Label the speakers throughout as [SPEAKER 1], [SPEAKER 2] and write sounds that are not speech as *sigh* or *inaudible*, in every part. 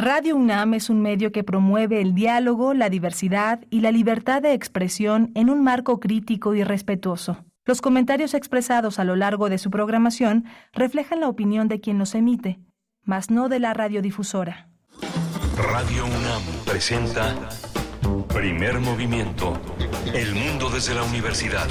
[SPEAKER 1] Radio UNAM es un medio que promueve el diálogo, la diversidad y la libertad de expresión en un marco crítico y respetuoso. Los comentarios expresados a lo largo de su programación reflejan la opinión de quien los emite, mas no de la radiodifusora.
[SPEAKER 2] Radio UNAM presenta Primer Movimiento. El mundo desde la universidad.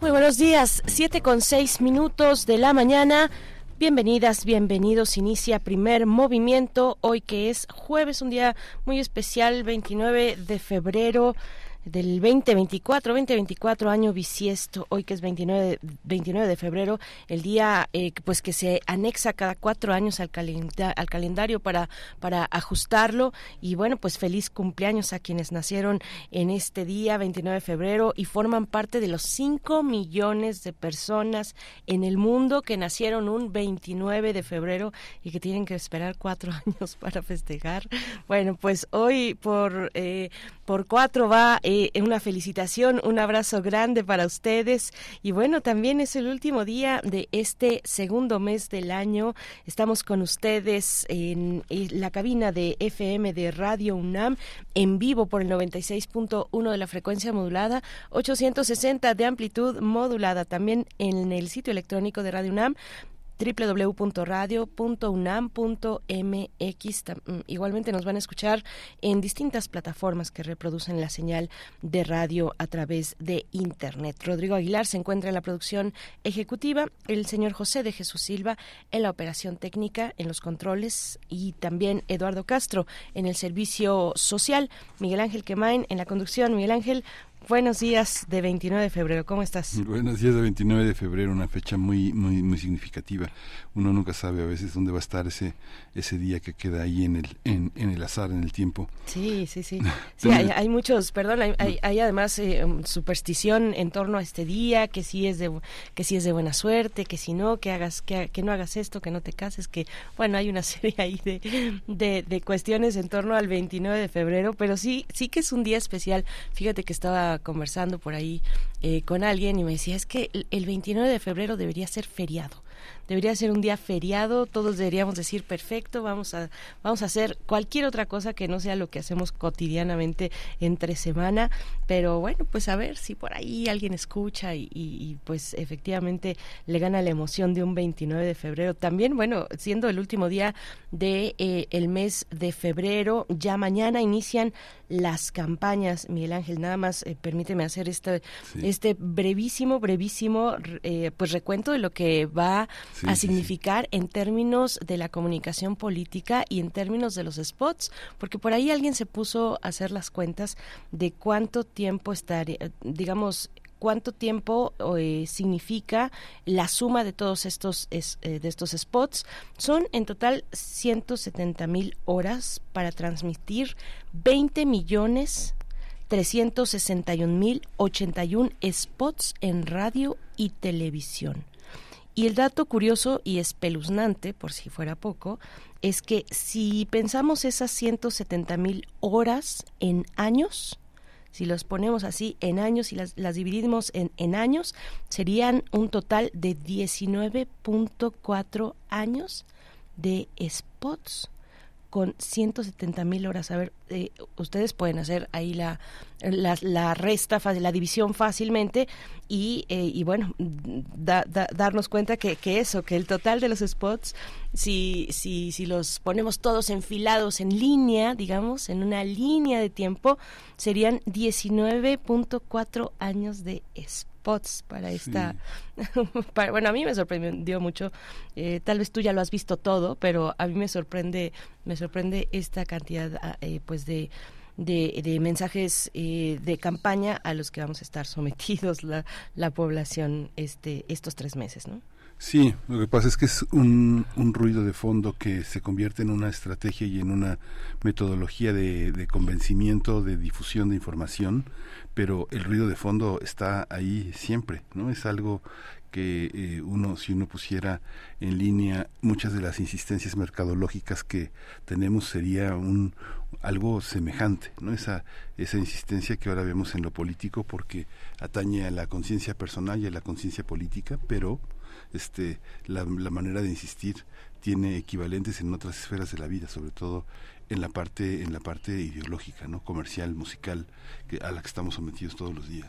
[SPEAKER 3] Muy buenos días, 7 con 6 minutos de la mañana. Bienvenidas, bienvenidos. Inicia primer movimiento hoy que es jueves, un día muy especial, 29 de febrero del 2024, 2024 año bisiesto, hoy que es 29, 29 de febrero, el día eh, pues que se anexa cada cuatro años al, al calendario para, para ajustarlo y bueno, pues feliz cumpleaños a quienes nacieron en este día, 29 de febrero, y forman parte de los 5 millones de personas en el mundo que nacieron un 29 de febrero y que tienen que esperar cuatro *laughs* años para festejar. Bueno, pues hoy por, eh, por cuatro va... Eh, eh, una felicitación, un abrazo grande para ustedes y bueno, también es el último día de este segundo mes del año. Estamos con ustedes en, la cabina de FM de Radio UNAM en vivo por el 96.1 de la frecuencia modulada, 860 de amplitud modulada, también en el sitio electrónico de Radio UNAM www.radio.unam.mx. Mm, igualmente nos van a escuchar en distintas plataformas que reproducen la señal de radio a través de Internet. Rodrigo Aguilar se encuentra en la producción ejecutiva, el señor José de Jesús Silva en la operación técnica, en los controles y también Eduardo Castro en el servicio social, Miguel Ángel Quemain en la conducción. Miguel Ángel, Buenos días de 29 de febrero, ¿cómo estás?
[SPEAKER 4] Buenos días de 29 de febrero, una fecha muy muy muy significativa. Uno nunca sabe a veces dónde va a estar ese ese día que queda ahí en el en, en el azar, en el tiempo.
[SPEAKER 3] Sí, sí, sí. *laughs* sí hay, hay, muchos, perdón, hay, hay, además eh, um, superstición en torno a este día, que sí es de que sí es de buena suerte, que si no, que hagas que, que no hagas esto, que no te cases, que bueno, hay una *laughs* serie ahí de, de, de cuestiones en torno al 29 de febrero, pero sí sí que es un día especial. Fíjate que estaba conversando por ahí eh, con alguien y me decía, es que el 29 de febrero debería ser feriado debería ser un día feriado, todos deberíamos decir perfecto, vamos a vamos a hacer cualquier otra cosa que no sea lo que hacemos cotidianamente entre semana, pero bueno, pues a ver si por ahí alguien escucha y, pues efectivamente le gana la emoción de un 29 de febrero. También, bueno, siendo el último día de eh, el mes de febrero, ya mañana inician las campañas. Miguel Ángel, nada más eh, permíteme hacer este este brevísimo, brevísimo eh, pues recuento de lo que va a significar en términos de la comunicación política y en términos de los spots, porque por ahí alguien se puso a hacer las cuentas de cuánto tiempo estaría, digamos, cuánto tiempo eh, significa la suma de todos estos eh, de estos spots son en total 170 mil horas para transmitir 20 millones 361 mil 81 spots en radio y televisión. Y el dato curioso y espeluznante, por si fuera poco, es que si pensamos esas 170 mil horas en años, si los ponemos así en años y las, dividimos en, en años, serían un total de 19.4 años de spots con 170 mil horas. A ver, eh, ustedes pueden hacer ahí la, la, la resta, la división fácilmente y, eh, y bueno, darnos cuenta que, que, eso, que el total de los spots, si, si, si los ponemos todos enfilados en línea, digamos, en una línea de tiempo, serían 19.4 años de spots para esta... *laughs* bueno, a mí me sorprendió mucho. Eh, tal vez tú ya lo has visto todo, pero a mí me sorprende, me sorprende esta cantidad, ah, eh, pues de de, mensajes eh, de campaña a los que vamos a estar sometidos la, la población este estos tres meses, ¿no?
[SPEAKER 4] Sí, lo que pasa es que es un, un, ruido de fondo que se convierte en una estrategia y en una metodología de, de, convencimiento, de difusión de información, pero el ruido de fondo está ahí siempre, ¿no? Es algo que eh, uno, si uno pusiera en línea muchas de las insistencias mercadológicas que tenemos, sería un algo semejante, ¿no? Esa, esa insistencia que ahora vemos en lo político porque atañe a la conciencia personal y a la conciencia política, pero este, la, la manera de insistir tiene equivalentes en otras esferas de la vida, sobre todo en la parte en la parte ideológica, no comercial, musical, que, a la que estamos sometidos todos los días.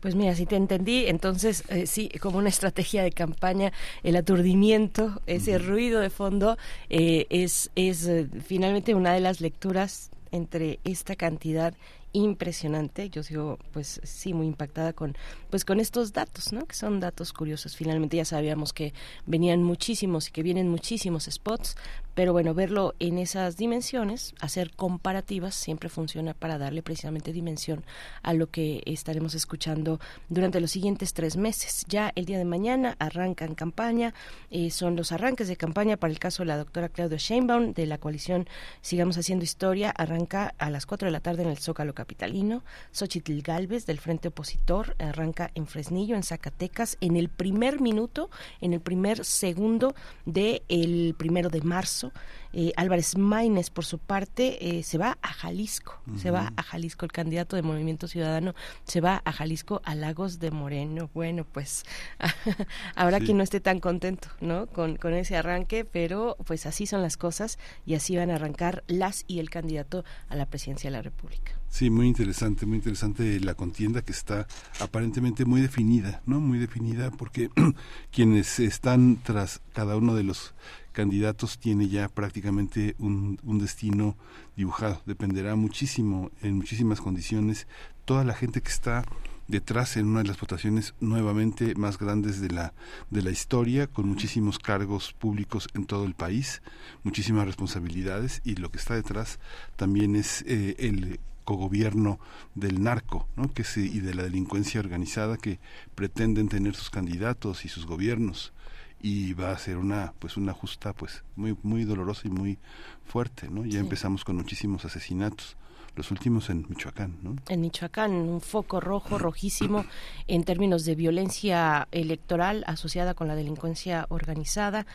[SPEAKER 3] Pues mira, si te entendí, entonces eh, sí, como una estrategia de campaña, el aturdimiento, ese ruido de fondo, eh, es, es eh, finalmente una de las lecturas entre esta cantidad impresionante. Yo sigo, pues sí, muy impactada con, pues con estos datos, ¿no? Que son datos curiosos. Finalmente ya sabíamos que venían muchísimos y que vienen muchísimos spots, pero bueno, verlo en esas dimensiones, hacer comparativas, siempre funciona para darle precisamente dimensión a lo que estaremos escuchando durante los siguientes tres meses. Ya el día de mañana arrancan campaña, eh, son los arranques de campaña para el caso de la doctora Claudia Sheinbaum de la coalición Sigamos Haciendo Historia, arranca a las cuatro de la tarde en el Zócalo Capitalino. Xochitl Galvez del Frente Opositor arranca en Fresnillo, en Zacatecas, en el primer minuto, en el primer segundo del el primero de marzo eh, Álvarez Maínez, por su parte, eh, se va a Jalisco, se va a Jalisco, el candidato de Movimiento Ciudadano se va a Jalisco, a Lagos de Moreno. Bueno, pues *laughs* habrá quien no esté tan contento, ¿no? Con, con ese arranque, pero pues así son las cosas y así van a arrancar las y el candidato a la presidencia de la República.
[SPEAKER 4] Sí, muy interesante, muy interesante la contienda que está aparentemente muy definida, ¿no? Muy definida porque *clears throat* quienes están tras cada uno de los candidatos tiene ya prácticamente un, un destino dibujado. Dependerá muchísimo, en muchísimas condiciones, toda la gente que está detrás en una de las votaciones nuevamente más grandes de la de la historia con muchísimos cargos públicos en todo el país muchísimas responsabilidades y lo que está detrás también es eh, el cogobierno del narco ¿no? que se, y de la delincuencia organizada que pretenden tener sus candidatos y sus gobiernos y va a ser una pues una justa pues muy muy dolorosa y muy fuerte no ya empezamos con muchísimos asesinatos los últimos en Michoacán, ¿no?
[SPEAKER 3] En Michoacán, un foco rojo, rojísimo, en términos de violencia electoral asociada con la delincuencia organizada.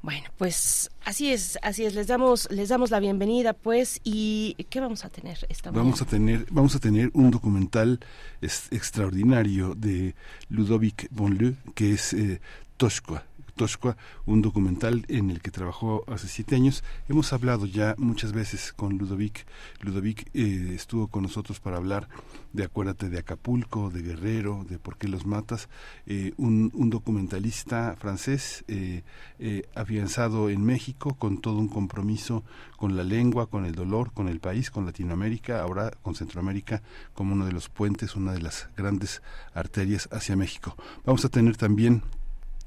[SPEAKER 3] Bueno, pues así es, así es. Les damos, les damos la bienvenida, pues. ¿Y qué vamos a tener esta
[SPEAKER 4] mañana? Vamos a tener, vamos a tener un documental extraordinario de Ludovic Bonlieu, que es eh, Toshqua, un documental en el que trabajó hace siete años. Hemos hablado ya muchas veces con Ludovic. Ludovic eh, estuvo con nosotros para hablar de Acuérdate de Acapulco, de Guerrero, de Por qué los matas. Eh, un, documentalista francés eh, afianzado en México con todo un compromiso con la lengua, con el dolor, con el país, con Latinoamérica, ahora con Centroamérica como uno de los puentes, una de las grandes arterias hacia México. Vamos a tener también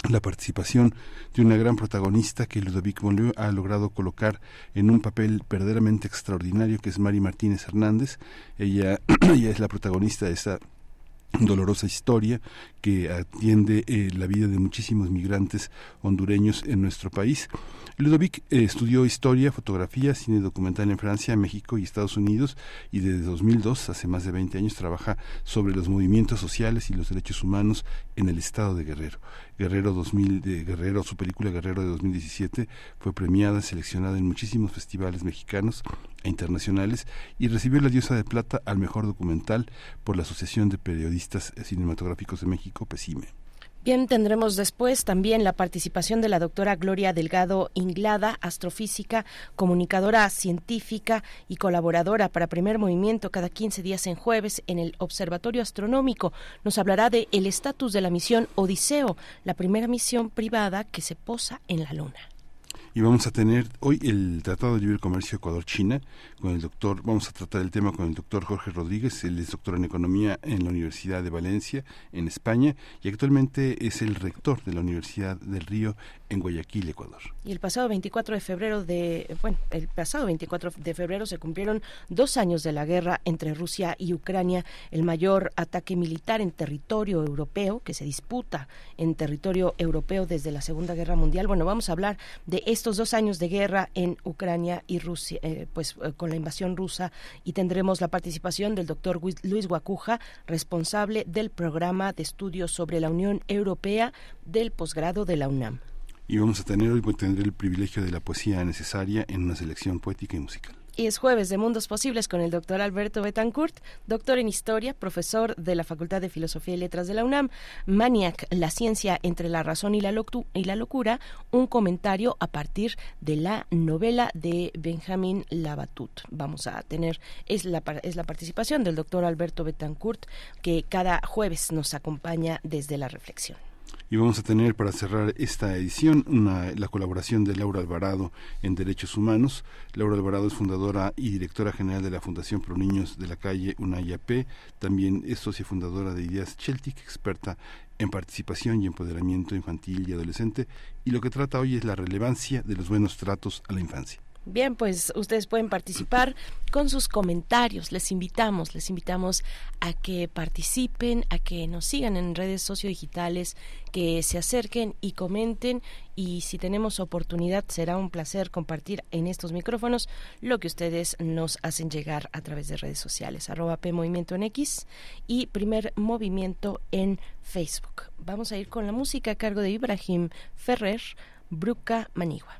[SPEAKER 4] la participación de una gran protagonista que Ludovic Bonlieu ha logrado colocar en un papel verdaderamente extraordinario que es Mari Martínez Hernández. Ella, *clears throat* ella es la protagonista de esta dolorosa historia que atiende eh, la vida de muchísimos migrantes hondureños en nuestro país. Ludovic eh, estudió historia, fotografía, cine documental en Francia, México y Estados Unidos y desde 2002, hace más de 20 años, trabaja sobre los movimientos sociales y los derechos humanos en el estado de Guerrero. Guerrero 2000 de Guerrero, su película Guerrero de 2017 fue premiada, seleccionada en muchísimos festivales mexicanos e internacionales y recibió la Diosa de Plata al mejor documental por la Asociación de Periodistas Cinematográficos de México, PECIME.
[SPEAKER 3] Bien, tendremos después también la participación de la doctora Gloria Delgado Inglada, astrofísica, comunicadora científica y colaboradora para Primer Movimiento cada 15 días en jueves en el Observatorio Astronómico. Nos hablará de el estatus de la misión Odiseo, la primera misión privada que se posa en la Luna
[SPEAKER 4] y vamos a tener hoy el Tratado de Libre Comercio Ecuador-China con el doctor, vamos a tratar el tema con el doctor Jorge Rodríguez, él es doctor en Economía en la Universidad de Valencia, en España, y actualmente es el rector de la Universidad del Río en Guayaquil, Ecuador.
[SPEAKER 3] Y el pasado 24 de febrero de, bueno, el pasado 24 de febrero se cumplieron dos años de la guerra entre Rusia y Ucrania, el mayor ataque militar en territorio europeo que se disputa en territorio europeo desde la Segunda Guerra Mundial. Bueno, vamos a hablar de estos dos años de guerra en Ucrania y Rusia, eh, pues eh, con la invasión rusa y tendremos la participación del doctor Luis Guacuja, responsable del programa de estudios sobre la Unión Europea del posgrado de la UNAM
[SPEAKER 4] y vamos a tener hoy tener el privilegio de la poesía necesaria en una selección poética y musical.
[SPEAKER 5] Y es jueves de Mundos Posibles con el doctor Alberto Betancourt, doctor en Historia, profesor de la Facultad de Filosofía y Letras de la UNAM, Maniac, la ciencia entre la razón y la, y la locura, un comentario a partir de la novela de Benjamin Labatut. Vamos a tener, es la, es la participación del doctor Alberto Betancourt, que cada jueves nos acompaña desde la reflexión.
[SPEAKER 4] Y vamos a tener para cerrar esta edición la colaboración de Laura Alvarado en Derechos Humanos. Laura Alvarado es fundadora y directora general de la Fundación Pro Niños de la calle Unaya P. También es socia fundadora de Ideas Celtic, experta en participación y empoderamiento infantil y adolescente. Y lo que trata hoy es la relevancia de los buenos tratos a la infancia.
[SPEAKER 5] Bien, pues ustedes pueden participar con sus comentarios. Les invitamos, les invitamos a que participen, a que nos sigan en redes sociodigitales, que se acerquen y comenten. Y si tenemos oportunidad, será un placer compartir en estos micrófonos lo que ustedes nos hacen llegar a través de redes sociales. Arroba P Movimiento en X y Primer Movimiento en Facebook. Vamos a ir con la música a cargo de Ibrahim Ferrer, Bruca Manigua.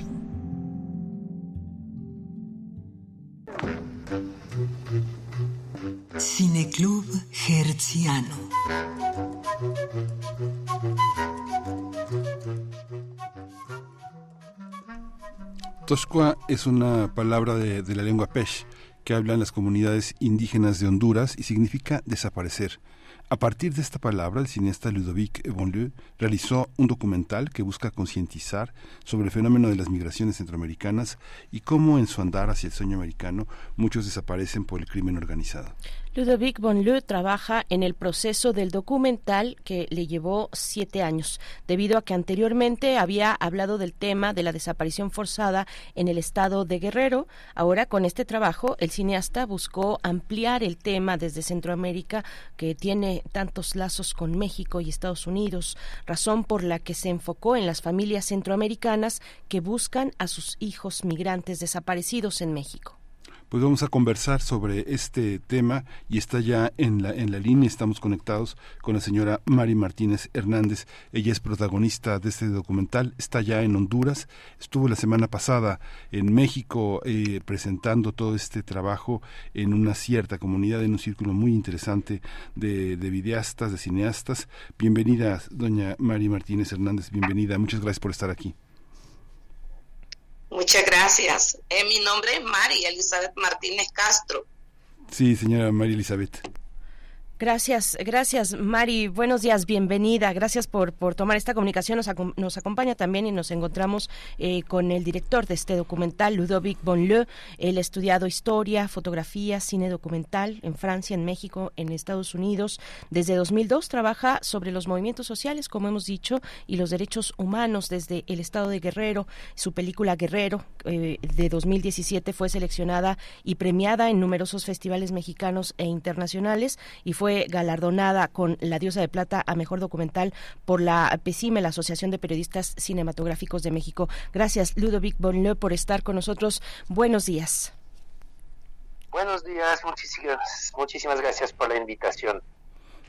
[SPEAKER 4] es una palabra de, de la lengua pesh que hablan las comunidades indígenas de Honduras y significa desaparecer. A partir de esta palabra, el cineasta Ludovic Bonlieu realizó un documental que busca concientizar sobre el fenómeno de las migraciones centroamericanas y cómo en su andar hacia el sueño americano muchos desaparecen por el crimen organizado.
[SPEAKER 3] Ludovic Bonlieu trabaja en el proceso del documental que le llevó siete años, debido a que anteriormente había hablado del tema de la desaparición forzada en el estado de Guerrero. Ahora, con este trabajo, el cineasta buscó ampliar el tema desde Centroamérica, que tiene tantos lazos con México y Estados Unidos, razón por la que se enfocó en las familias centroamericanas que buscan a sus hijos migrantes desaparecidos en México
[SPEAKER 4] pues vamos a conversar sobre este tema y está ya en la, en la línea, estamos conectados con la señora Mari Martínez Hernández, ella es protagonista de este documental, está ya en Honduras, estuvo la semana pasada en México eh, presentando todo este trabajo en una cierta comunidad, en un círculo muy interesante de, de videastas, de cineastas. Bienvenida, doña Mari Martínez Hernández, bienvenida, muchas gracias por estar aquí.
[SPEAKER 6] Muchas gracias. Eh, mi nombre es Mari Elizabeth Martínez Castro.
[SPEAKER 4] Sí, señora María Elizabeth.
[SPEAKER 3] Gracias, gracias Mari. Buenos días, bienvenida. Gracias por, por tomar esta comunicación. Nos, nos acompaña también y nos encontramos eh, con el director de este documental, Ludovic Bonleu. Él ha estudiado historia, fotografía, cine documental en Francia, en México, en Estados Unidos. Desde 2002 trabaja sobre los movimientos sociales, como hemos dicho, y los derechos humanos desde el estado de Guerrero. Su película Guerrero eh, de 2017 fue seleccionada y premiada en numerosos festivales mexicanos e internacionales y fue galardonada con la Diosa de Plata a Mejor Documental por la PECIME, la Asociación de Periodistas Cinematográficos de México. Gracias, Ludovic Bonleu, por estar con nosotros. Buenos días.
[SPEAKER 7] Buenos días, muchísimas, muchísimas gracias por la invitación.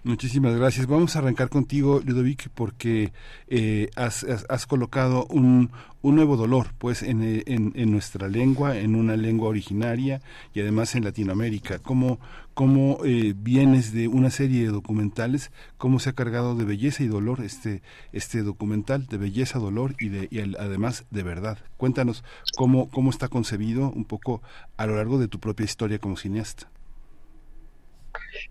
[SPEAKER 4] Muchísimas gracias. Vamos a arrancar contigo, Ludovic, porque eh, has, has, colocado un, un, nuevo dolor, pues, en, en, nuestra lengua, en una lengua originaria y además en Latinoamérica. ¿Cómo, cómo eh, vienes de una serie de documentales, cómo se ha cargado de belleza y dolor este, este documental, de belleza, dolor y, de, y además de verdad? Cuéntanos cómo, cómo está concebido un poco a lo largo de tu propia historia como cineasta.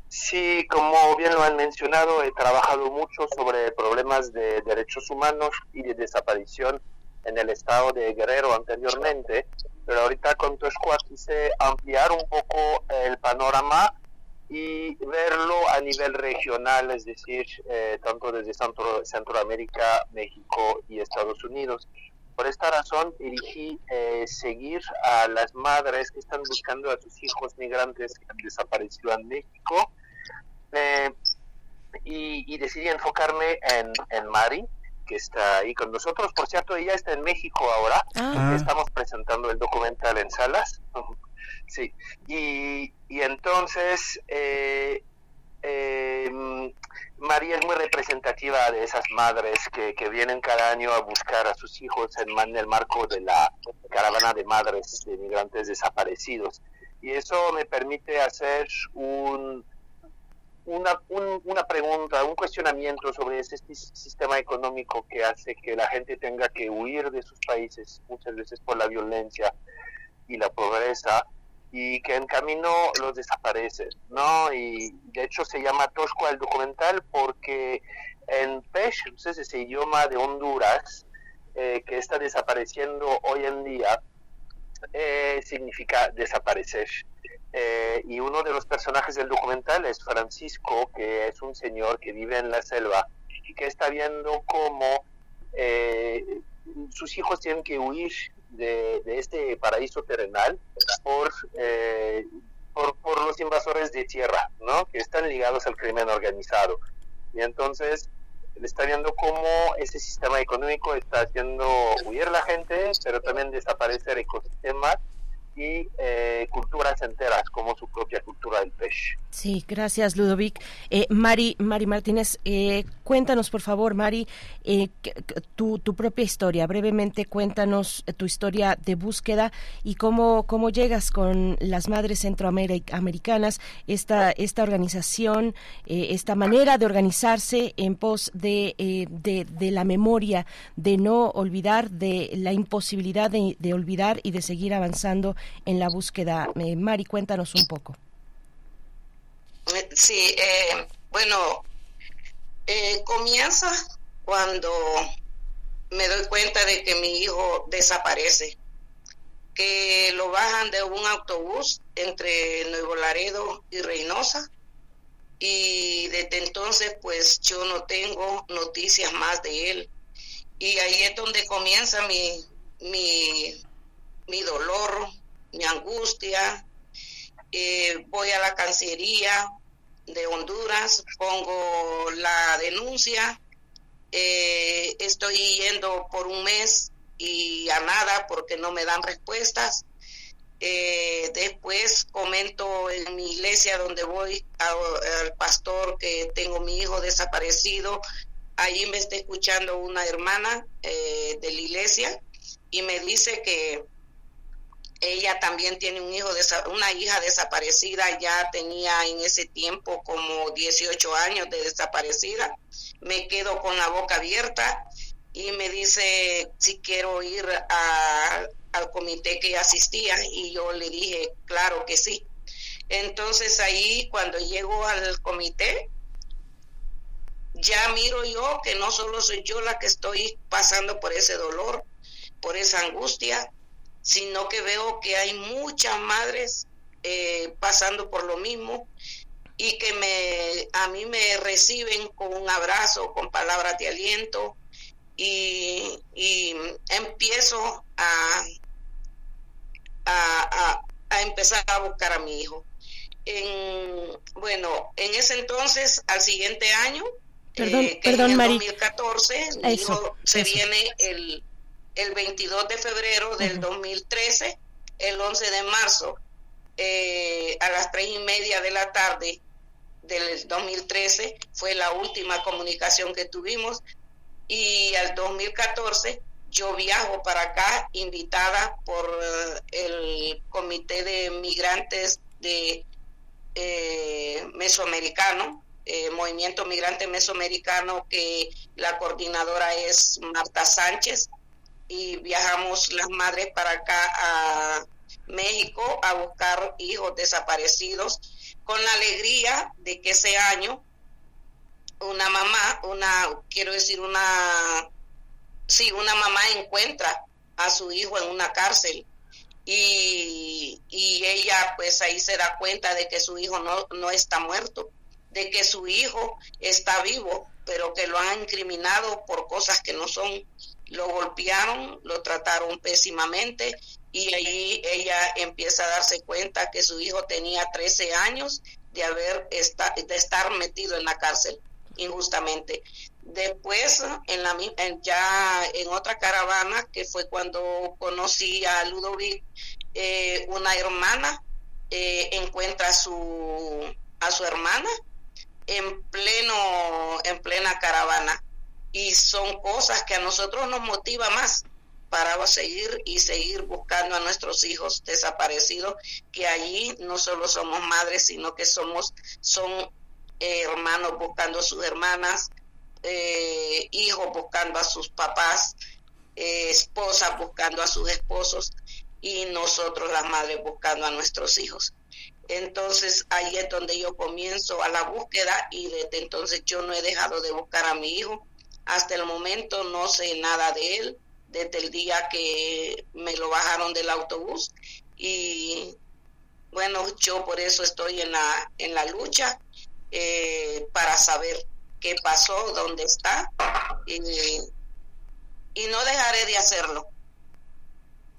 [SPEAKER 7] Sí, como bien lo han mencionado, he trabajado mucho sobre problemas de derechos humanos y de desaparición en el estado de Guerrero anteriormente, pero ahorita con Tosco quise ampliar un poco el panorama y verlo a nivel regional, es decir, eh, tanto desde Centro, Centroamérica, México y Estados Unidos. Por esta razón elegí eh, seguir a las madres que están buscando a sus hijos migrantes que han desaparecido en México eh, y, decidí enfocarme en, en, Mari, que está ahí con nosotros. Por cierto, ella está en México ahora. Ah. Estamos presentando el documental en salas. *laughs* sí. Y, y entonces eh, eh, María es muy representativa de esas madres que, que, vienen cada año a buscar a sus hijos en, el marco de la caravana de madres de migrantes desaparecidos. Y eso me permite hacer un, una, una pregunta, un cuestionamiento sobre ese sistema económico que hace que la gente tenga que huir de sus países, muchas veces por la violencia y la pobreza, y que en camino los desaparece, ¿no? Y de hecho se llama Tosco el documental porque en Pesh, ese idioma de Honduras, eh, que está desapareciendo hoy en día, eh, significa desaparecer. Eh, y uno de los personajes del documental es Francisco, que es un señor que vive en la selva y que está viendo cómo sus hijos tienen que huir de, este paraíso terrenal eh, por, por, los invasores de tierra, ¿no? que están ligados al crimen organizado. Y entonces está viendo cómo ese sistema económico está haciendo huir la gente, pero también desaparecer ecosistemas y eh, culturas enteras como su propia cultura del pez.
[SPEAKER 3] Sí, gracias Ludovic. Eh, Mari, Mari Martínez, eh, cuéntanos por favor, Mari, eh, tu, tu, propia historia. Brevemente cuéntanos tu historia de búsqueda y cómo, cómo llegas con las Madres Centroamericanas, esta, esta organización, esta manera de organizarse en pos de, de, de, la memoria, de no olvidar, de la imposibilidad de olvidar y de seguir avanzando en la búsqueda. Eh, Mari, cuéntanos un poco.
[SPEAKER 6] Sí, eh, bueno, eh, comienza cuando me doy cuenta de que mi hijo desaparece, que lo bajan de un autobús entre Nuevo Laredo y Reynosa y desde entonces pues yo no tengo noticias más de él y ahí es donde comienza mi, mi, mi dolor, mi angustia, eh, voy a la Cancillería de Honduras, pongo la denuncia, eh, estoy yendo por un mes y a nada porque no me dan respuestas. Eh, después comento en mi iglesia donde voy al pastor que tengo mi hijo desaparecido. Allí me está escuchando una hermana de la iglesia y me dice que ella también tiene un hijo de una hija desaparecida, ya tenía en ese tiempo como 18 años de desaparecida. Me quedo con la boca abierta y me dice si quiero ir al comité que asistía y yo le dije, claro que sí. Entonces ahí cuando llego al comité, ya miro yo que no solo soy yo la que estoy pasando por ese dolor, por esa angustia, sino que veo que hay muchas madres eh, pasando por lo mismo y que me, a mí me reciben con un abrazo, con palabras de aliento y, empiezo a, a, a, empezar a buscar a mi hijo. En, bueno, en ese entonces, al siguiente año,
[SPEAKER 3] perdón, eh, perdón, en
[SPEAKER 6] el 2014, mi hijo se viene el el 22 de febrero del 2013, el 11 de marzo, eh, a las tres y media de la tarde del 2013, fue la última comunicación que tuvimos, y al 2014 yo viajo para acá invitada por eh, el Comité de Migrantes de eh, Mesoamericano, Movimiento Migrante Mesoamericano, que la coordinadora es Marta Sánchez, y viajamos las madres para acá a México a buscar hijos desaparecidos con la alegría de que ese año una mamá, una, quiero decir, una, sí, una mamá encuentra a su hijo en una cárcel. Y, y ella pues ahí se da cuenta de que su hijo no, no está muerto, de que su hijo está vivo, pero que lo han incriminado por cosas que no son lo golpearon, lo trataron pésimamente y allí ella empieza a darse cuenta que su hijo tenía 13 años de haber de estar metido en la cárcel injustamente. Después, en la, ya en otra caravana, que fue cuando conocí a Ludovic, eh, una hermana eh, encuentra a su, a su hermana en pleno en plena caravana y son cosas que a nosotros nos motiva más para seguir y seguir buscando a nuestros hijos desaparecidos, que allí no solo somos madres, sino que somos, son eh, hermanos buscando a sus hermanas, eh, hijos buscando a sus papás, eh, esposas buscando a sus esposos y nosotros las madres buscando a nuestros hijos. Entonces ahí es donde yo comienzo a la búsqueda y desde entonces yo no he dejado de buscar a mi hijo hasta el momento no sé nada de él desde el día que me lo bajaron del autobús y bueno, yo por eso estoy en la, en la lucha eh, para saber qué pasó, dónde está y, y no dejaré de hacerlo.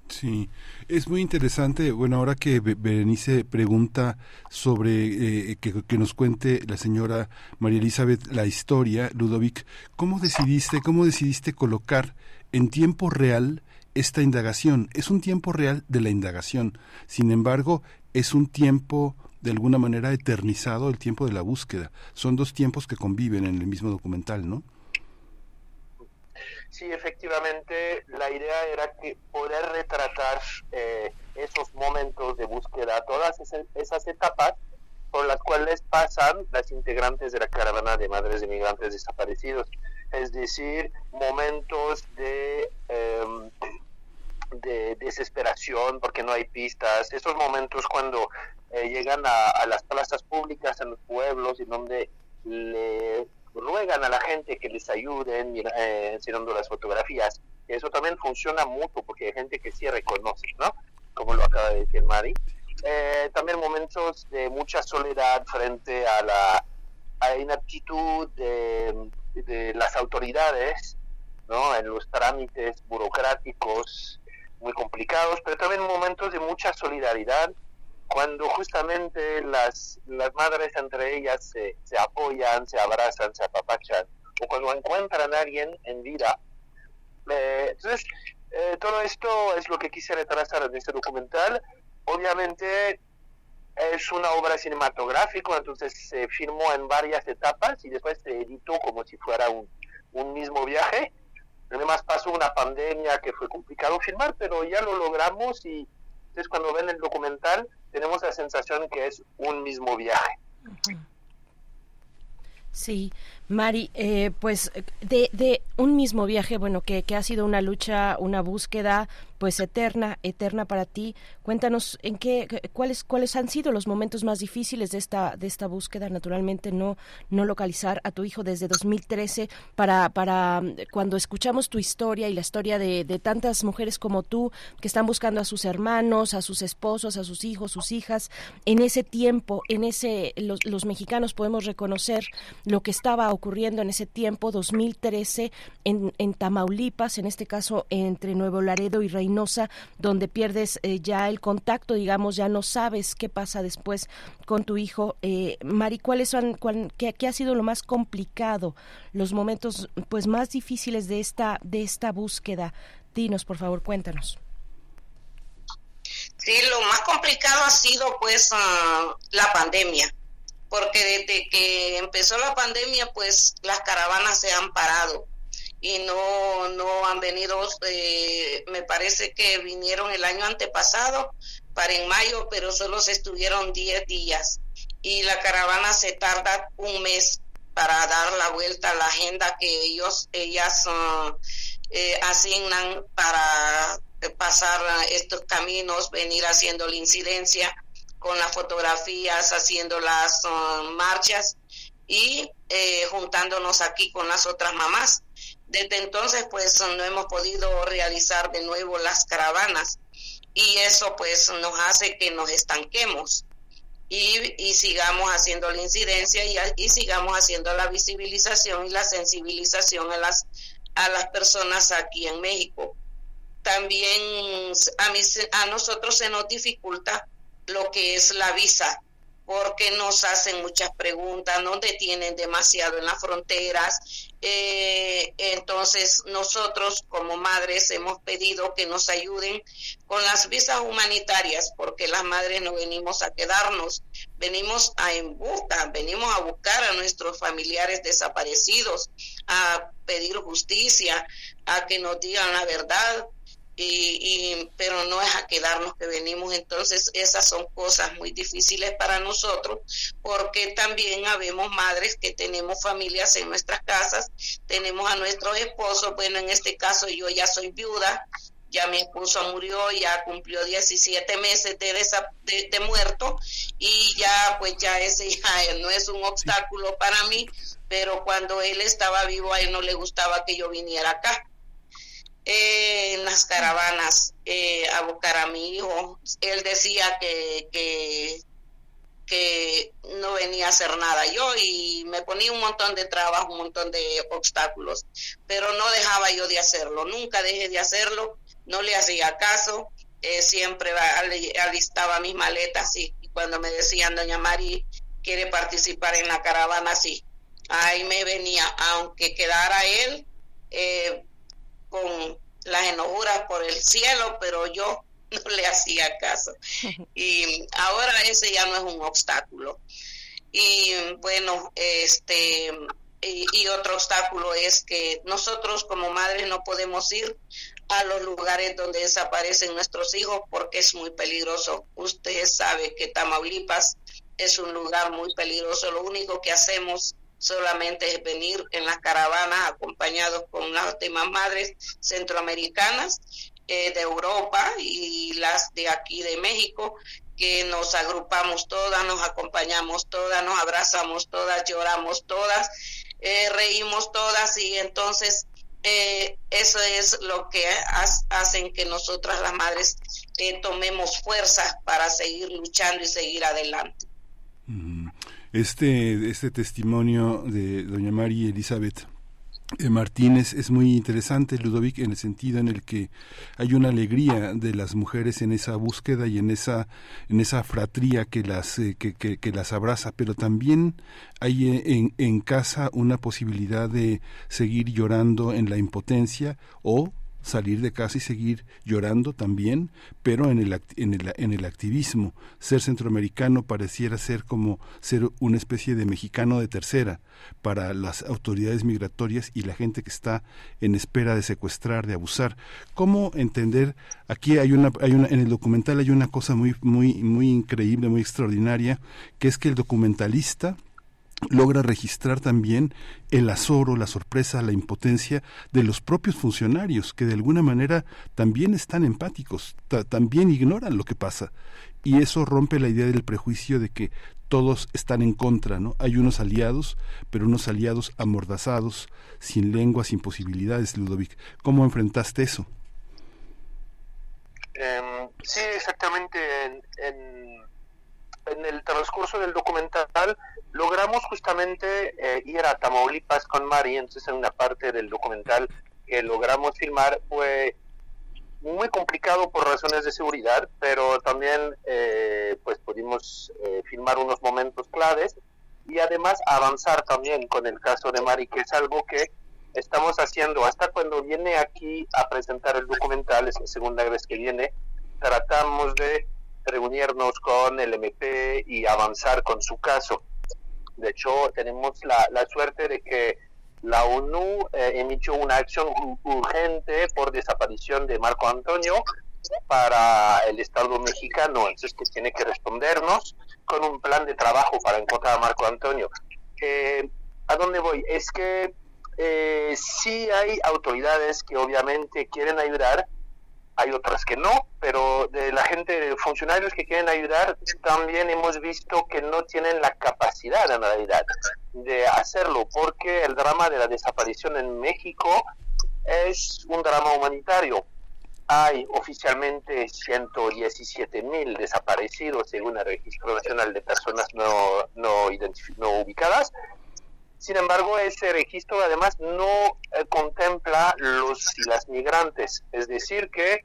[SPEAKER 4] Sí, es muy interesante, bueno, ahora que Berenice pregunta sobre eh, que, nos cuente la señora María Elizabeth la historia, Ludovic, ¿cómo decidiste, cómo decidiste colocar en tiempo real esta indagación. Es un tiempo real de la indagación. Sin embargo, es un tiempo de alguna manera eternizado el tiempo de la búsqueda. Son dos tiempos que conviven en el mismo documental, ¿no?
[SPEAKER 7] Sí, efectivamente, la idea era que poder retratar eh, esos momentos de búsqueda, todas esas, etapas por las cuales pasan las integrantes de la caravana de madres de migrantes desaparecidos. Es decir, momentos de, em, de desesperación porque no hay pistas, esos momentos cuando eh, llegan a, las plazas públicas en los pueblos y donde le ruegan a la gente que les ayuden eh, las fotografías. Eso también funciona mucho porque hay gente que sí reconoce, ¿no? Como lo acaba de decir Mari. Eh, también momentos de mucha soledad frente a la inaptitud de, las autoridades, ¿no? En los trámites burocráticos muy complicados, pero también momentos de mucha solidaridad cuando justamente las, las madres entre ellas se, se apoyan, se abrazan, se apapachan, o cuando encuentran a alguien en vida. Eh, entonces, eh, todo esto es lo que quise retrasar en este documental. Obviamente es una obra cinematográfica, entonces se filmó en varias etapas y después se editó como si fuera un, un mismo viaje. Además pasó una pandemia que fue complicado filmar, pero ya lo logramos y entonces cuando ven el documental tenemos la sensación que es un mismo viaje.
[SPEAKER 3] Sí, Mari, eh, pues de, un mismo viaje, bueno, que, que ha sido una lucha, una búsqueda, pues eterna, eterna para ti. Cuéntanos en qué, cuáles, cuáles han sido los momentos más difíciles de esta, de esta búsqueda. Naturalmente, no, no localizar a tu hijo desde 2013 para, para cuando escuchamos tu historia y la historia de, de tantas mujeres como tú que están buscando a sus hermanos, a sus esposos, a sus hijos, sus hijas. En ese tiempo, en ese, los, los mexicanos podemos reconocer lo que estaba ocurriendo en ese tiempo, 2013, en, en Tamaulipas, en este caso entre Nuevo Laredo y Reino donde pierdes eh, ya el contacto, digamos, ya no sabes qué pasa después con tu hijo. Eh, Mari, ¿cuáles son, qué, ha sido lo más complicado, los momentos pues más difíciles de esta, de esta búsqueda? Dinos, por favor, cuéntanos.
[SPEAKER 6] Sí, lo más complicado ha sido pues ah, la pandemia, porque desde que empezó la pandemia pues las caravanas se han parado y no, no han venido, eh, me parece que vinieron el año antepasado para en mayo, pero solo se estuvieron 10 días y la caravana se tarda un mes para dar la vuelta a la agenda que ellos, ellas uh, eh, asignan para pasar estos caminos, venir haciendo la incidencia con las fotografías, haciendo las uh, marchas y eh, juntándonos aquí con las otras mamás. Desde entonces, pues no hemos podido realizar de nuevo las caravanas y eso pues nos hace que nos estanquemos y, sigamos haciendo la incidencia y, y, sigamos haciendo la visibilización y la sensibilización a las, a las personas aquí en México. También a, mí, a nosotros se nos dificulta lo que es la visa porque nos hacen muchas preguntas, nos detienen demasiado en las fronteras. Eh, entonces nosotros como madres hemos pedido que nos ayuden con las visas humanitarias, porque las madres no venimos a quedarnos, venimos a en venimos a buscar a nuestros familiares desaparecidos, a pedir justicia, a que nos digan la verdad, y, pero no es a quedarnos que venimos. Entonces esas son cosas muy difíciles para nosotros porque también habemos madres que tenemos familias en nuestras casas, tenemos a nuestros esposos, bueno, en este caso yo ya soy viuda, ya mi esposo murió, ya cumplió 17 meses de, de, muerto y ya pues ya ese *laughs* ya no es un obstáculo para mí, pero cuando él estaba vivo a él no le gustaba que yo viniera acá eh, en las caravanas eh, a buscar a mi hijo. Él decía que, que, no venía a hacer nada yo y me ponía un montón de trabajo, un montón de obstáculos, pero no dejaba yo de hacerlo, nunca dejé de hacerlo, no le hacía caso, eh, siempre alistaba mis maletas y, cuando me decían, doña Mari, quiere participar en la caravana, sí, ahí me venía, aunque quedara él, con las enojuras por el cielo, pero yo *laughs* no le hacía caso. *laughs* Y ahora ese ya no es un obstáculo. Y bueno, este y, otro obstáculo es que nosotros como madres no podemos ir a los lugares donde desaparecen nuestros hijos porque es muy peligroso. Usted sabe que Tamaulipas es un lugar muy peligroso. Lo único que hacemos solamente es venir en las caravanas acompañados con las demás madres centroamericanas eh, de Europa y las de aquí de México que nos agrupamos todas, nos acompañamos todas, nos abrazamos todas, lloramos todas, eh, reímos todas y entonces eh, eso es lo que hacen que nosotras las madres eh, tomemos fuerzas para seguir luchando y seguir adelante.
[SPEAKER 4] Este, este testimonio de doña María Elizabeth eh, Martínez es muy interesante, Ludovic, en el sentido en el que hay una alegría de las mujeres en esa búsqueda y en esa, en esa fratría que las, eh, que, que, las abraza, pero también hay eh, en, en casa una posibilidad de seguir llorando en la impotencia o salir de casa y seguir llorando también, pero en el, en el, en el activismo. Ser centroamericano pareciera ser como ser una especie de mexicano de tercera para las autoridades migratorias y la gente que está en espera de secuestrar, de abusar. ¿Cómo entender? Aquí hay una, hay una, en el documental hay una cosa muy, muy, muy increíble, muy extraordinaria, que es que el documentalista logra registrar también el azoro, la sorpresa, la impotencia de los propios funcionarios, que de alguna manera también están empáticos, también ignoran lo que pasa. Y eso rompe la idea del prejuicio de que todos están en contra, ¿no? Hay unos aliados, pero unos aliados amordazados, sin lengua, sin posibilidades, Ludovic. ¿Cómo enfrentaste eso?
[SPEAKER 7] Em, sí, exactamente. en en el transcurso del documental logramos justamente eh, ir a Tamaulipas con Mari, entonces en una parte del documental que logramos filmar fue muy complicado por razones de seguridad, pero también eh, pues pudimos eh, filmar unos momentos claves y además avanzar también con el caso de Mari, que es algo que estamos haciendo hasta cuando viene aquí a presentar el documental, es la segunda vez que viene, tratamos de reunirnos con el MP y avanzar con su caso. De hecho, tenemos la, la suerte de que la ONU eh, emitió una acción urgente por desaparición de Marco Antonio para el Estado mexicano, entonces que tiene que respondernos con un plan de trabajo para encontrar a Marco Antonio. Eh, ¿A dónde voy? Es que eh, sí hay autoridades que obviamente quieren ayudar, hay otras que no, pero de la gente, funcionarios que quieren ayudar, también hemos visto que no tienen la capacidad en realidad de hacerlo, porque el drama de la desaparición en México es un drama humanitario. Hay oficialmente 117 mil desaparecidos según el Registro Nacional de Personas no, no, no ubicadas, sin embargo, ese registro además no eh, contempla los y las migrantes, es decir, que eh,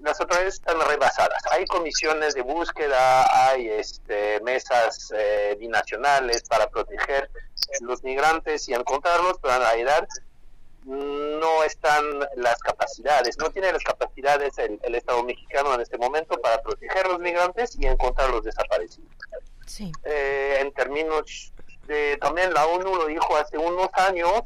[SPEAKER 7] las autoridades están rebasadas. Hay comisiones de búsqueda, hay este, mesas eh, binacionales para proteger los migrantes y encontrarlos, pero en realidad no están las capacidades, no tiene las capacidades el, el Estado mexicano en este momento para proteger a los migrantes y encontrar los desaparecidos. Sí. en términos también la ONU lo dijo hace unos años,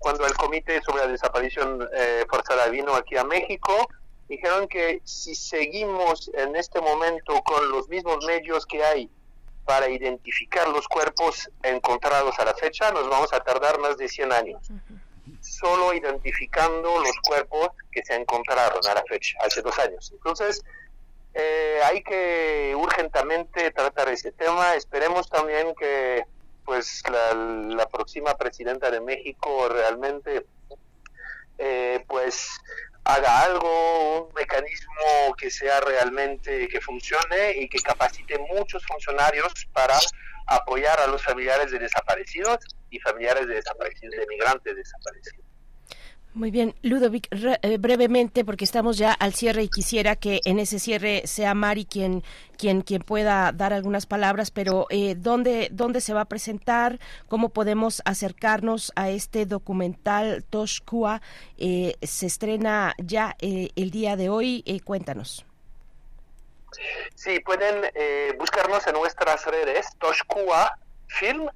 [SPEAKER 7] cuando el Comité sobre la Desaparición eh, Forzada vino aquí a México, dijeron que si seguimos en este momento con los mismos medios que hay para identificar los cuerpos encontrados a la fecha, nos vamos a tardar más de 100 años. Solo identificando los cuerpos que se encontraron a la fecha, hace dos años. Entonces, eh, hay que urgentemente tratar ese tema. Esperemos también que pues la, próxima presidenta de México realmente eh, pues haga algo, un mecanismo que sea realmente que funcione y que capacite muchos funcionarios para apoyar a los familiares de desaparecidos y familiares de desaparecidos, de migrantes desaparecidos.
[SPEAKER 3] Muy bien, Ludovic, eh, brevemente, porque estamos ya al cierre y quisiera que en ese cierre sea Mari quien, quien, quien pueda dar algunas palabras, pero eh, ¿dónde, ¿dónde se va a presentar? ¿Cómo podemos acercarnos a este documental Toshkua? Eh, se estrena ya eh, el día de hoy, cuéntanos.
[SPEAKER 7] Sí, pueden buscarnos en nuestras redes, Toshkua Film,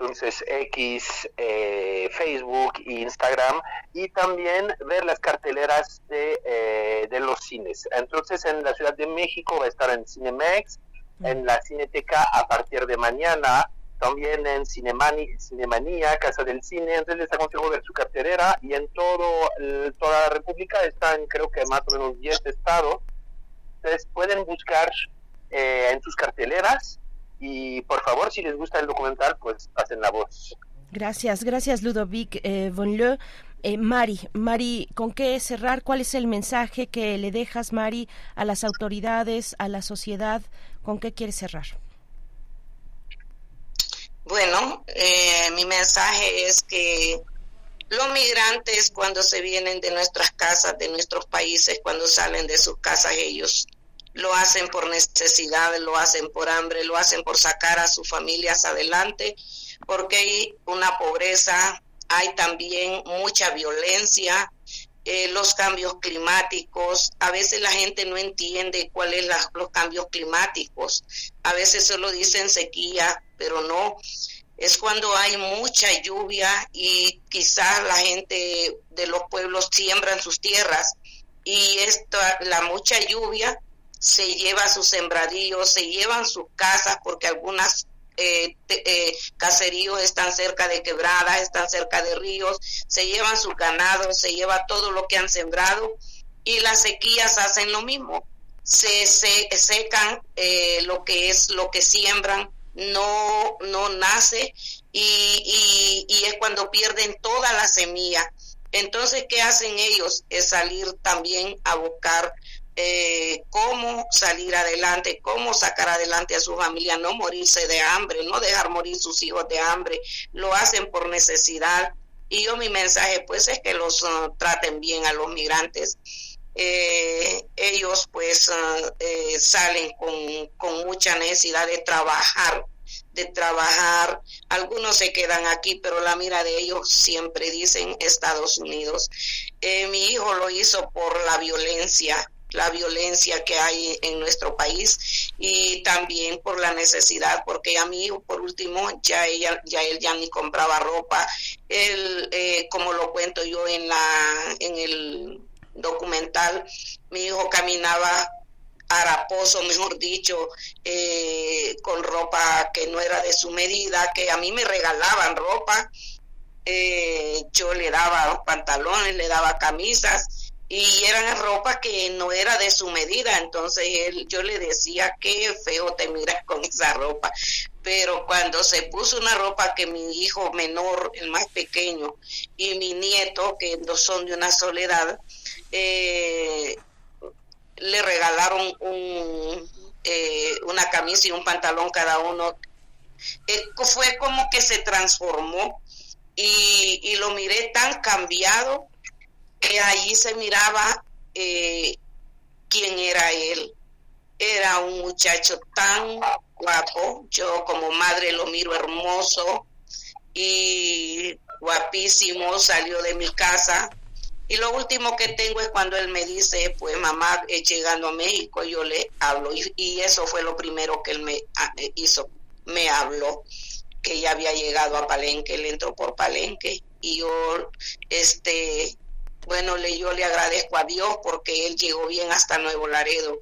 [SPEAKER 7] entonces X, eh, Facebook, Instagram y también ver las carteleras de, eh, de, los cines. Entonces en la Ciudad de México va a estar en Cinemex, en la Cineteca a partir de mañana, también en Cinemani, Cinemanía, Casa del Cine, entonces les aconsejo ver su cartelera y en todo toda la República están creo que más o menos 10 estados. Entonces pueden buscar eh, en sus carteleras y por favor, si les gusta el documental, pues hacen la voz.
[SPEAKER 3] Gracias, gracias Ludovic eh, Von Leu. Eh, Mari, Mari, ¿con qué cerrar? ¿Cuál es el mensaje que le dejas, Mari, a las autoridades, a la sociedad? ¿Con qué quieres cerrar?
[SPEAKER 6] Bueno, eh, mi mensaje es que los migrantes cuando se vienen de nuestras casas, de nuestros países, cuando salen de sus casas, ellos lo hacen por necesidad, lo hacen por hambre, lo hacen por sacar a sus familias adelante, porque hay una pobreza, hay también mucha violencia, eh, los cambios climáticos, a veces la gente no entiende cuáles son los cambios climáticos, a veces solo dicen sequía, pero no, es cuando hay mucha lluvia y quizás la gente de los pueblos siembran sus tierras y esta, la mucha lluvia se lleva sus sembradíos, se llevan sus casas porque algunas eh, eh, caseríos están cerca de quebradas, están cerca de ríos, se llevan sus ganados, se lleva todo lo que han sembrado y las sequías hacen lo mismo, se, secan eh, lo que es lo que siembran, no, no nace y, y, y es cuando pierden toda la semilla. Entonces, ¿qué hacen ellos? Es salir también a buscar eh, cómo salir adelante, cómo sacar adelante a su familia, no morirse de hambre, no dejar morir sus hijos de hambre, lo hacen por necesidad. Y yo mi mensaje pues es que los uh, traten bien a los migrantes. Eh, ellos pues uh, eh, salen con, con mucha necesidad de trabajar, de trabajar. Algunos se quedan aquí, pero la mira de ellos siempre dicen Estados Unidos. mi hijo lo hizo por la violencia, la violencia que hay en nuestro país y también por la necesidad porque a mí por último ya ella ya él ya ni compraba ropa. Él eh, como lo cuento yo en la en el documental mi hijo caminaba haraposo, *laughs* mejor dicho, eh, con ropa que no era de su medida, que a mí me regalaban ropa, eh, yo le daba pantalones, le daba camisas, y eran ropa que no era de su medida, entonces él, yo le decía, qué feo te miras con esa ropa, pero cuando se puso una ropa que mi hijo menor, el más pequeño, y mi nieto, que no son de una soledad, eh, le regalaron un, eh, una camisa y un pantalón cada uno, eh, fue como que se transformó y, y lo miré tan cambiado que allí se miraba eh, quién era él. Era un muchacho tan guapo, yo como madre lo miro hermoso y guapísimo, salió de mi casa. Y lo último que tengo es cuando él me dice, pues mamá, llegando a México, yo le hablo. Y, y eso fue lo primero que él me ah, eh, hizo, me habló, que ya había llegado a Palenque, él entró por Palenque. Y yo, este, bueno, le, yo le agradezco a Dios porque él llegó bien hasta Nuevo Laredo.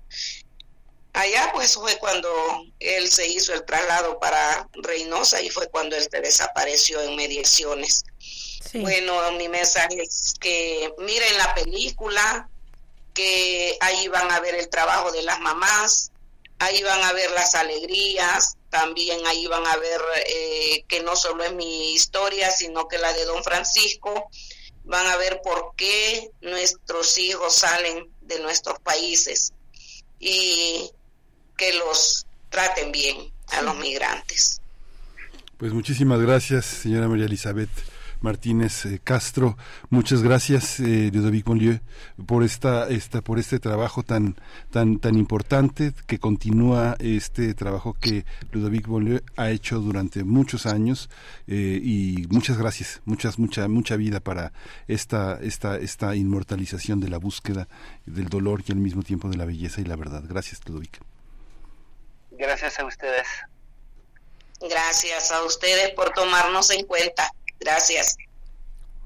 [SPEAKER 6] Allá pues fue cuando él se hizo el traslado para Reynosa y fue cuando él se desapareció en mediaciones. Bueno, mi mensaje es que miren la película, que ahí van a ver el trabajo de las mamás, ahí van a ver las alegrías, también ahí van a ver eh, que no solo es mi historia, sino que la de don Francisco, van a ver por qué nuestros hijos salen de nuestros países y que los traten bien a los migrantes.
[SPEAKER 4] Pues muchísimas gracias, señora María Elizabeth Martínez eh, Castro. Muchas gracias, eh, Ludovic Monlieu, por esta, esta, por este trabajo tan, tan, tan importante que continúa este trabajo que Ludovic Monlieu ha hecho durante muchos años eh, y muchas gracias, muchas, mucha, mucha vida para esta, esta, esta inmortalización de la búsqueda del dolor y al mismo tiempo de la belleza y la verdad. Gracias, Ludovic.
[SPEAKER 7] Gracias a ustedes.
[SPEAKER 6] Gracias a ustedes por tomarnos en cuenta. Gracias.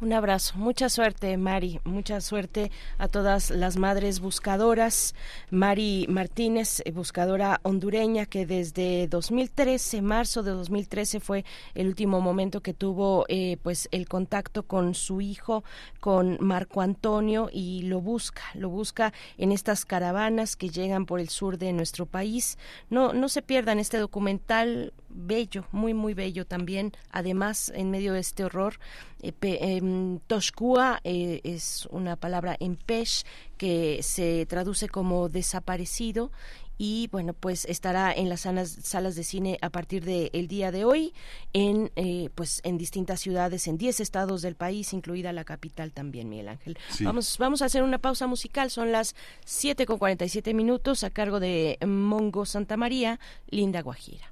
[SPEAKER 3] Un abrazo, mucha suerte Mari, mucha suerte a todas las madres buscadoras. Mari Martínez, eh, buscadora hondureña que desde 2013, marzo de 2013 fue el último momento que tuvo eh, pues el contacto con su hijo, con Marco Antonio y lo busca, lo busca en estas caravanas que llegan por el sur de nuestro país. No, no se pierdan este documental bello, muy muy bello también. Además, en medio de este horror eh, em, Toshkua eh, es una palabra en pesh que se traduce como desaparecido y bueno pues estará en las salas, de cine a partir del día de hoy en eh, pues en distintas ciudades en 10 estados del país incluida la capital también Miguel Ángel. Vamos vamos a hacer una pausa musical. Son las 7 con 47 minutos a cargo de Mongo Santa María Linda Guajira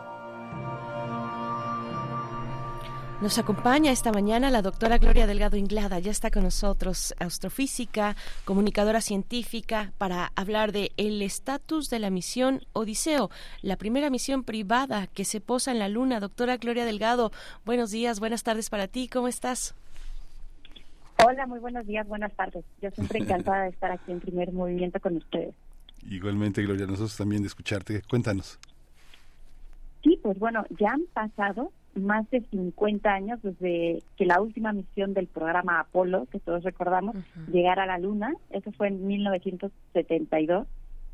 [SPEAKER 3] Nos acompaña esta mañana la doctora Gloria Delgado Inglada, ya está con nosotros, astrofísica, comunicadora científica, para hablar de el estatus de la misión Odiseo, la primera misión privada que se posa en la Luna. Doctora Gloria Delgado, buenos días, buenas tardes para ti, ¿cómo estás?
[SPEAKER 8] Hola, muy buenos días, buenas tardes. Yo siempre encantada de estar aquí en primer movimiento con ustedes.
[SPEAKER 4] Igualmente, Gloria, nosotros también de escucharte. Cuéntanos.
[SPEAKER 8] Sí, pues bueno, ya han pasado más de 50 años desde que la última misión del programa Apolo, que todos recordamos, llegara a la Luna. Eso fue en 1972.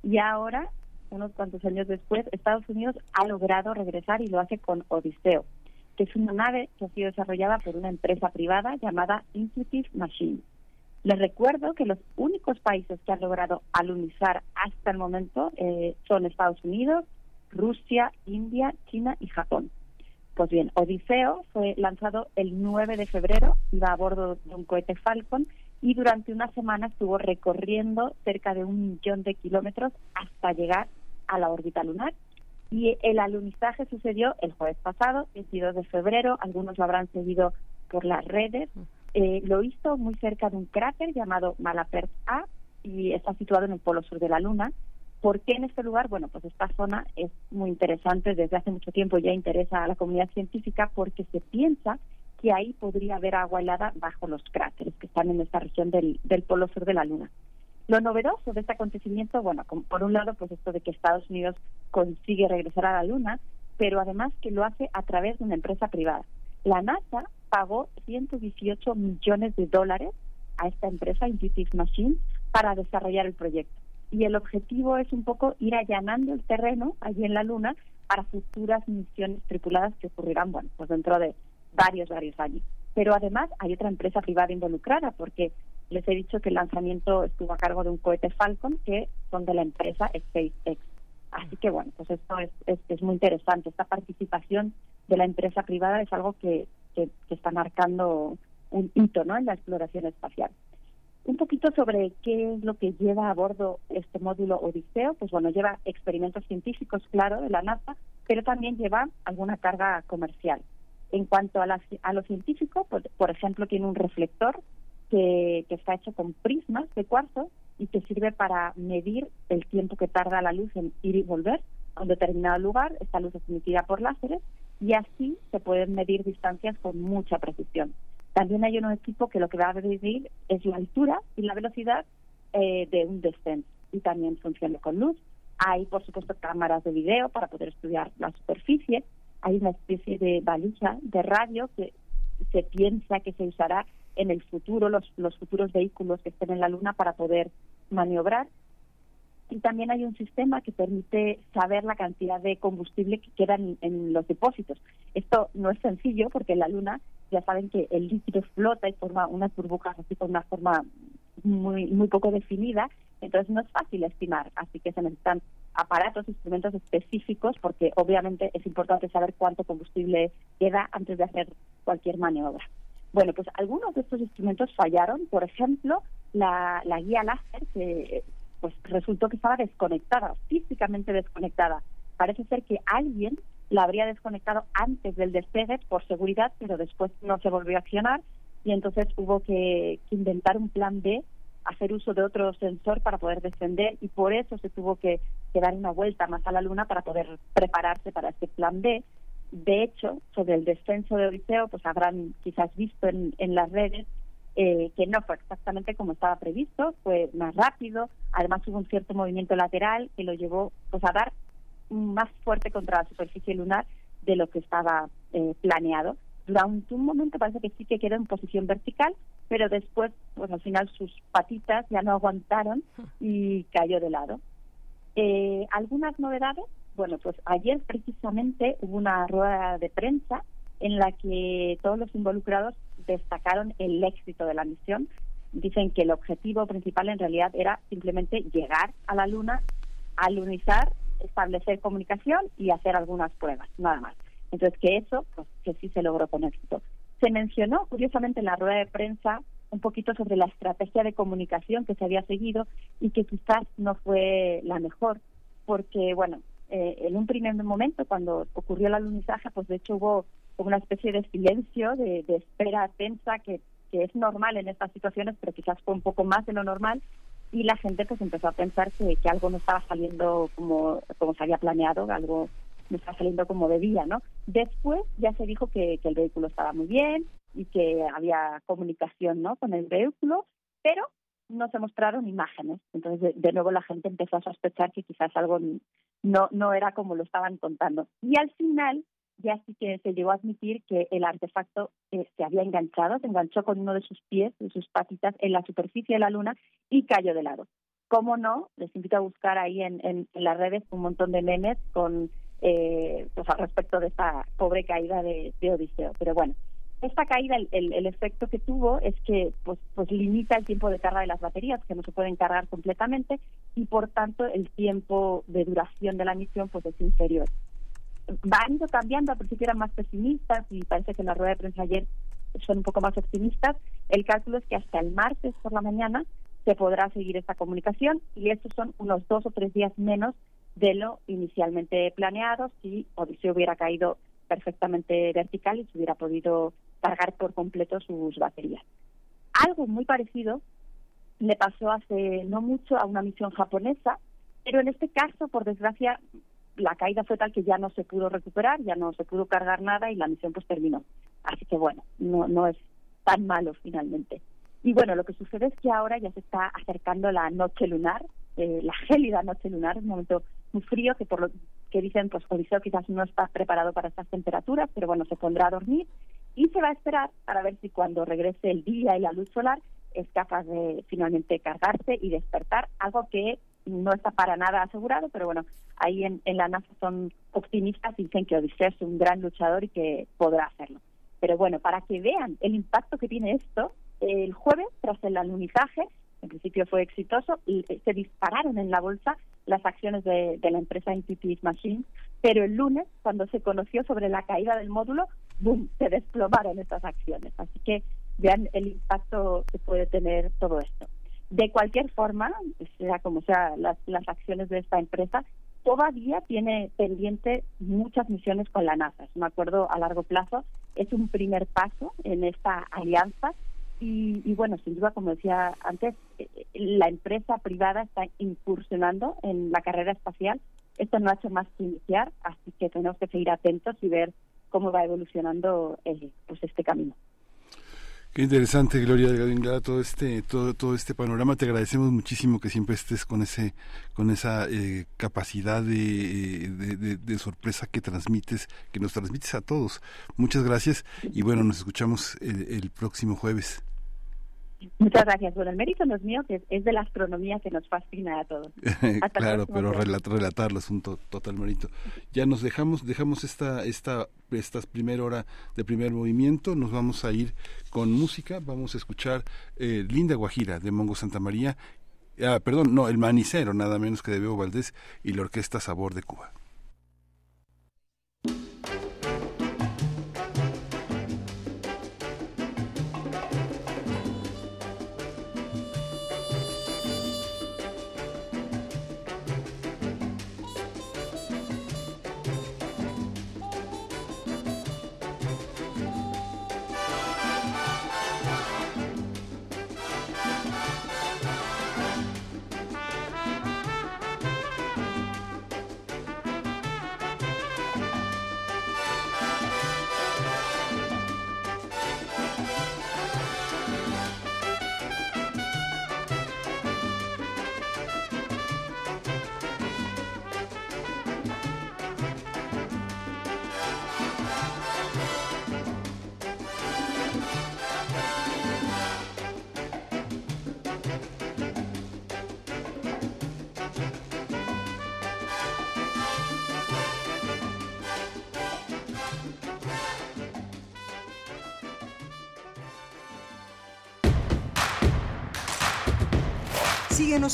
[SPEAKER 8] Y ahora, unos cuantos años después, Estados Unidos ha logrado regresar y lo hace con Odiseo, que es una nave que ha sido desarrollada por una empresa privada llamada Intuitive Machines. Les recuerdo que los únicos países que han logrado alunizar hasta el momento eh, son Estados Unidos, Rusia, India, China y Japón. Pues bien, Odiseo fue lanzado el 9 de febrero, iba a bordo de un cohete Falcon y durante una semana estuvo recorriendo cerca de un millón de kilómetros hasta llegar a la órbita lunar. Y el alunizaje sucedió el jueves pasado, 22 de febrero, algunos lo habrán seguido por las redes, eh, lo hizo muy cerca de un cráter llamado Malapert A y está situado en el polo sur de la Luna. ¿Por qué en este lugar? Bueno, pues esta zona es muy interesante, desde hace mucho tiempo ya interesa a la comunidad científica porque se piensa que ahí podría haber agua helada bajo los cráteres que están en esta región del, del polo sur de la Luna. Lo novedoso de este acontecimiento, bueno, por un lado, pues esto de que Estados Unidos consigue regresar a la Luna, pero además que lo hace a través de una empresa privada. La NASA pagó 118 millones de dólares a esta empresa, Intuitive Machines, para desarrollar el proyecto. Y el objetivo es un poco ir allanando el terreno allí en la Luna para futuras misiones tripuladas que ocurrirán, bueno, pues dentro de varios, varios años. Pero además hay otra empresa privada involucrada, porque les he dicho que el lanzamiento estuvo a cargo de un cohete Falcon, que son de la empresa SpaceX. Así que bueno, pues esto es, es, muy interesante. Esta participación de la empresa privada es algo que, que, está marcando un hito ¿no? en la exploración espacial. Un poquito sobre qué es lo que lleva a bordo este módulo Odiseo, pues bueno, lleva experimentos científicos, claro, de la NASA, pero también lleva alguna carga comercial. En cuanto a, a lo científico, pues, por ejemplo, tiene un reflector que, que está hecho con prismas de cuarzo y que sirve para medir el tiempo que tarda la luz en ir y volver a un determinado lugar. Esta luz es emitida por láseres y así se pueden medir distancias con mucha precisión. También hay un equipo que lo que va a medir es la altura y la velocidad eh, de un descenso y también funciona con luz. Hay, por supuesto, cámaras de video para poder estudiar la superficie. Hay una especie de valija de radio que se piensa que se usará en el futuro, los, futuros vehículos que estén en la Luna para poder maniobrar y también hay un sistema que permite saber la cantidad de combustible que queda en, los depósitos. Esto no es sencillo porque en la Luna ya saben que el líquido flota y forma unas burbujas así con una forma muy muy poco definida, entonces no es fácil estimar, así que se necesitan aparatos, instrumentos específicos porque obviamente es importante saber cuánto combustible queda antes de hacer cualquier maniobra. Bueno, pues algunos de estos instrumentos fallaron, por ejemplo, la, la guía láser que pues resultó que estaba desconectada, físicamente desconectada. Parece ser que alguien la habría desconectado antes del despegue por seguridad, pero después no se volvió a accionar y entonces hubo que, inventar un plan B, hacer uso de otro sensor para poder descender y por eso se tuvo que, dar una vuelta más a la Luna para poder prepararse para este plan B. De hecho, sobre el descenso de Odiseo, pues habrán quizás visto en, en las redes eh, que no fue exactamente como estaba previsto, fue más rápido, además hubo un cierto movimiento lateral que lo llevó pues, a dar más fuerte contra la superficie lunar de lo que estaba eh, planeado. Durante un momento parece que sí que quedó en posición vertical, pero después, pues al final sus patitas ya no aguantaron y cayó de lado. Eh, algunas novedades, bueno, pues ayer precisamente hubo una rueda de prensa en la que todos los involucrados destacaron el éxito de la misión. Dicen que el objetivo principal en realidad era simplemente llegar a la Luna, alunizar, establecer comunicación y hacer algunas pruebas, nada más. Entonces, que eso, pues que sí se logró con éxito. Se mencionó, curiosamente, en la rueda de prensa un poquito sobre la estrategia de comunicación que se había seguido y que quizás no fue la mejor, porque, bueno, eh, en un primer momento, cuando ocurrió el alunizaje, pues de hecho hubo una especie de silencio, de, espera tensa que, que es normal en estas situaciones, pero quizás fue un poco más de lo normal y la gente pues empezó a pensar que, que algo no estaba saliendo como, como se había planeado, algo no estaba saliendo como debía, ¿no? Después ya se dijo que, que el vehículo estaba muy bien y que había comunicación, ¿no? Con el vehículo, pero no se mostraron imágenes. Entonces, de, nuevo la gente empezó a sospechar que quizás algo no, no era como lo estaban contando. Y al final ya sí que se llegó a admitir que el artefacto se había enganchado, se enganchó con uno de sus pies, de sus patitas, en la superficie de la Luna y cayó de lado. ¿Cómo no? Les invito a buscar ahí en, en, las redes un montón de memes con eh, pues al respecto de esta pobre caída de, Odiseo. Pero bueno, esta caída, el, el, efecto que tuvo es que pues, pues limita el tiempo de carga de las baterías, que no se pueden cargar completamente, y por tanto el tiempo de duración de la misión pues es inferior. Va ido cambiando, al principio eran más pesimistas y parece que en la rueda de prensa ayer son un poco más optimistas. El cálculo es que hasta el martes por la mañana se podrá seguir esta comunicación y estos son unos dos o tres días menos de lo inicialmente planeado si Odiseo hubiera caído perfectamente vertical y se hubiera podido cargar por completo sus baterías. Algo muy parecido le pasó hace no mucho a una misión japonesa, pero en este caso, por desgracia, la caída fue tal que ya no se pudo recuperar, ya no se pudo cargar nada y la misión pues terminó. Así que bueno, no, no es tan malo finalmente. Y bueno, lo que sucede es que ahora ya se está acercando la noche lunar, eh, la gélida noche lunar, un momento muy frío que por lo que dicen, pues Odiseo quizás no está preparado para estas temperaturas, pero bueno, se pondrá a dormir y se va a esperar para ver si cuando regrese el día y la luz solar es capaz de finalmente cargarse y despertar, algo que no está para nada asegurado, pero bueno, ahí en, en la NASA son optimistas dicen que Odiseo es un gran luchador y que podrá hacerlo. Pero bueno, para que vean el impacto que tiene esto, el jueves, tras el alunizaje, en principio fue exitoso, y se dispararon en la bolsa las acciones de, la empresa Intuitive Machines, pero el lunes, cuando se conoció sobre la caída del módulo, ¡boom!, se desplomaron estas acciones. Así que vean el impacto que puede tener todo esto. De cualquier forma, sea como sea las, las acciones de esta empresa, todavía tiene pendiente muchas misiones con la NASA. Es un acuerdo a largo plazo, es un primer paso en esta alianza y, bueno, sin duda, como decía antes, eh, la empresa privada está incursionando en la carrera espacial. Esto no ha hecho más que iniciar, así que tenemos que seguir atentos y ver cómo va evolucionando eh, pues este camino.
[SPEAKER 4] Qué interesante, Gloria Delgado todo este, todo, todo este panorama. Te agradecemos muchísimo que siempre estés con ese, con esa eh, capacidad de, de, sorpresa que transmites, que nos transmites a todos. Muchas gracias y bueno, nos escuchamos el próximo jueves.
[SPEAKER 8] Muchas gracias. Bueno, el mérito no es mío, que es de la astronomía que nos fascina a todos. *laughs*
[SPEAKER 4] claro, pero relatarlo es un total mérito. Ya nos dejamos, dejamos esta, esta, esta primera hora de primer movimiento, nos vamos a ir con música, vamos a escuchar eh, Linda Guajira de Mongo Santa María, ah, perdón, no, El Manicero, nada menos que de Bebo Valdés y la Orquesta Sabor de Cuba.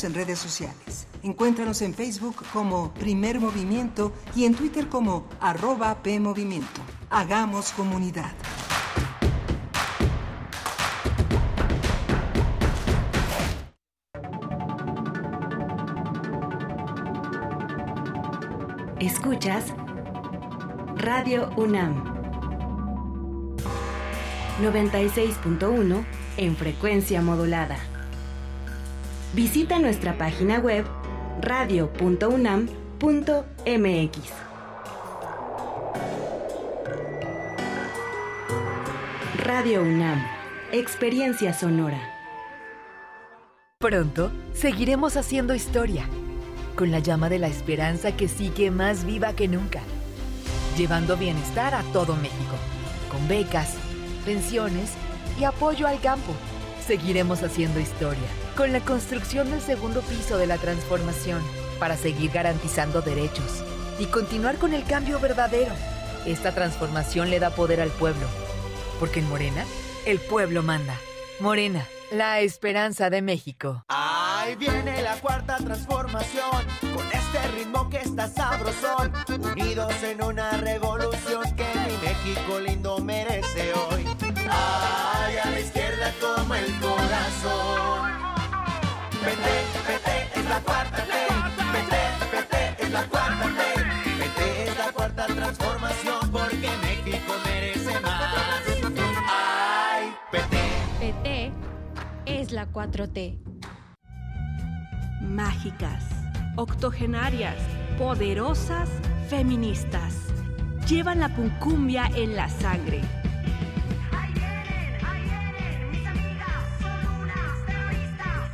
[SPEAKER 9] En redes sociales. Encuéntranos en Facebook como Primer Movimiento y en Twitter como arroba PMovimiento. Hagamos comunidad.
[SPEAKER 10] Escuchas Radio UNAM 96.1 en frecuencia modulada. Visita nuestra página web radio.unam.mx. Radio UNAM, Experiencia Sonora.
[SPEAKER 11] Pronto seguiremos haciendo historia, con la llama de la esperanza que sigue más viva que nunca llevando bienestar a todo México, con becas, pensiones y apoyo al campo. Seguiremos haciendo historia, con la construcción del segundo piso de la transformación, para seguir garantizando derechos y continuar con el cambio verdadero. Esta transformación le da poder al pueblo, porque en Morena, el pueblo manda. Morena, la esperanza de México.
[SPEAKER 12] Ahí viene la cuarta transformación, con este ritmo que está sabrosón, unidos en una revolución que mi México lindo merece hoy. Como el corazón. Vete, vete, es la cuarta ley. Vete, vete, es la cuarta ley. Vete, es la cuarta transformación porque México merece más. Ay, vete.
[SPEAKER 13] PT es la 4T.
[SPEAKER 14] Mágicas, octogenarias, poderosas, feministas. Llevan la puncumbia en la sangre.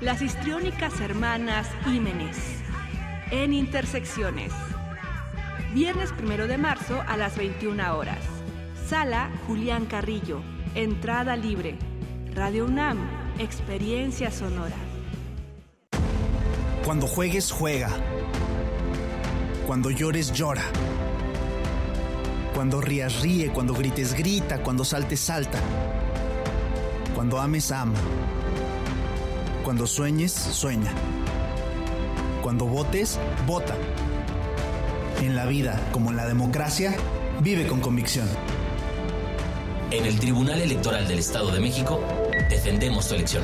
[SPEAKER 14] Las histriónicas hermanas Ímenes. En Intersecciones. Viernes primero de marzo a las 21 horas. Sala Julián Carrillo. Entrada libre. Radio UNAM. Experiencia sonora.
[SPEAKER 15] Cuando juegues, juega. Cuando llores, llora. Cuando rías, ríe. Cuando grites, grita. Cuando saltes, salta. Cuando ames, ama. Cuando sueñes, sueña. Cuando votes, vota. En la vida, como en la democracia, vive con convicción.
[SPEAKER 16] En el Tribunal Electoral del Estado de México, defendemos tu elección.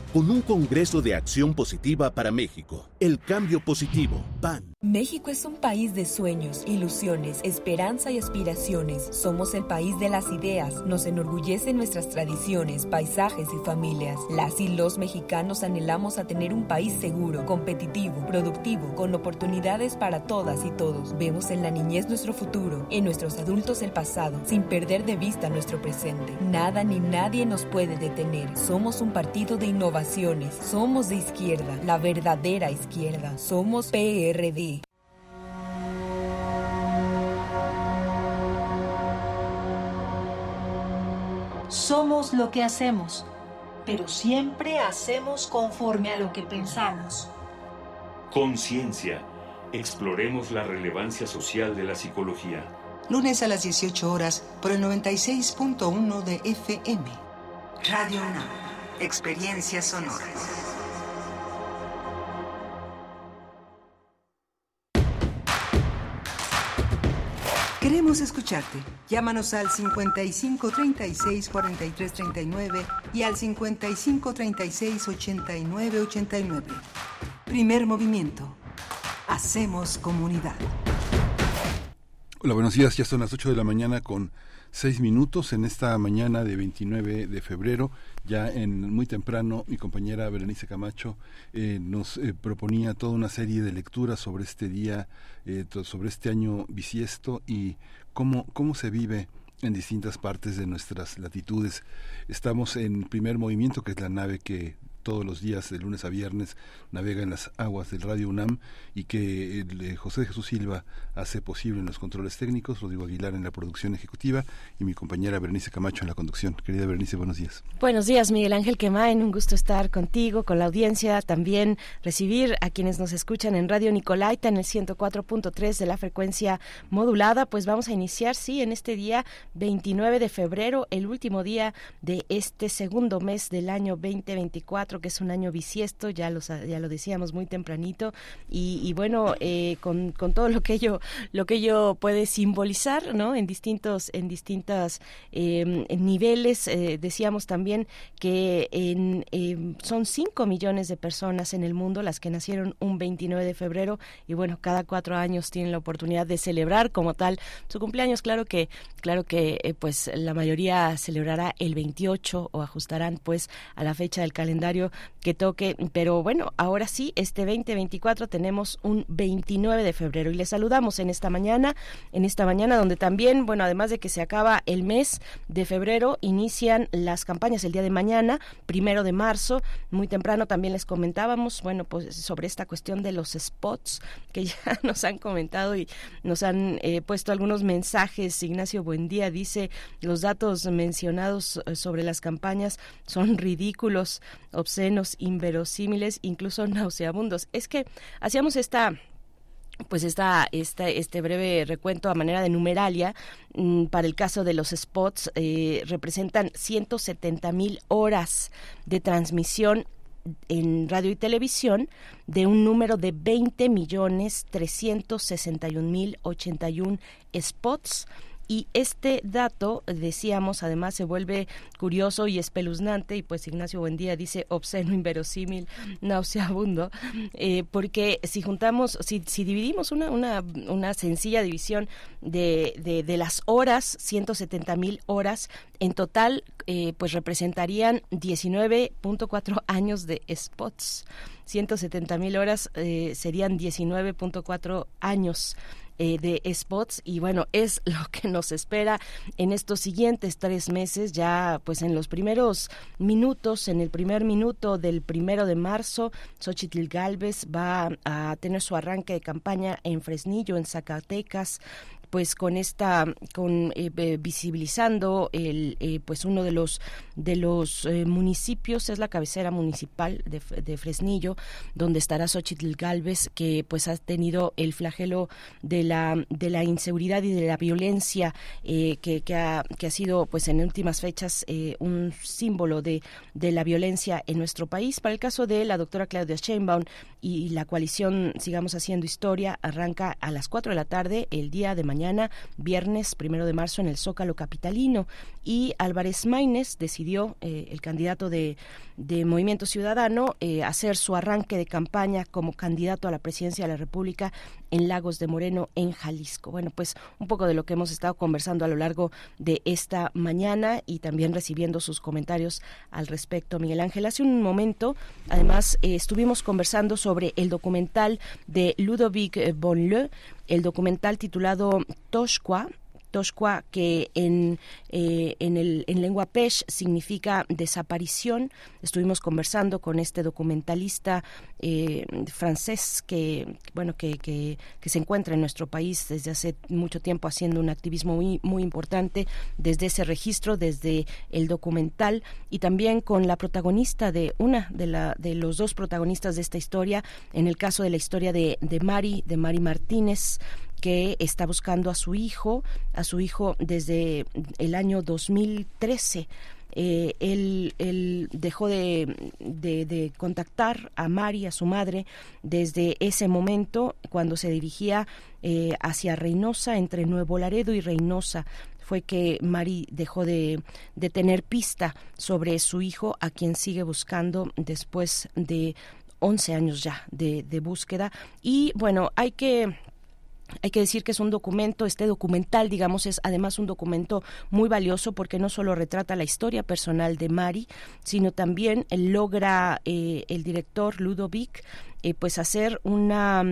[SPEAKER 17] con un Congreso de Acción Positiva para México. El cambio positivo, PAN.
[SPEAKER 18] México es un país de sueños, ilusiones, esperanza y aspiraciones. Somos el país de las ideas. Nos enorgullecen nuestras tradiciones, paisajes y familias. Las y los mexicanos anhelamos a tener un país seguro, competitivo, productivo, con oportunidades para todas y todos. Vemos en la niñez nuestro futuro, en nuestros adultos el pasado, sin perder de vista nuestro presente. Nada ni nadie nos puede detener. Somos un partido de Somos de izquierda, la verdadera izquierda. Somos PRD.
[SPEAKER 19] Somos lo que hacemos, pero siempre hacemos conforme a lo que pensamos.
[SPEAKER 2] Conciencia. Exploremos la relevancia social de la psicología.
[SPEAKER 9] Lunes a las 18 horas por el 96.1 de FM. Radio UNAM. Experiencias sonoras. Queremos escucharte. Llámanos al 55 36 43 39 y al 55 36 89 89. Primer movimiento. Hacemos comunidad.
[SPEAKER 4] Hola, buenos días. Ya son las 8 de la mañana con 6 minutos en esta mañana de 29 de febrero. Ya en muy temprano mi compañera Berenice Camacho eh, nos eh, proponía toda una serie de lecturas sobre este día, eh, sobre este año bisiesto y cómo, cómo se vive en distintas partes de nuestras latitudes. Estamos en primer movimiento, que es la nave que todos los días, de lunes a viernes, navega en las aguas del Radio UNAM y que el, eh, José Jesús Silva hace posible en los controles técnicos, Rodrigo Aguilar en la producción ejecutiva y mi compañera Bernice Camacho en la conducción. Querida Bernice, buenos días.
[SPEAKER 3] Buenos días, Miguel Ángel Quemain, un gusto estar contigo, con la audiencia, también recibir a quienes nos escuchan en Radio Nicolaita en el 104.3 de la frecuencia modulada. Pues vamos a iniciar, sí, en este día 29 de febrero, el último día de este segundo mes del año 2024 que es un año bisiesto, ya, los, ya lo decíamos muy tempranito, y, bueno, eh, con, con, todo lo que ello, lo que ello puede simbolizar, ¿no? En distintos, en distintas em, niveles, eh, decíamos también que em, son 5 millones de personas en el mundo las que nacieron un 29 de febrero, y bueno, cada cuatro años tienen la oportunidad de celebrar como tal su cumpleaños, claro que, claro que eh, pues la mayoría celebrará el 28 o ajustarán pues a la fecha del calendario que toque, pero bueno, ahora sí, este 2024 tenemos un 29 de febrero y les saludamos en esta mañana, en esta mañana donde también, bueno, además de que se acaba el mes de febrero, inician las campañas el día de mañana, primero de marzo, muy temprano también les comentábamos, bueno, pues sobre esta cuestión de los spots que ya *laughs* nos han comentado y nos han eh, puesto algunos mensajes. Ignacio Buendía dice, los datos mencionados eh, sobre las campañas son ridículos obscenos, inverosímiles, incluso *laughs* nauseabundos. Es que hacíamos esta pues esta, esta, este breve recuento a manera de numeralia mm, para el caso de los spots eh, representan 170 mil horas de transmisión en radio y televisión de un número de 20 millones 361 mil 81 spots. Y este dato, decíamos, además se vuelve curioso y espeluznante, y pues Ignacio Buendía dice obsceno, inverosímil, *laughs* nauseabundo, eh, porque si juntamos, si, si dividimos una, una, una sencilla división de, de, de las horas, 170 mil horas, en total, eh, pues representarían 19.4 *laughs* años de spots. 170 mil horas eh, serían 19.4 años eh, de spots y bueno, *laughs* es lo que nos espera en estos siguientes tres meses, ya pues en los primeros minutos, en el primer minuto del primero de marzo, Xochitl Galvez va a tener su arranque de campaña en Fresnillo, en Zacatecas, pues con esta con eh, eh, visibilizando el eh, pues uno de los de los municipios es la cabecera municipal de, de, Fresnillo donde estará Xochitl Galvez que pues ha tenido el flagelo de la de la inseguridad y de la violencia que, que, ha, que ha sido pues en últimas fechas un símbolo de, de la violencia en nuestro país. Para el caso de la doctora Claudia Sheinbaum y la coalición sigamos haciendo historia arranca a las 4 de la tarde el día de mañana mañana, viernes primero de marzo, en el Zócalo Capitalino. Y Álvarez Maínez decidió, eh, el candidato de, de Movimiento Ciudadano, eh, hacer su arranque de campaña como candidato a la presidencia de la República en Lagos de Moreno, en Jalisco. Bueno, pues un poco de lo que hemos estado conversando a lo largo de esta mañana y también recibiendo sus comentarios al respecto. Miguel Ángel, hace un momento, además, eh, estuvimos conversando sobre el documental de Ludovic Bonleu, el documental titulado Toshqua, Toshqua, que en, eh, en, el, en lengua pesh significa desaparición. Estuvimos conversando con este documentalista eh, francés que, bueno, que, que, se encuentra en nuestro país desde hace mucho tiempo haciendo un activismo muy, muy importante desde ese registro, desde el documental y también con la protagonista de una de, la, de los dos protagonistas de esta historia, en el caso de la historia de, de Mari, de Mari Martínez, que está buscando a su hijo, a su hijo desde el año 2013. Eh, él, dejó de, contactar a Mari, a su madre, desde ese momento cuando se dirigía eh, hacia Reynosa, entre Nuevo Laredo y Reynosa. Fue que Mari dejó de, tener pista sobre su hijo, a quien sigue buscando después de 11 años ya de búsqueda. Y bueno, hay que hay que decir que es un documento, este documental, digamos, es además un documento muy valioso porque no solo retrata la historia personal de Mari, sino también logra eh, el director Ludovic eh, pues hacer una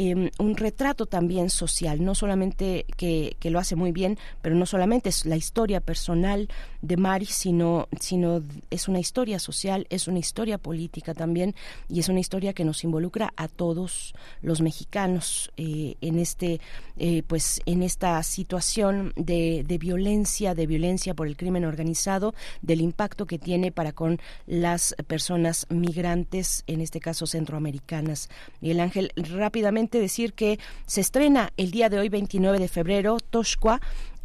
[SPEAKER 3] em, un retrato también social, no solamente que, que, lo hace muy bien, pero no solamente es la historia personal de Mari, sino, sino es una historia social, es una historia política también, y es una historia que nos involucra a todos los mexicanos eh, en este, eh, pues en esta situación de, de violencia, de violencia por el crimen organizado, del impacto que tiene para con las personas migrantes, en este caso centroamericanas. Miguel Ángel, rápidamente decir que se estrena el día de hoy, 29 de febrero, Toshqua,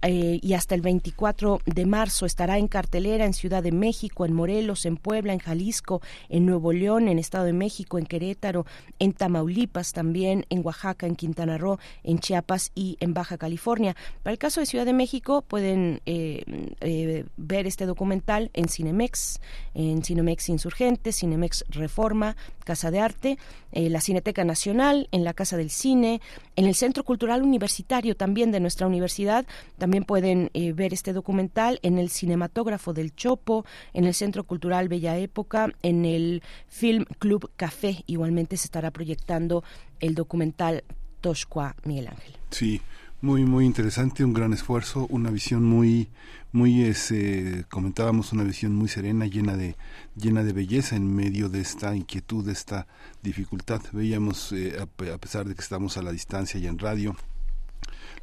[SPEAKER 3] eh, y hasta el 24 de marzo estará en cartelera en Ciudad de México, en Morelos, en Puebla, en Jalisco, en Nuevo León, en Estado de México, en Querétaro, en Tamaulipas también, en Oaxaca, en Quintana Roo, en Chiapas y en Baja California. Para el caso de Ciudad de México pueden eh, eh, ver este documental en Cinemex, en Cinemex Insurgente, Cinemex Reforma, Casa de Arte, la Cineteca Nacional, en la Casa del Cine, en el Centro Cultural Universitario también de nuestra universidad, también pueden eh, ver este documental en el Cinematógrafo del Chopo, en el Centro Cultural Bella Época, en el Film Club Café. Igualmente se estará proyectando el documental Toshqua Miguel Ángel.
[SPEAKER 4] Sí, muy muy interesante, un gran esfuerzo, una visión muy muy ese, comentábamos una visión muy serena, llena de llena de belleza en medio de esta inquietud, de esta dificultad. Veíamos eh, a pesar de que estamos a la distancia y en radio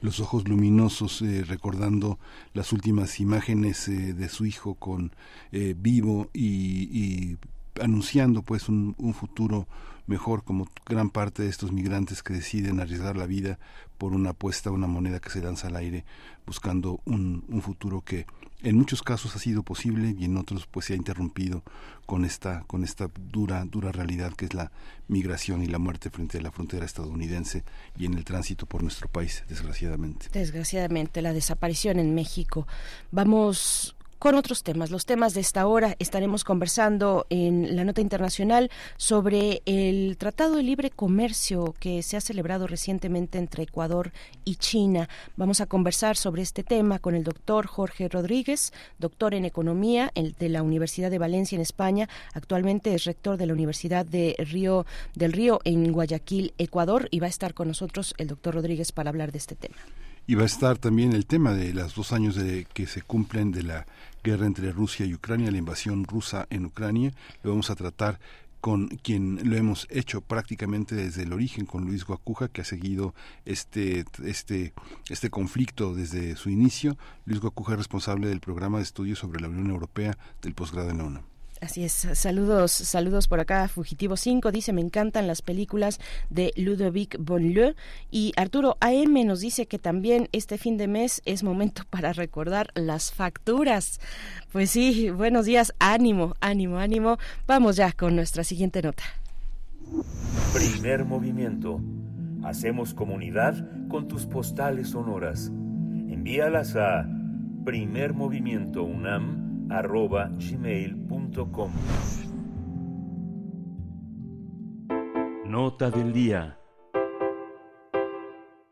[SPEAKER 4] los ojos luminosos eh, recordando las últimas imágenes eh, de su hijo con eh, vivo y, anunciando pues un, futuro mejor como gran parte de estos migrantes que deciden arriesgar la vida por una apuesta, una moneda que se lanza al aire buscando un futuro que en muchos casos ha sido posible y en otros pues se ha interrumpido con esta con esta dura dura realidad que es la migración y la muerte frente a la frontera estadounidense y en el tránsito por nuestro país desgraciadamente.
[SPEAKER 3] Desgraciadamente la desaparición en México. Vamos con otros temas. Los temas de esta hora estaremos conversando en la nota internacional sobre el Tratado de Libre Comercio que se ha celebrado recientemente entre Ecuador y China. Vamos a conversar sobre este tema con el doctor Jorge Rodríguez, doctor en Economía de la Universidad de Valencia en España. Actualmente es rector de la Universidad de Río del Río en Guayaquil, Ecuador, y va a estar con nosotros el doctor Rodríguez para hablar de este tema.
[SPEAKER 4] Y va a estar también el tema de los dos años de que se cumplen de la guerra entre Rusia y Ucrania, la invasión rusa en Ucrania. Lo vamos a tratar con quien lo hemos hecho prácticamente desde el origen, con Luis Guacuja, que ha seguido este, este, este conflicto desde su inicio. Luis Guacuja es responsable del programa de estudios sobre la Unión Europea del posgrado en la UNAM.
[SPEAKER 3] Así es, saludos, saludos por acá. Fugitivo 5 dice, me encantan las películas de Ludovic Bonlieu. Y Arturo AM nos dice que también este fin de mes es momento para recordar las facturas. Pues sí, buenos días, ánimo, ánimo, ánimo. Vamos ya con nuestra siguiente nota.
[SPEAKER 2] Primer movimiento. Hacemos comunidad con tus postales sonoras. Envíalas a primermovimientounam arroba gmail.com. Nota del día.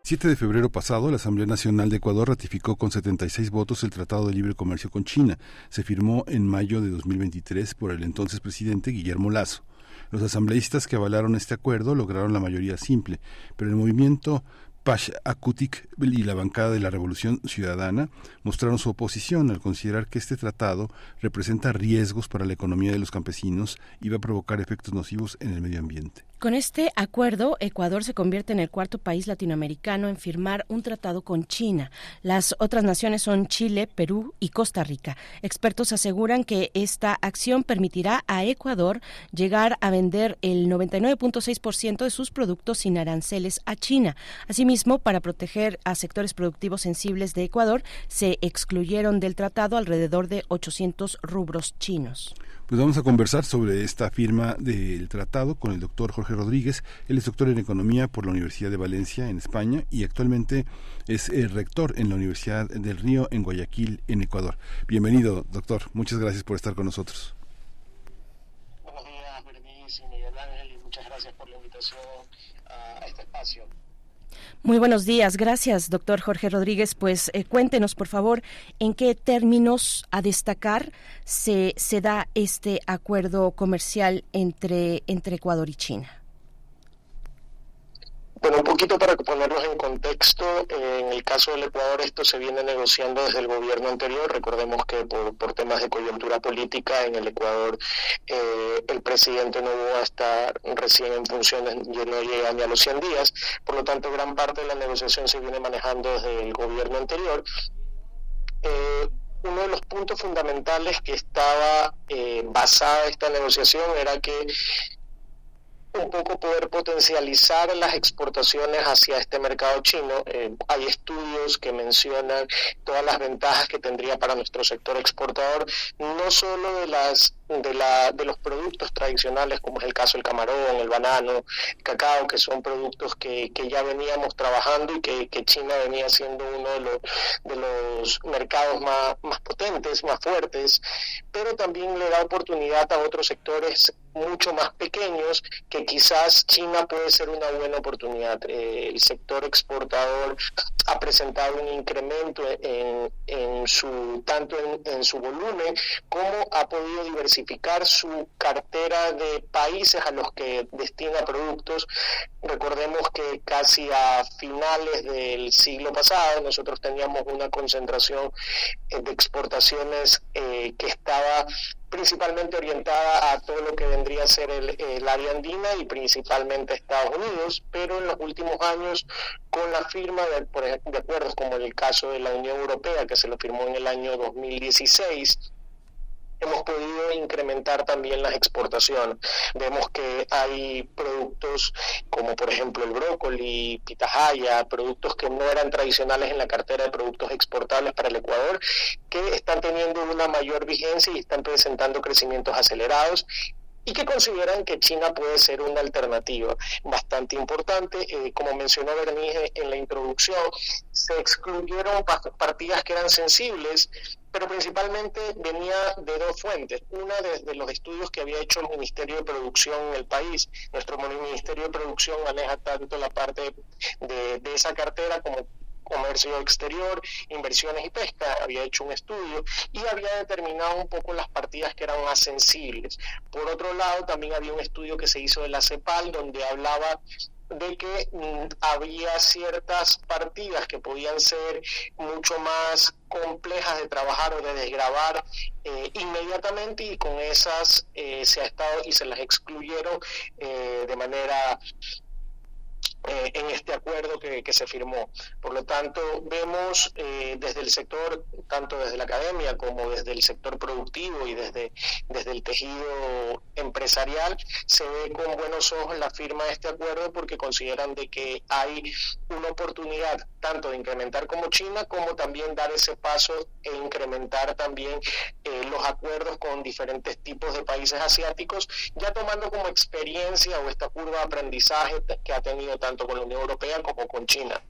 [SPEAKER 4] 7 de febrero pasado, la Asamblea Nacional de Ecuador ratificó con 76 votos el Tratado de Libre Comercio con China. Se firmó en mayo de 2023 por el entonces presidente Guillermo Lazo. Los asambleístas que avalaron este acuerdo lograron la mayoría simple, pero el movimiento Pash Akutik y la bancada de la Revolución Ciudadana mostraron su oposición al considerar que este tratado representa riesgos para la economía de los campesinos y va a provocar efectos nocivos en el medio ambiente.
[SPEAKER 3] Con este acuerdo, Ecuador se convierte en el cuarto país latinoamericano en firmar un tratado con China. Las otras naciones son Chile, Perú y Costa Rica. Expertos aseguran que esta acción permitirá a Ecuador llegar a vender el 99.6% de sus productos sin aranceles a China. Asimismo, para proteger a sectores productivos sensibles de Ecuador, se excluyeron del tratado alrededor de 800 rubros chinos.
[SPEAKER 4] Pues vamos a conversar sobre esta firma del tratado con el doctor Jorge Rodríguez. Él es doctor en Economía por la Universidad de Valencia, en España, y actualmente es el rector en la Universidad del Río, en Guayaquil, en Ecuador. Bienvenido, doctor. Muchas gracias por estar con nosotros.
[SPEAKER 20] Buenos días, Berenice y Miguel Ángel, y muchas gracias por la invitación a este espacio.
[SPEAKER 3] Muy buenos días, gracias, doctor Jorge Rodríguez. Pues eh, cuéntenos, por favor, en qué términos a destacar se, se da este acuerdo comercial entre, entre Ecuador y China.
[SPEAKER 20] Bueno, un poquito para ponerlos en contexto, en el caso del Ecuador esto se viene negociando desde el gobierno anterior. Recordemos que por, temas de coyuntura política en el Ecuador eh, el presidente no va a estar recién en funciones, no llega ni a los 100 días. Por lo tanto, gran parte de la negociación se viene manejando desde el gobierno anterior. Eh, uno de los puntos fundamentales que estaba eh, basada esta negociación era que un poco poder potencializar las exportaciones hacia este mercado chino. Eh, hay estudios que mencionan todas las ventajas que tendría para nuestro sector exportador, no solo de las de, la, de los productos tradicionales, como es el caso del camarón, el banano, el cacao, que son productos que, que ya veníamos trabajando y que, que, China venía siendo uno de los, de los mercados más, más potentes, más fuertes, pero también le da oportunidad a otros sectores mucho más pequeños que quizás China puede ser una buena oportunidad. Eh, el sector exportador ha presentado un incremento en, en su tanto en, en, su volumen como ha podido diversificar su cartera de países a los que destina productos. Recordemos que casi a finales del siglo pasado nosotros teníamos una concentración de exportaciones eh, que estaba principalmente orientada a todo lo que vendría a ser el, área andina y principalmente Estados Unidos, pero en los últimos años con la firma de, de acuerdos como en el caso de la Unión Europea, que se lo firmó en el año 2016, hemos podido incrementar también las exportaciones. Vemos que hay productos como por ejemplo el brócoli, pitahaya, productos que no eran tradicionales en la cartera de productos exportables para el Ecuador, que están teniendo una mayor vigencia y están presentando crecimientos acelerados y que consideran que China puede ser una alternativa bastante importante. Eh, como mencionó Bernice en la introducción, se excluyeron partidas que eran sensibles, pero principalmente venía de dos fuentes. Una desde los estudios que había hecho el Ministerio de Producción en el país. Nuestro Ministerio de Producción maneja tanto la parte de, de esa cartera como comercio exterior, inversiones y pesca, había hecho un estudio y había determinado un poco las partidas que eran más sensibles. Por otro lado, también había un estudio que se hizo de la CEPAL donde hablaba de que mm, había ciertas partidas que podían ser mucho más complejas de trabajar o de desgravar eh, inmediatamente y con esas eh, se ha estado y se las excluyeron eh, de manera eh, en este acuerdo que, se firmó. Por lo tanto, vemos eh, desde el sector, tanto desde la academia como desde el sector productivo y desde, desde el tejido empresarial, se ve con buenos ojos la firma de este acuerdo porque consideran de que hay una oportunidad tanto de incrementar como China como también dar ese paso e incrementar también eh, los acuerdos con diferentes tipos de países asiáticos, ya tomando como experiencia o esta curva de aprendizaje que ha tenido tanto tanto con la Unión Europea como con China.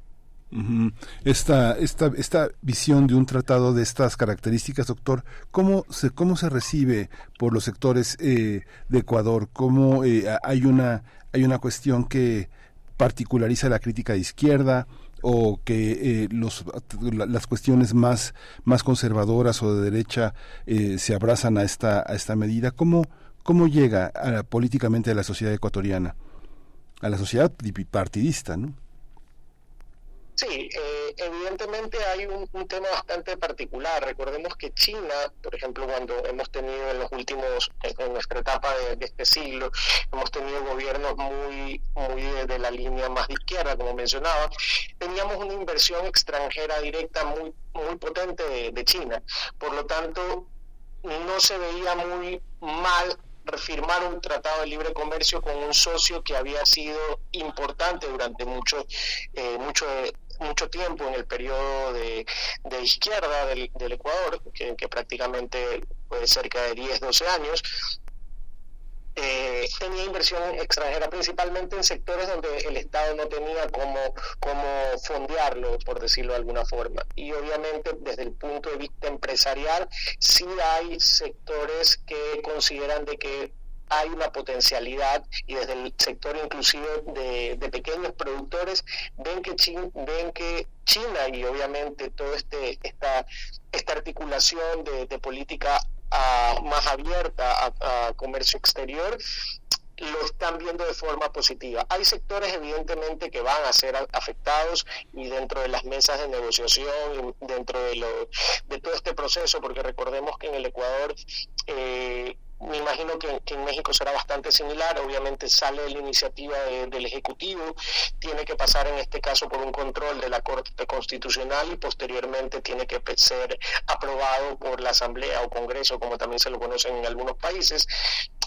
[SPEAKER 4] Esta, esta, esta visión de un tratado de estas características, doctor, ¿cómo se, cómo se recibe por los sectores eh, de Ecuador? ¿Cómo eh, hay, una, hay una cuestión que particulariza la crítica de izquierda? o que eh, los, las cuestiones más, más conservadoras o de derecha se abrazan a esta, a esta medida. ¿Cómo, cómo llega políticamente a la sociedad ecuatoriana? A la sociedad bipartidista, ¿no?
[SPEAKER 20] Sí, eh, evidentemente hay un, tema bastante particular. Recordemos que China, por ejemplo, cuando hemos tenido en los últimos, en nuestra etapa de, este siglo, hemos tenido gobiernos muy, muy de, la línea más de izquierda, como mencionaba, teníamos una inversión extranjera directa muy, muy potente de China. Por lo tanto, no se veía muy mal firmar un tratado de libre comercio con un socio que había sido importante durante mucho, eh, mucho, mucho tiempo en el periodo de, izquierda del, Ecuador, que, que, prácticamente fue cerca de 10, 12 años, eh, tenía inversión extranjera principalmente en sectores donde el Estado no tenía cómo, cómo fondearlo, por decirlo de alguna forma. Y obviamente desde el punto de vista empresarial, sí hay sectores que consideran de que hay una potencialidad y desde el sector inclusive de, pequeños productores ven que China, ven que China y obviamente toda este esta esta articulación de política más abierta a, comercio exterior lo están viendo de forma positiva. Hay sectores evidentemente que van a ser afectados y dentro de las mesas de negociación, dentro de, lo, de todo este proceso, porque recordemos que en el Ecuador eh, me imagino que, en México será bastante similar. Obviamente sale la iniciativa del Ejecutivo, tiene que pasar en este caso por un control de la Corte Constitucional y posteriormente tiene que ser aprobado por la Asamblea o Congreso, como también se lo conocen en algunos países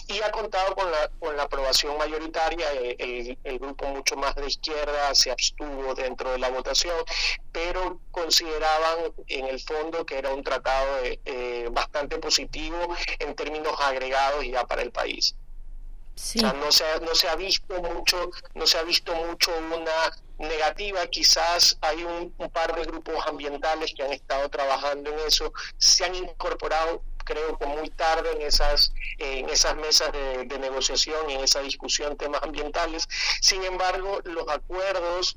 [SPEAKER 20] y ha contado con la, con la aprobación mayoritaria. Eh, el, grupo mucho más de izquierda se abstuvo dentro de la votación, pero consideraban en el fondo que era un tratado eh, bastante positivo en términos agregados ya para el país. O sea, no se, ha, no se ha visto mucho, no se ha visto mucho una negativa, quizás hay un, un, par de grupos ambientales que han estado trabajando en eso, se han incorporado creo que muy tarde en esas, en esas mesas de, negociación y en esa discusión temas ambientales. Sin embargo, los acuerdos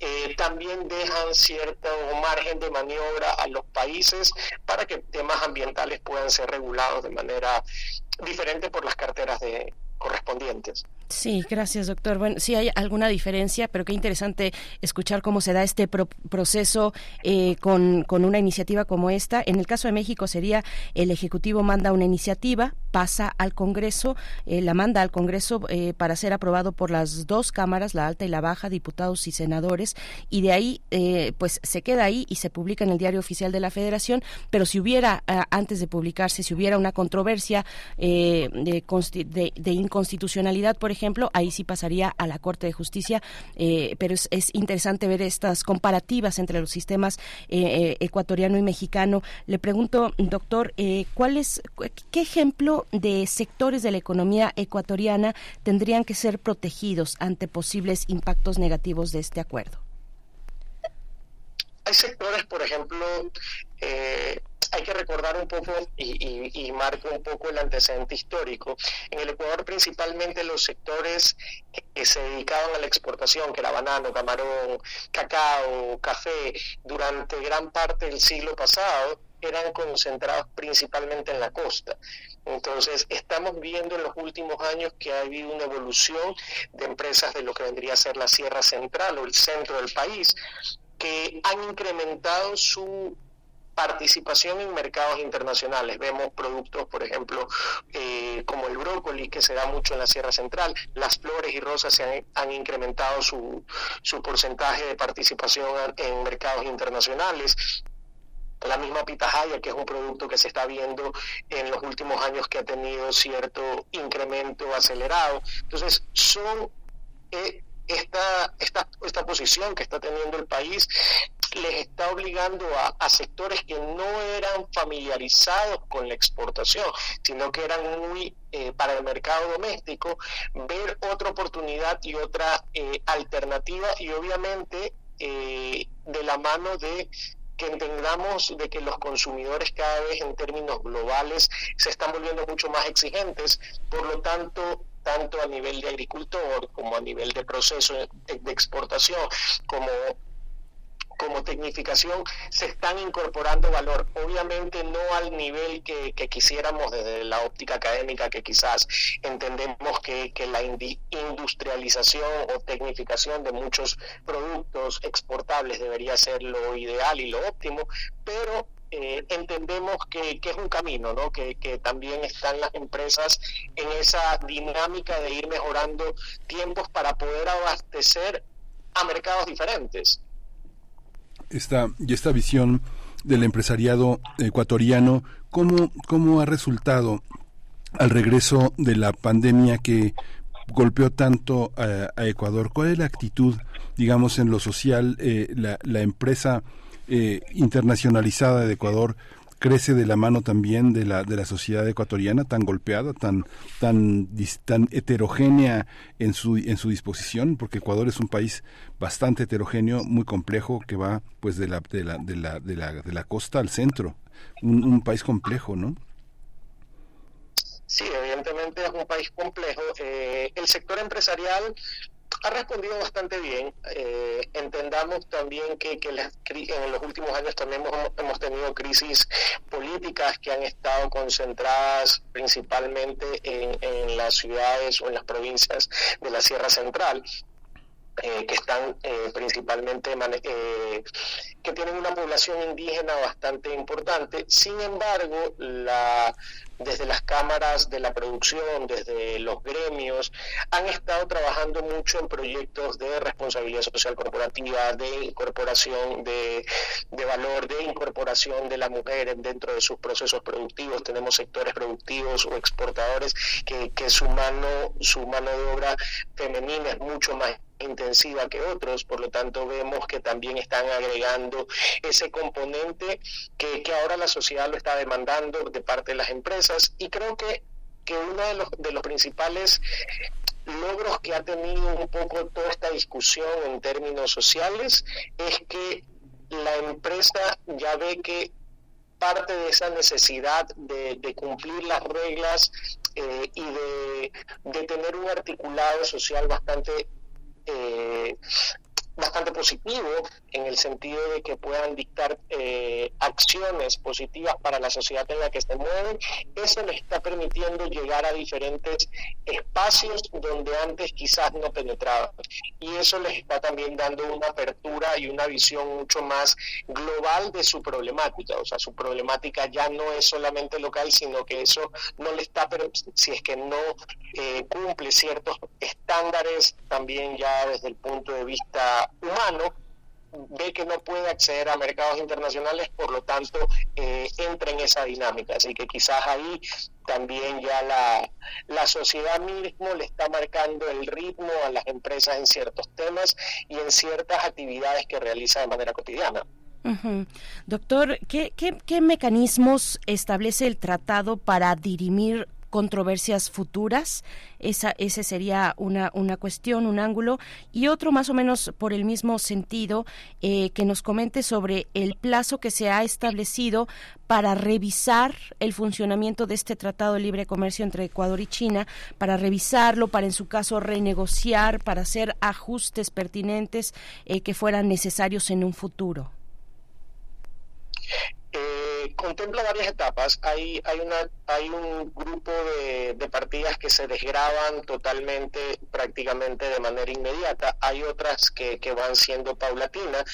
[SPEAKER 20] eh, también dejan cierto margen de maniobra a los países para que temas ambientales puedan ser regulados de manera diferente por las carteras de, correspondientes.
[SPEAKER 3] Sí, gracias, doctor. Bueno, sí hay alguna diferencia, pero qué interesante escuchar cómo se da este proceso eh, con, con, una iniciativa como esta. En el caso de México sería el Ejecutivo manda una iniciativa, pasa al Congreso, eh, la manda al Congreso eh, para ser aprobado por las dos cámaras, la alta y la baja, diputados y senadores, y de ahí pues se queda ahí y se publica en el Diario Oficial de la Federación, pero si hubiera, antes de publicarse, si hubiera una controversia de, de, de inconstitucionalidad, por ejemplo, ahí sí pasaría a la Corte de Justicia, eh, pero es, interesante ver estas comparativas entre los sistemas eh, eh, ecuatoriano y mexicano. Le pregunto, doctor, ¿cuál es, ¿qué ejemplo de sectores de la economía ecuatoriana tendrían que ser protegidos ante posibles impactos negativos de este acuerdo?
[SPEAKER 20] Hay sectores, por ejemplo, eh, hay que recordar un poco y, y, marco un poco el antecedente histórico. En el Ecuador principalmente los sectores que se dedicaban a la exportación, que era banano, camarón, cacao, café, durante gran parte del siglo pasado eran concentrados principalmente en la costa. Entonces, estamos viendo en los últimos años que ha habido una evolución de empresas de lo que vendría a ser la Sierra Central o el centro del país, que han incrementado su participación en mercados internacionales. Vemos productos, por ejemplo, eh, como el brócoli, que se da mucho en la Sierra Central. Las flores y rosas se han, incrementado su, su porcentaje de participación en mercados internacionales la misma pitahaya, que es un producto que se está viendo en los últimos años que ha tenido cierto incremento acelerado. Entonces, son eh, esta, esta, esta posición que está teniendo el país les está obligando a, sectores que no eran familiarizados con la exportación, sino que eran muy eh, para el mercado doméstico, ver otra oportunidad y otra eh, alternativa y obviamente eh, de la mano de que entendamos de que los consumidores cada vez en términos globales se están volviendo mucho más exigentes, por lo tanto tanto a nivel de agricultor como a nivel de proceso de, exportación, como como tecnificación se están incorporando valor. Obviamente no al nivel que, quisiéramos desde la óptica académica, que quizás entendemos que, que, la industrialización o tecnificación de muchos productos exportables debería ser lo ideal y lo óptimo, pero eh, entendemos que, es un camino, ¿no? Que, también están las empresas en esa dinámica de ir mejorando tiempos para poder abastecer a mercados diferentes.
[SPEAKER 4] Esta, y esta visión del empresariado ecuatoriano, ¿cómo, cómo ha resultado al regreso de la pandemia que golpeó tanto a, Ecuador? ¿Cuál es la actitud, digamos, en lo social? Eh, la, la empresa eh, internacionalizada de Ecuador crece de la mano también de la de la sociedad ecuatoriana tan golpeada tan tan tan heterogénea en su en su disposición porque Ecuador es un país bastante heterogéneo muy complejo que va pues de la de la de la de la, de la costa al centro un, país complejo no
[SPEAKER 20] Sí, evidentemente es un país complejo. Eh, el sector empresarial ha respondido bastante bien. Eh, entendamos también que, que en los últimos años también hemos, tenido crisis políticas que han estado concentradas principalmente en, en las ciudades o en las provincias de la Sierra Central. Eh, que están eh, principalmente, eh, que tienen una población indígena bastante importante. Sin embargo, la, desde las cámaras de la producción, desde los gremios, han estado trabajando mucho en proyectos de responsabilidad social corporativa, de incorporación de, de valor, de incorporación de la mujer dentro de sus procesos productivos. Tenemos sectores productivos o exportadores que, que su mano, su mano de obra femenina es mucho más intensiva que otros, por lo tanto vemos que también están agregando ese componente que, ahora la sociedad lo está demandando de parte de las empresas. Y creo que, que uno de los, de los principales logros que ha tenido un poco toda esta discusión en términos sociales es que la empresa ya ve que parte de esa necesidad de, de cumplir las reglas eh, y de, de, tener un articulado social bastante eh, bastante positivo en el sentido de que puedan dictar eh, acciones positivas para la sociedad en la que se mueven, eso les está permitiendo llegar a diferentes espacios donde antes quizás no penetraban. Y eso les está también dando una apertura y una visión mucho más global de su problemática. O sea, su problemática ya no es solamente local, sino que eso no le está, pero si es que no eh, cumple ciertos estándares también ya desde el punto de vista humano, ve que no puede acceder a mercados internacionales, por lo tanto eh, entra en esa dinámica. Así que quizás ahí también ya la, la sociedad mismo le está marcando el ritmo a las empresas en ciertos temas y en ciertas actividades que realiza de manera cotidiana.
[SPEAKER 3] Doctor, ¿qué, qué, ¿qué mecanismos establece el tratado para dirimir controversias futuras. Esa, ese sería una, una cuestión, un ángulo. Y otro más o menos por el mismo sentido, eh, que nos comente sobre el plazo que se ha establecido para revisar el funcionamiento de este Tratado de Libre Comercio entre Ecuador y China, para revisarlo, para en su caso renegociar, para hacer ajustes pertinentes eh, que fueran necesarios en un futuro.
[SPEAKER 20] Eh, contempla varias etapas. Hay, hay, una, hay un grupo de, de, partidas que se desgraban totalmente, prácticamente de manera inmediata. Hay otras que, que van siendo paulatinas.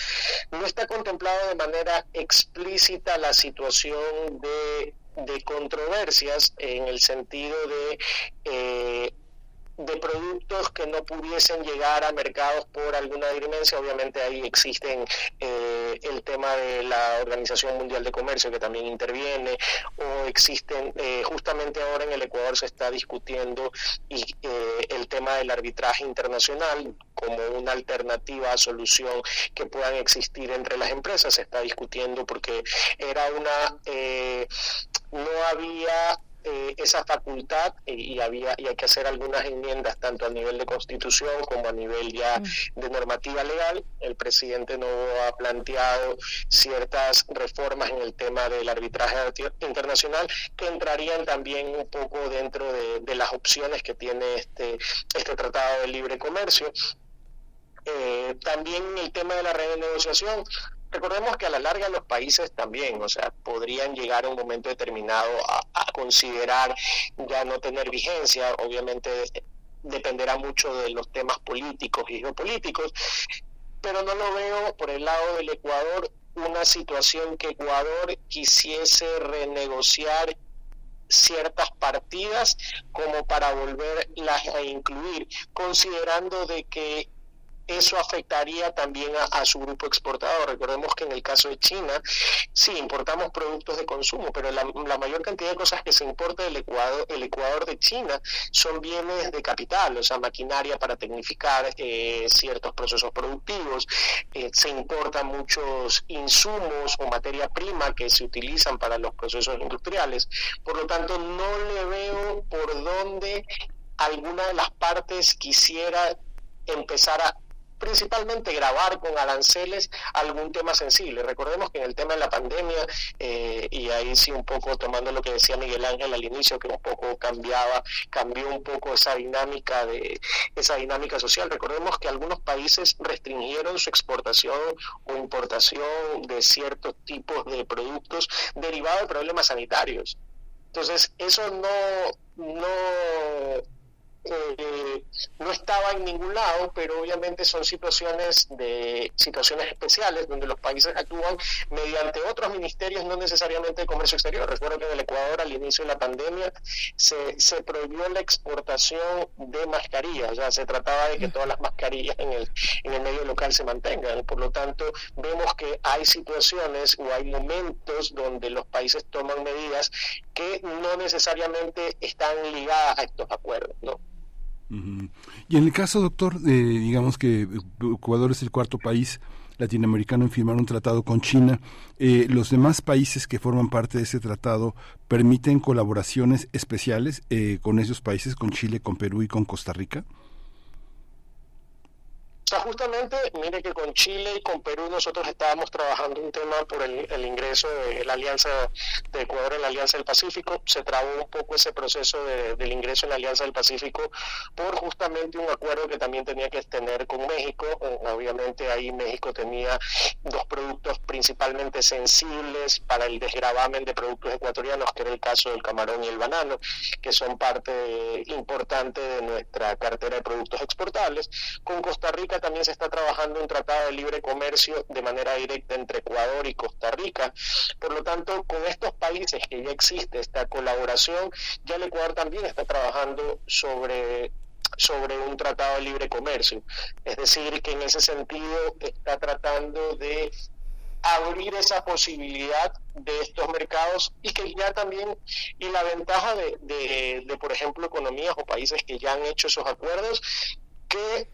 [SPEAKER 20] No está contemplado de manera explícita la situación de de controversias en el sentido de eh, de productos que no pudiesen llegar a mercados por alguna dirimencia. Obviamente ahí existen eh, el tema de la Organización Mundial de Comercio que también interviene, o existen, eh, justamente ahora en el Ecuador se está discutiendo y, eh, el tema del arbitraje internacional como una alternativa a solución que puedan existir entre las empresas. Se está discutiendo porque era una, no había eh, esa facultad y, había y hay que hacer algunas enmiendas tanto a nivel de constitución como a nivel ya mm. de normativa legal. El presidente no ha planteado ciertas reformas en el tema del arbitraje internacional que entrarían también un poco dentro de, de las opciones que tiene este, este tratado de libre comercio. Eh, también el tema de la renegociación, Recordemos que a la larga los países también, o sea, podrían llegar a un momento determinado a, considerar ya no tener vigencia, obviamente dependerá mucho de los temas políticos y geopolíticos, pero no lo veo por el lado del Ecuador una situación que Ecuador quisiese renegociar ciertas partidas como para volverlas a incluir, considerando de que eso afectaría también a, su grupo exportador. Recordemos que en el caso de China, sí, importamos productos de consumo, pero la, mayor cantidad de cosas que se importa del Ecuador, el Ecuador de China son bienes de capital, o sea, maquinaria para tecnificar eh, ciertos procesos productivos. Eh, se importan muchos insumos o materia prima que se utilizan para los procesos industriales. Por lo tanto, no le veo por dónde alguna de las partes quisiera empezar a principalmente grabar con aranceles algún tema sensible. Recordemos que en el tema de la pandemia, eh, y ahí sí un poco tomando lo que decía Miguel Ángel al inicio, que un poco cambiaba, cambió un poco esa dinámica de esa dinámica social. Recordemos que algunos países restringieron su exportación o importación de ciertos tipos de productos derivados de problemas sanitarios. Entonces, eso no, no eh, no estaba en ningún lado, pero obviamente son situaciones de situaciones especiales donde los países actúan mediante otros ministerios, no necesariamente de comercio exterior. Recuerdo que en el Ecuador al inicio de la pandemia se, se prohibió la exportación de mascarillas, ya se trataba de que todas las mascarillas en el, en el medio local se mantengan. Por lo tanto, vemos que hay situaciones o hay momentos donde los países toman medidas que no necesariamente están ligadas a estos acuerdos, ¿no?
[SPEAKER 4] Y en el caso, doctor, eh, digamos que Ecuador es el cuarto país latinoamericano en firmar un tratado con China. Eh, ¿Los demás países que forman parte de ese tratado permiten colaboraciones especiales eh, con esos países, con Chile, con Perú y con Costa Rica?
[SPEAKER 20] Justamente, mire que con Chile y con Perú nosotros estábamos trabajando un tema por el, ingreso de la Alianza de Ecuador en la Alianza del Pacífico. Se trabó un poco ese proceso del ingreso en la Alianza del Pacífico por justamente un acuerdo que también tenía que tener con México. Eh, obviamente ahí México tenía dos productos principalmente sensibles para el desgravamen de productos ecuatorianos, que era el caso del camarón y el banano, que son parte importante de nuestra cartera de productos exportables. Con Costa Rica también se está trabajando un tratado de libre comercio de manera directa entre Ecuador y Costa Rica. Por lo tanto, con estos países que ya existe esta colaboración, ya el Ecuador también está trabajando sobre sobre un tratado de libre comercio. Es decir, que en ese sentido está tratando de abrir esa posibilidad de estos mercados y que ya también, y la ventaja de, de, de, por ejemplo, economías o países que ya han hecho esos acuerdos, que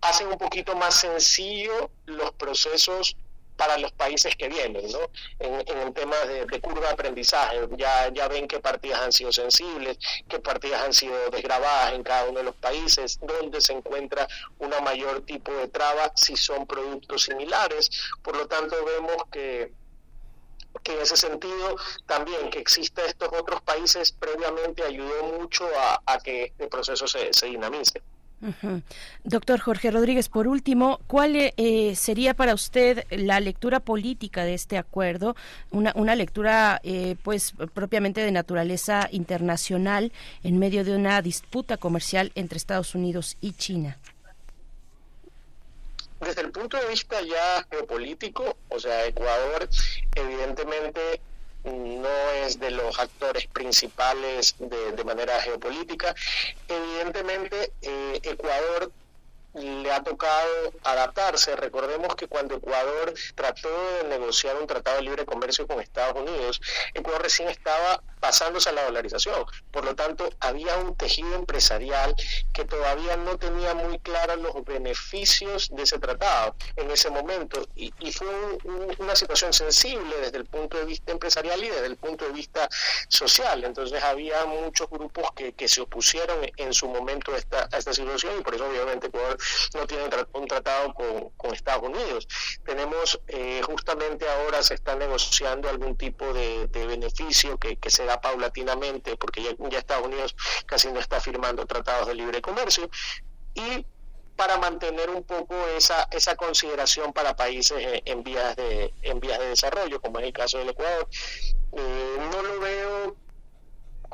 [SPEAKER 20] hacen un poquito más sencillo los procesos para los países que vienen, ¿no? En, el tema de, curva de aprendizaje, ya, ya ven qué partidas han sido sensibles, qué partidas han sido desgrabadas en cada uno de los países, dónde se encuentra una mayor tipo de traba si son productos similares. Por lo tanto, vemos que que en ese sentido también que exista estos otros países previamente ayudó mucho a, que este proceso se, se dinamice.
[SPEAKER 3] Doctor Jorge Rodríguez, por último, ¿cuál eh, sería para usted la lectura política de este acuerdo? Una, una lectura, eh, pues, propiamente de naturaleza internacional en medio de una disputa comercial entre Estados Unidos y China.
[SPEAKER 20] Desde el punto de vista ya geopolítico, o sea, Ecuador evidentemente no es de los actores principales de, de manera geopolítica. Evidentemente, eh, Ecuador le ha tocado adaptarse. Recordemos que cuando Ecuador trató de negociar un tratado de libre comercio con Estados Unidos, Ecuador recién estaba pasándose a la dolarización. Por lo tanto, había un tejido empresarial que todavía no tenía muy claros los beneficios de ese tratado en ese momento. Y, fue una situación sensible desde el punto de vista empresarial y desde el punto de vista social. Entonces, había muchos grupos que, se opusieron en su momento a esta, a esta situación y por eso, obviamente, Ecuador no tiene un tratado con, Estados Unidos. Tenemos, eh, justamente ahora se está negociando algún tipo de, beneficio que, se da paulatinamente, porque ya, Estados Unidos casi no está firmando tratados de libre comercio. Y para mantener un poco esa esa consideración para países en vías de en vías de desarrollo como es el caso del Ecuador eh, no lo veo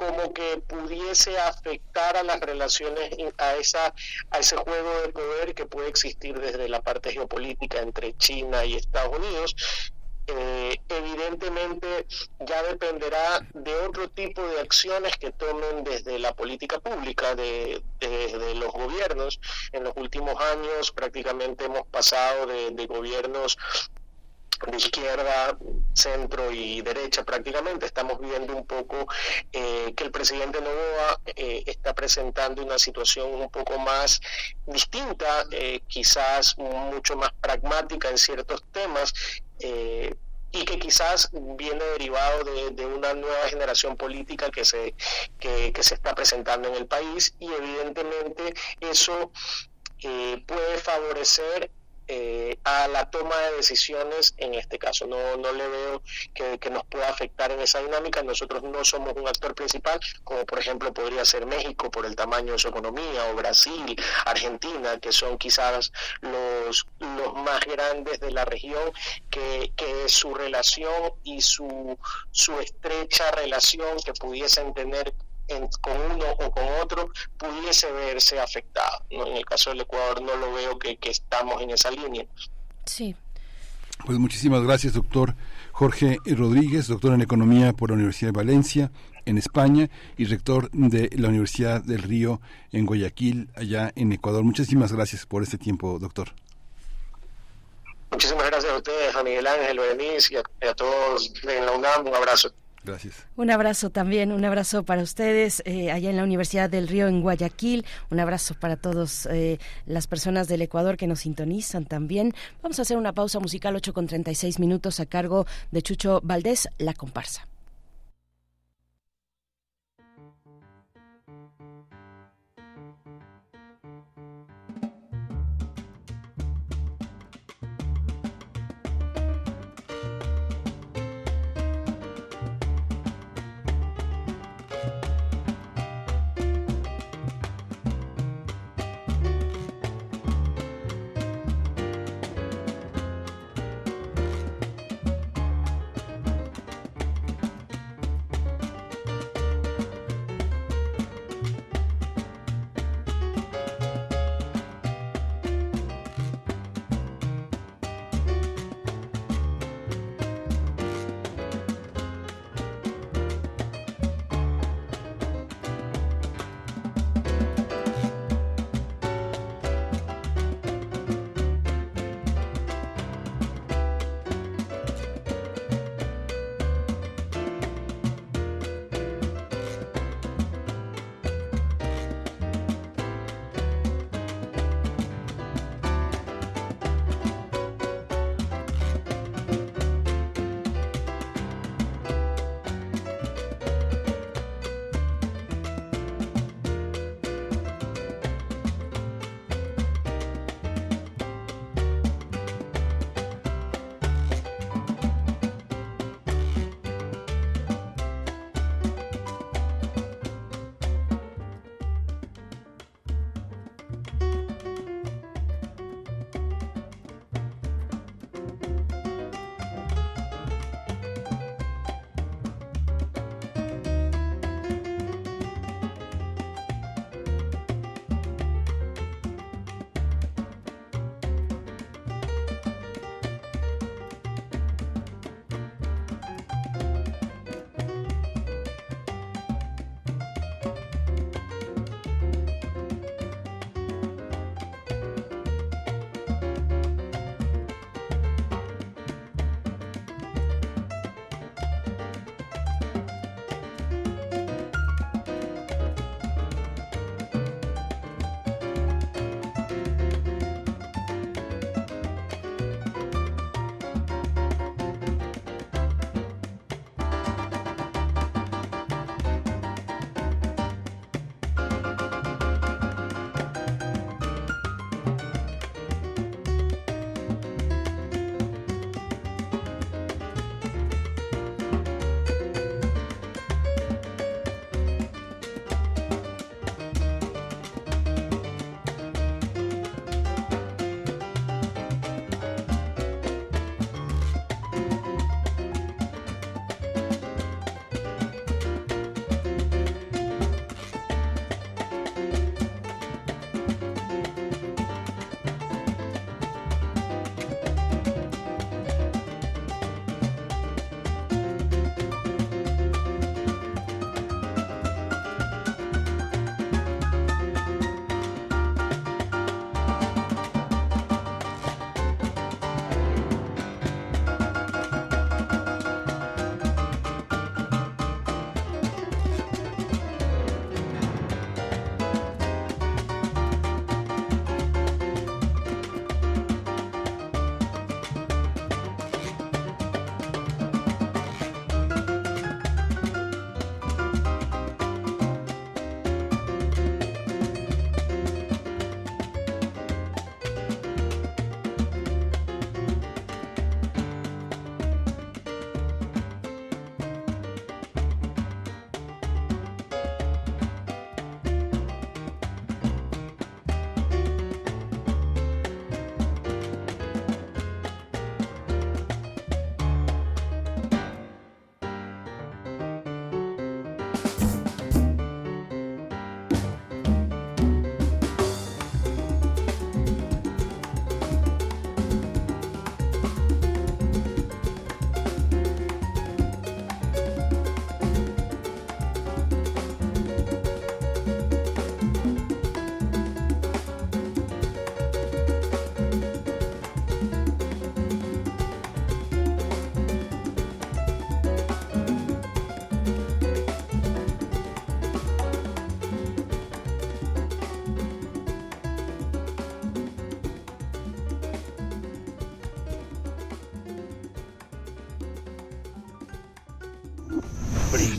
[SPEAKER 20] como que pudiese afectar a las relaciones a esa a ese juego de poder que puede existir desde la parte geopolítica entre China y Estados Unidos eh, evidentemente ya dependerá de otro tipo de acciones que tomen desde la política pública, de, desde los gobiernos. En los últimos años prácticamente hemos pasado de, de gobiernos de izquierda, centro y derecha prácticamente. Estamos viendo un poco eh, que el presidente Novoa eh, está presentando una situación un poco más distinta, eh, quizás mucho más pragmática en ciertos temas. y que quizás viene derivado de, una nueva generación política que se, que, se está presentando en el país y evidentemente eso eh, puede favorecer eh, a la toma de decisiones en este caso. No, no le veo que, nos pueda afectar en esa dinámica. Nosotros no somos un actor principal, como por ejemplo podría ser México por el tamaño de su economía, o Brasil, Argentina, que son quizás los, los más grandes de la región, que, que su relación y su, su estrecha relación que pudiesen tener con uno o con otro pudiese verse afectado. En el caso del Ecuador no lo veo que, estamos en esa línea.
[SPEAKER 3] Sí.
[SPEAKER 4] Pues muchísimas gracias, doctor Jorge Rodríguez, doctor en Economía por la Universidad de Valencia, en España, y rector de la Universidad del Río en Guayaquil, allá en Ecuador. Muchísimas gracias por este tiempo, doctor.
[SPEAKER 20] Muchísimas gracias a ustedes, a Miguel Ángel, Berenice y a todos en la UNAM. Un abrazo.
[SPEAKER 4] Gracias.
[SPEAKER 3] Un abrazo también, un abrazo para ustedes eh, allá en la Universidad del Río en Guayaquil. Un abrazo para todas eh, las personas del Ecuador que nos sintonizan también. Vamos a hacer una pausa musical 8 con 36 minutos a cargo de Chucho Valdés, La Comparsa.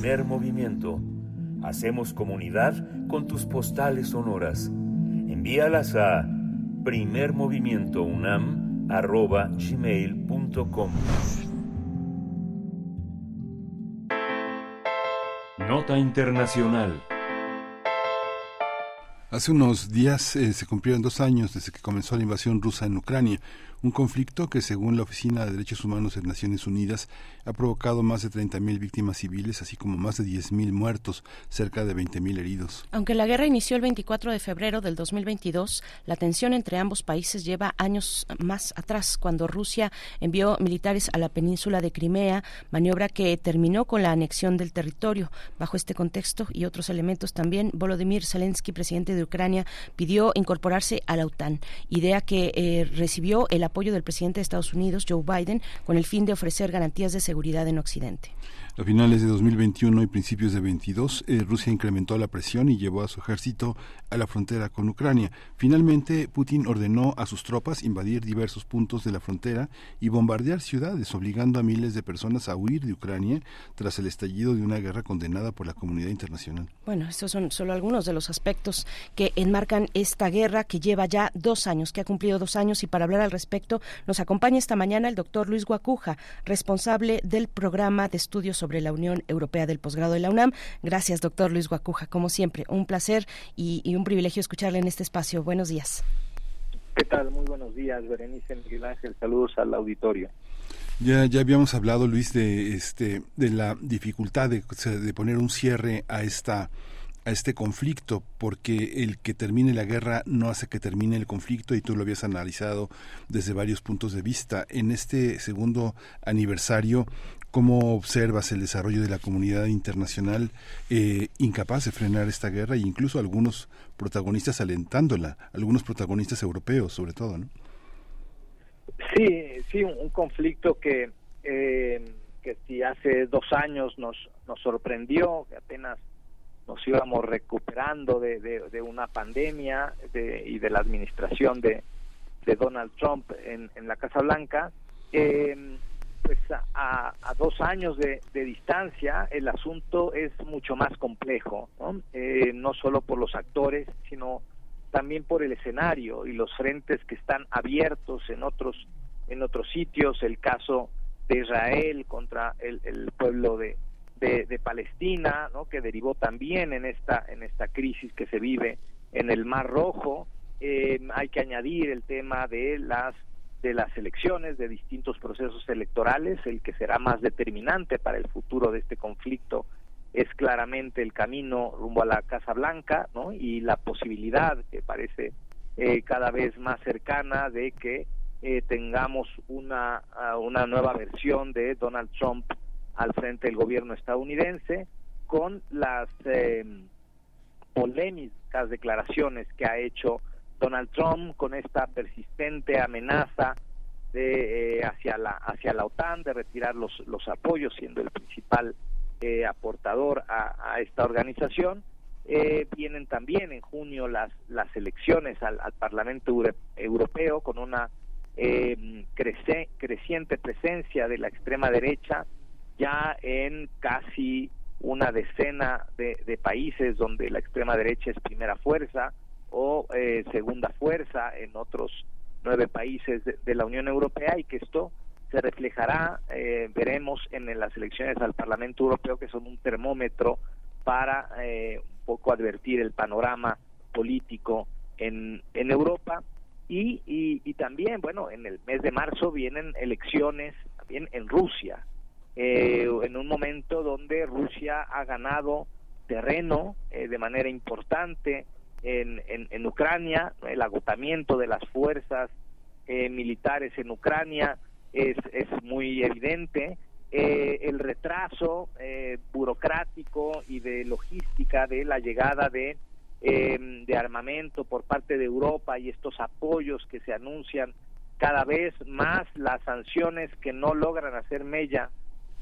[SPEAKER 2] Primer movimiento. Hacemos comunidad con tus postales sonoras. Envíalas a primermovimientounam.gmail.com Nota Internacional
[SPEAKER 4] Hace unos días eh, se cumplieron dos años desde que comenzó la invasión rusa en Ucrania un conflicto que, según la Oficina de Derechos Humanos de Naciones Unidas, ha provocado más de 30.000 víctimas civiles, así como más de 10.000 muertos, cerca de 20.000 heridos.
[SPEAKER 3] Aunque la guerra inició el 24 de febrero del 2022, la tensión entre ambos países lleva años más atrás, cuando Rusia envió militares a la península de Crimea, maniobra que terminó con la anexión del territorio. Bajo este contexto y otros elementos también, Volodymyr Zelensky, presidente de Ucrania, pidió incorporarse a la OTAN, idea que eh, recibió el apoyo del presidente de Estados Unidos, Joe Biden, con el fin de ofrecer garantías de seguridad en Occidente.
[SPEAKER 4] A finales de 2021 y principios de 22, eh, Rusia incrementó la presión y llevó a su ejército a la frontera con Ucrania. Finalmente, Putin ordenó a sus tropas invadir diversos puntos de la frontera y bombardear ciudades, obligando a miles de personas a huir de Ucrania tras el estallido de una guerra condenada por la comunidad internacional.
[SPEAKER 3] Bueno, estos son solo algunos de los aspectos que enmarcan esta guerra que lleva ya dos años, que ha cumplido dos años y para hablar al respecto nos acompaña esta mañana el doctor Luis Guacuja, responsable del programa de estudios sobre la Unión Europea del Posgrado de la UNAM. Gracias, doctor Luis Guacuja. Como siempre, un placer y, un privilegio escucharle en este espacio. Buenos días.
[SPEAKER 21] ¿Qué tal? Muy buenos días, Berenice Miguel Ángel. Saludos al auditorio.
[SPEAKER 4] Ya, ya habíamos hablado, Luis, de, este, de la dificultad de, de poner un cierre a esta a este conflicto, porque el que termine la guerra no hace que termine el conflicto y tú lo habías analizado desde varios puntos de vista. En este segundo aniversario, ¿Cómo observas el desarrollo de la comunidad internacional eh, incapaz de frenar esta guerra e incluso algunos protagonistas alentándola, algunos protagonistas europeos sobre todo, ¿no?
[SPEAKER 21] Sí, sí, un, conflicto que, eh, que si hace dos años nos, nos sorprendió, que apenas nos íbamos recuperando de, de, una pandemia de, y de la administración de, de Donald Trump en, en la Casa Blanca. Eh, pues a, dos años de, distancia el asunto es mucho más complejo, ¿no? Eh, no solo por los actores, sino también por el escenario y los frentes que están abiertos en otros en otros sitios, el caso de Israel contra el, pueblo de, de, Palestina, ¿no? que derivó también en esta en esta crisis que se vive en el Mar Rojo. Eh, hay que añadir el tema de las de las elecciones, de distintos procesos electorales, el que será más determinante para el futuro de este conflicto es claramente el camino rumbo a la Casa Blanca, ¿no? Y la posibilidad que parece eh, cada vez más cercana de que eh, tengamos una, una nueva versión de Donald Trump al frente del gobierno estadounidense con las eh, polémicas declaraciones que ha hecho Donald Trump con esta persistente amenaza de eh, hacia la hacia la OTAN de retirar los los apoyos siendo el principal eh, aportador a, esta organización. Eh, vienen también en junio las las elecciones al, Parlamento Europeo con una creciente presencia de la extrema derecha ya en casi una decena de países donde la extrema derecha es primera fuerza o eh, segunda fuerza en otros nueve países de, la Unión Europea y que esto se reflejará, eh, veremos en, las elecciones al Parlamento Europeo, que son un termómetro para eh, un poco advertir el panorama político en, en Europa. Y, y, también, bueno, en el mes de marzo vienen elecciones también en Rusia, en un momento donde Rusia ha ganado terreno de manera importante en, Ucrania, el agotamiento de las fuerzas eh, militares en Ucrania es, es muy evidente, eh, el retraso eh, burocrático y de logística de la llegada de, de armamento por parte de Europa y estos apoyos que se anuncian cada vez más, las sanciones que no logran hacer mella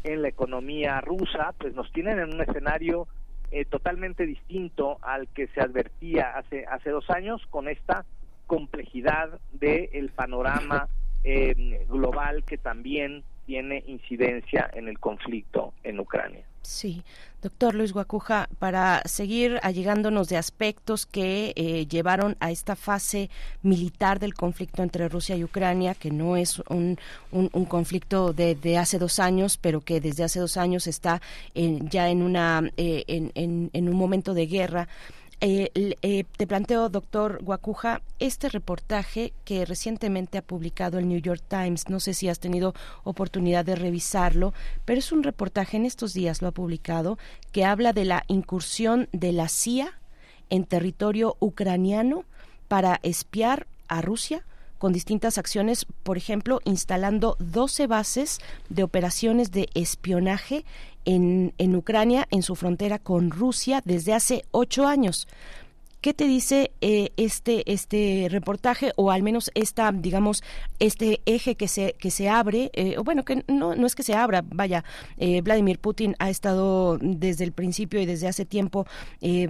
[SPEAKER 21] en la economía rusa, pues nos tienen en un escenario eh, totalmente distinto al que se advertía hace, hace dos años con esta complejidad del el panorama eh, global que también tiene incidencia en el conflicto en Ucrania.
[SPEAKER 3] Sí, doctor Luis Guacuja, para seguir allegándonos de aspectos que eh, llevaron a esta fase militar del conflicto entre Rusia y Ucrania, que no es un, un, conflicto de, hace dos años, pero que desde hace dos años está ya en, una, eh, en, en, en un momento de guerra. Eh, eh, te planteo, doctor Guacuja, este reportaje que recientemente ha publicado el New York Times, no sé si has tenido oportunidad de revisarlo, pero es un reportaje, en estos días lo ha publicado, que habla de la incursión de la CIA en territorio ucraniano para espiar a Rusia con distintas acciones, por ejemplo, instalando 12 bases de operaciones de espionaje en, en Ucrania, en su frontera con Rusia, desde hace ocho años. ¿Qué te dice eh, este este reportaje o al menos esta digamos este eje que se que se abre eh, o bueno que no no es que se abra vaya eh, Vladimir Putin ha estado desde el principio y desde hace tiempo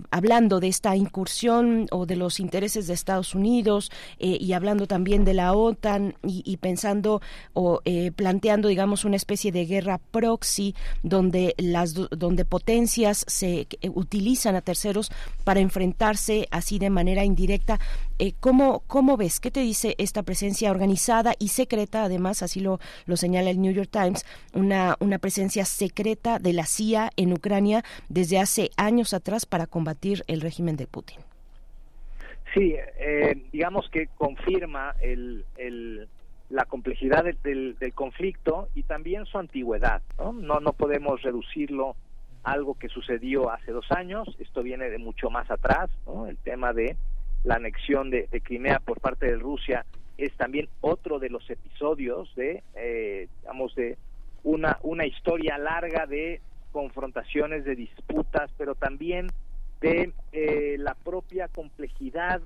[SPEAKER 3] hablando de esta incursión o de los intereses de Estados Unidos y hablando también de la OTAN y, y pensando o planteando digamos una especie de guerra proxy donde las donde potencias se utilizan a terceros para enfrentarse así de manera indirecta. Eh, ¿cómo, ¿Cómo ves? ¿Qué te dice esta presencia organizada y secreta? Además, así lo, lo señala el New York Times, una, una presencia secreta de la CIA en Ucrania desde hace años atrás para combatir el régimen de Putin.
[SPEAKER 21] Sí, eh, digamos que confirma el, la complejidad del, del, conflicto y también su antigüedad. ¿no? No, no podemos reducirlo algo que sucedió hace dos años, esto viene de mucho más atrás, el tema de la anexión de, Crimea por parte de Rusia es también otro de los episodios de, eh, de una, una historia larga de confrontaciones, de disputas, pero también de eh, la propia complejidad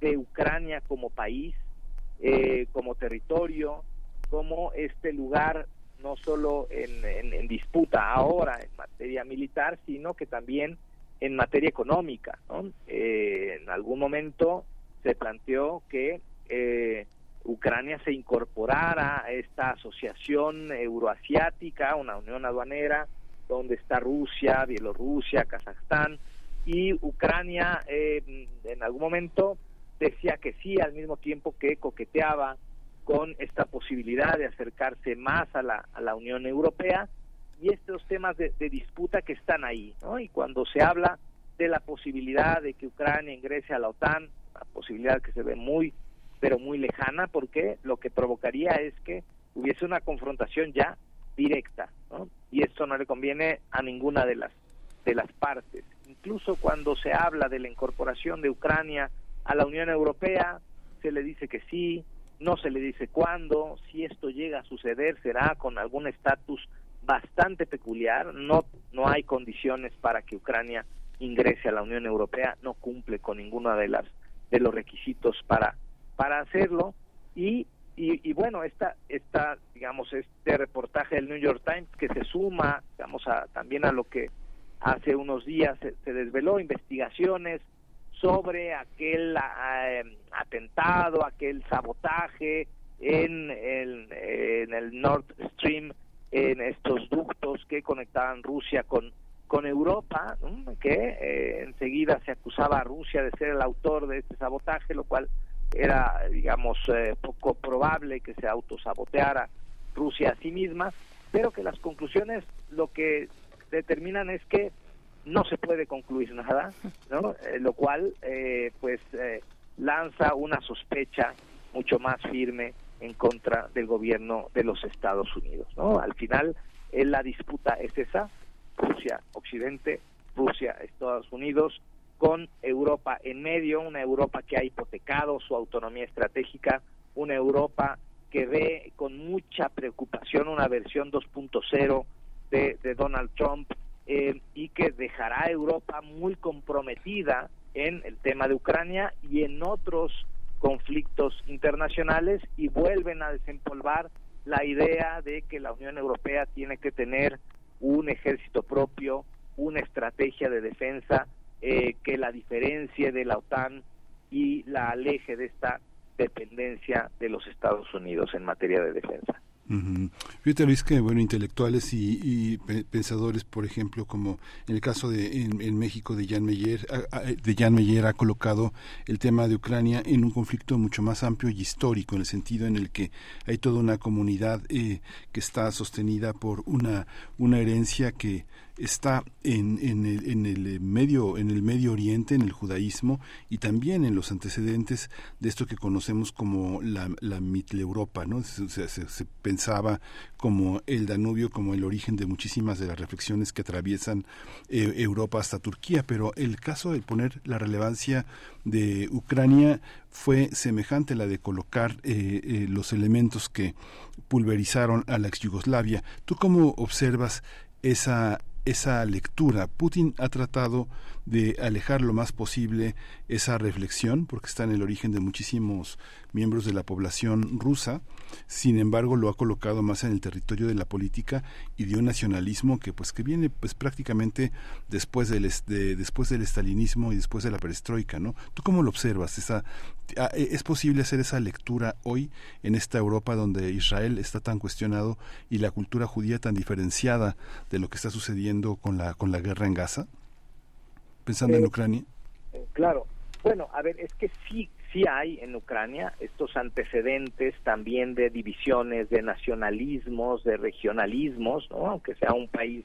[SPEAKER 21] de Ucrania como país, eh, como territorio, como este lugar no solo en, disputa ahora en materia militar, sino que también en materia económica. Eh, en algún momento se planteó que eh, Ucrania se incorporara a esta asociación euroasiática, una unión aduanera, donde está Rusia, Bielorrusia, Kazajstán, y Ucrania eh, en algún momento decía que sí, al mismo tiempo que coqueteaba con esta posibilidad de acercarse más a la, a la Unión Europea y estos temas de, disputa que están ahí, ¿no? Y cuando se habla de la posibilidad de que Ucrania ingrese a la OTAN, una posibilidad que se ve muy, pero muy lejana, porque lo que provocaría es que hubiese una confrontación ya directa, ¿no? Y esto no le conviene a ninguna de las de las partes. Incluso cuando se habla de la incorporación de Ucrania a la Unión Europea, se le dice que sí, no se le dice cuándo, si esto llega a suceder será con algún estatus bastante peculiar, no, no hay condiciones para que Ucrania ingrese a la Unión Europea, no cumple con ninguna de las de los requisitos para para hacerlo. Y, y, bueno esta esta digamos este reportaje del New York Times que se suma digamos a, también a lo que hace unos días se desveló investigaciones sobre aquel eh, atentado, aquel sabotaje en el, en el Nord Stream, en estos ductos que conectaban Rusia con, con Europa, que eh, enseguida se acusaba a Rusia de ser el autor de este sabotaje, lo cual era, digamos, eh, poco probable que se autosaboteara Rusia a sí misma, pero que las conclusiones lo que determinan es que no se puede concluir nada, ¿no? Eh, lo cual eh, pues eh, lanza una sospecha mucho más firme en contra del gobierno de los Estados Unidos, ¿no? Al final la disputa es esa, Rusia Occidente, Rusia Estados Unidos con Europa en medio, una Europa que ha hipotecado su autonomía estratégica, una Europa que ve con mucha preocupación una versión 2.0 de, de Donald Trump eh, y que dejará a Europa muy comprometida en el tema de Ucrania y en otros conflictos internacionales y vuelven a desempolvar la idea de que la Unión Europea tiene que tener un ejército propio, una estrategia de defensa eh, que la diferencie de la OTAN y la aleje de esta dependencia de los Estados Unidos en materia de defensa.
[SPEAKER 4] Fíjate Luis que bueno intelectuales y, pensadores por ejemplo como en el caso de en, México de Jan Meyer de Jan Meyer ha colocado el tema de Ucrania en un conflicto mucho más amplio y histórico en el sentido en el que hay toda una comunidad eh, que está sostenida por una una herencia que está en, en, el, en, el, medio en el Medio Oriente, en el judaísmo y también en los antecedentes de esto que conocemos como la, la Europa, ¿no? Se, se, pensaba como el Danubio como el origen de muchísimas de las reflexiones que atraviesan eh, Europa hasta Turquía, pero el caso de poner la relevancia de Ucrania fue semejante a la de colocar eh, eh, los elementos que pulverizaron a la ex Yugoslavia. ¿Tú cómo observas esa esa lectura. Putin ha tratado de alejar lo más posible esa reflexión, porque está en el origen de muchísimos miembros de la población rusa, sin embargo lo ha colocado más en el territorio de la política y de un nacionalismo que pues que viene pues prácticamente después del después del estalinismo y después de la perestroika, ¿no? ¿Tú cómo lo observas? Esa, e, ¿Es posible hacer esa lectura hoy en esta Europa donde Israel está tan cuestionado y la cultura judía tan diferenciada de lo que está sucediendo con la con la guerra en Gaza? Pensando en eh, Ucrania.
[SPEAKER 21] Claro. Bueno, a ver, es que sí sí hay en Ucrania estos antecedentes también de divisiones, de nacionalismos, de regionalismos, ¿no? aunque sea un país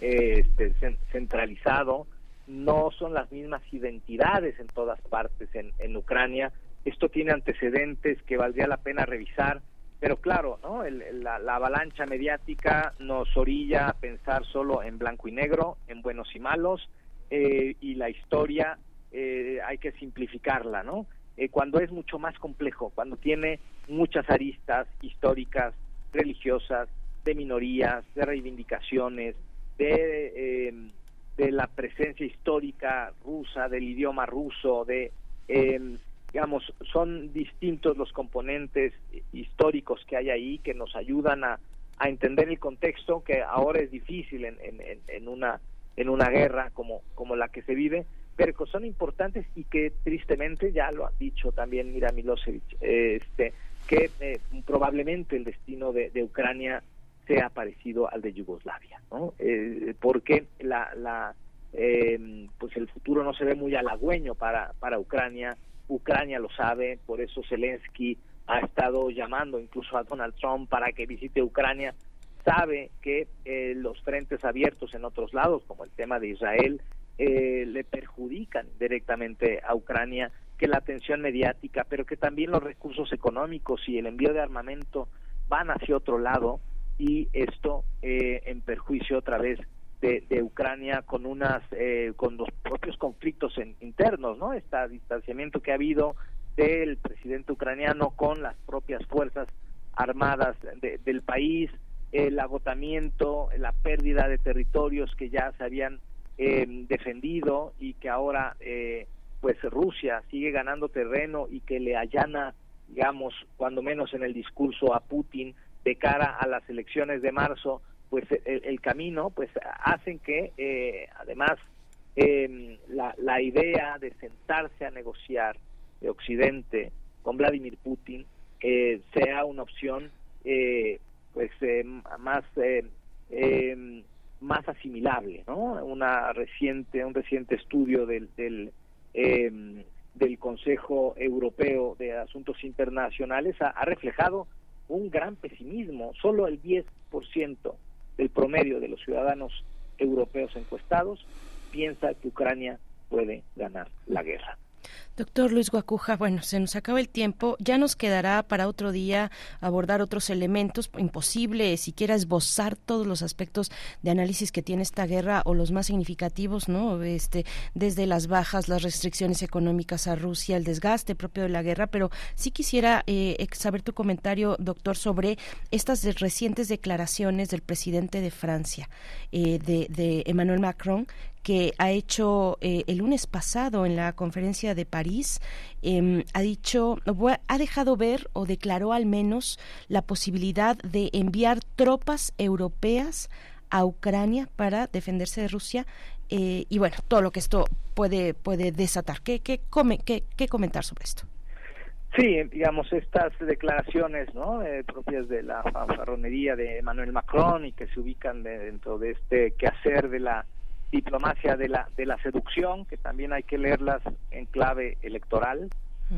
[SPEAKER 21] eh, este, centralizado, no son las mismas identidades en todas partes en, en Ucrania. Esto tiene antecedentes que valdría la pena revisar, pero claro, ¿no? la, avalancha mediática nos orilla a pensar solo en blanco y negro, en buenos y malos, eh, y la historia eh, hay que simplificarla, ¿no? Eh, cuando es mucho más complejo, cuando tiene muchas aristas históricas, religiosas, de minorías, de reivindicaciones, de, eh, de la presencia histórica rusa, del idioma ruso, de, em, digamos, son distintos los componentes históricos que hay ahí que nos ayudan a, a entender el contexto que ahora es difícil en, en, en, una en una guerra como como la que se vive pero que son importantes y que tristemente ya lo han dicho también Mira Milosevic, este, que eh, probablemente el destino de, Ucrania sea parecido al de Yugoslavia, ¿no? Eh, porque la, la em, pues el futuro no se ve muy halagüeño para, para Ucrania, Ucrania lo sabe, por eso Zelensky ha estado llamando incluso a Donald Trump para que visite Ucrania, sabe que eh, los frentes abiertos en otros lados, como el tema de Israel, eh, le perjudican directamente a Ucrania, que la atención mediática, pero que también los recursos económicos y el envío de armamento van hacia otro lado y esto eh, en perjuicio otra vez de, Ucrania con unas eh, con los propios conflictos internos, ¿no? Este distanciamiento que ha habido del presidente ucraniano con las propias fuerzas armadas del país, el agotamiento, la pérdida de territorios que ya se habían eh, defendido y que ahora eh, pues Rusia sigue ganando terreno y que le allana digamos cuando menos en el discurso a Putin de cara a las elecciones de marzo pues el, camino pues hacen que eh, además em, la, la idea de sentarse a negociar de Occidente con Vladimir Putin sea una opción pues más em, más asimilable, ¿no? Una reciente, un reciente estudio del, del, em, del Consejo Europeo de Asuntos Internacionales ha, reflejado un gran pesimismo. Solo el 10% del promedio de los ciudadanos europeos encuestados piensa que Ucrania puede ganar la guerra.
[SPEAKER 3] Doctor Luis Guacuja, bueno, se nos acaba el tiempo. Ya nos quedará para otro día abordar otros elementos. Imposible siquiera esbozar todos los aspectos de análisis que tiene esta guerra o los más significativos, ¿no? Este, desde las bajas, las restricciones económicas a Rusia, el desgaste propio de la guerra. Pero sí quisiera eh, saber tu comentario, doctor, sobre estas recientes declaraciones del presidente de Francia, eh, de, de Emmanuel Macron, que ha hecho eh, el lunes pasado en la conferencia de París, em, ha dicho, ha dejado ver o declaró al menos la posibilidad de enviar tropas europeas a Ucrania para defenderse de Rusia eh, y bueno, todo lo que esto puede, puede desatar. ¿Qué, qué, come, qué, qué comentar sobre esto?
[SPEAKER 21] Sí, digamos, estas declaraciones ¿no? Eh, propias de la fanfarronería de Emmanuel Macron y que se ubican dentro de este quehacer de la diplomacia de la, de la seducción, que también hay que leerlas en clave electoral,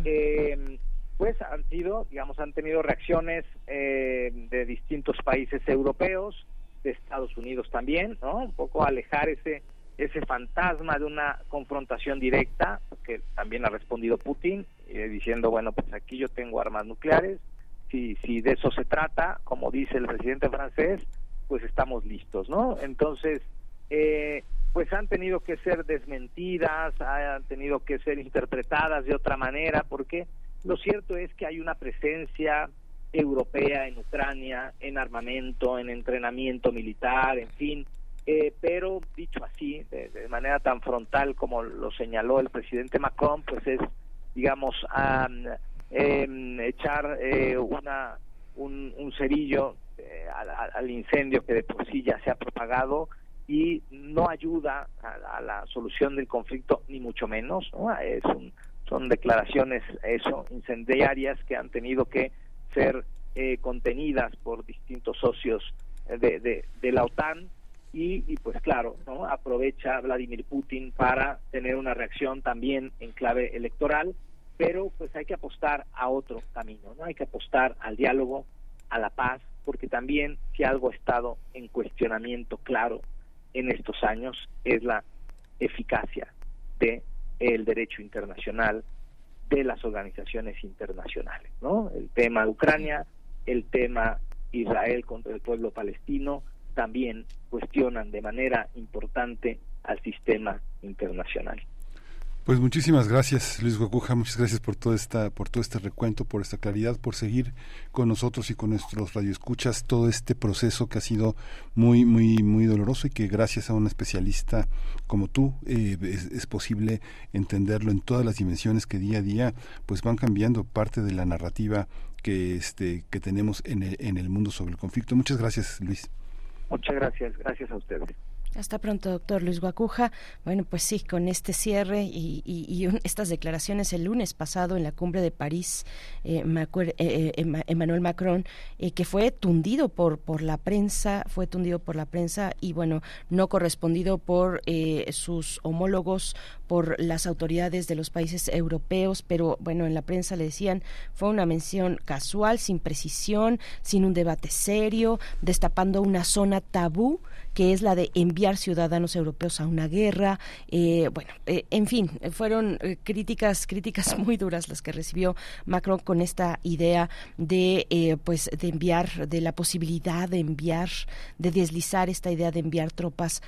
[SPEAKER 21] eh, pues han sido, digamos, han tenido reacciones eh, de distintos países europeos, de Estados Unidos también, ¿no? Un poco alejar ese ese fantasma de una confrontación directa, que también ha respondido Putin, eh, diciendo, bueno, pues aquí yo tengo armas nucleares, si, si de eso se trata, como dice el presidente francés, pues estamos listos, ¿no? Entonces, eh, pues han tenido que ser desmentidas, han tenido que ser interpretadas de otra manera, porque lo cierto es que hay una presencia europea en Ucrania, en armamento, en entrenamiento militar, en fin, eh, pero dicho así, de, manera tan frontal como lo señaló el presidente Macron, pues es, digamos, em, echar eh, una, un, cerillo eh, al, incendio que de por sí ya se ha propagado y no ayuda a, la solución del conflicto, ni mucho menos. Es son declaraciones eso incendiarias que han tenido que ser contenidas por distintos socios de, de, la OTAN y, pues claro, ¿no? aprovecha Vladimir Putin para tener una reacción también en clave electoral, pero pues hay que apostar a otro camino, ¿no? Hay que apostar al diálogo, a la paz, porque también si algo ha estado en cuestionamiento claro en estos años es la eficacia de el derecho internacional de las organizaciones internacionales, ¿no? El tema de Ucrania, el tema Israel contra el pueblo palestino, también cuestionan de manera importante al sistema internacional.
[SPEAKER 4] Pues muchísimas gracias, Luis Guacuja, muchas gracias por toda esta, por todo este recuento, por esta claridad, por seguir con nosotros y con nuestros radioescuchas todo este proceso que ha sido muy, muy, muy doloroso y que gracias a un especialista como tú eh, es, posible entenderlo en todas las dimensiones que día a día pues van cambiando parte de la narrativa que este que tenemos en el, en el mundo sobre el conflicto. Muchas gracias, Luis.
[SPEAKER 21] Muchas gracias, gracias a ustedes.
[SPEAKER 3] Hasta pronto, doctor Luis Guacuja. Bueno, pues sí, con este cierre y, estas declaraciones el lunes pasado en la cumbre de París, eh, eh, eh Emmanuel Macron, eh, que fue tundido por, por la prensa, fue tundido por la prensa y bueno, no correspondido por sus homólogos, por las autoridades de los países europeos, pero bueno, en la prensa le decían, fue una mención casual, sin precisión, sin un debate serio, destapando una zona tabú que es la de enviar ciudadanos europeos a una guerra. Eh, bueno, eh, en fin, fueron eh, críticas, críticas *laughs* muy duras las que recibió Macron con esta idea de, pues, de enviar, de la posibilidad de enviar, de deslizar esta idea de enviar tropas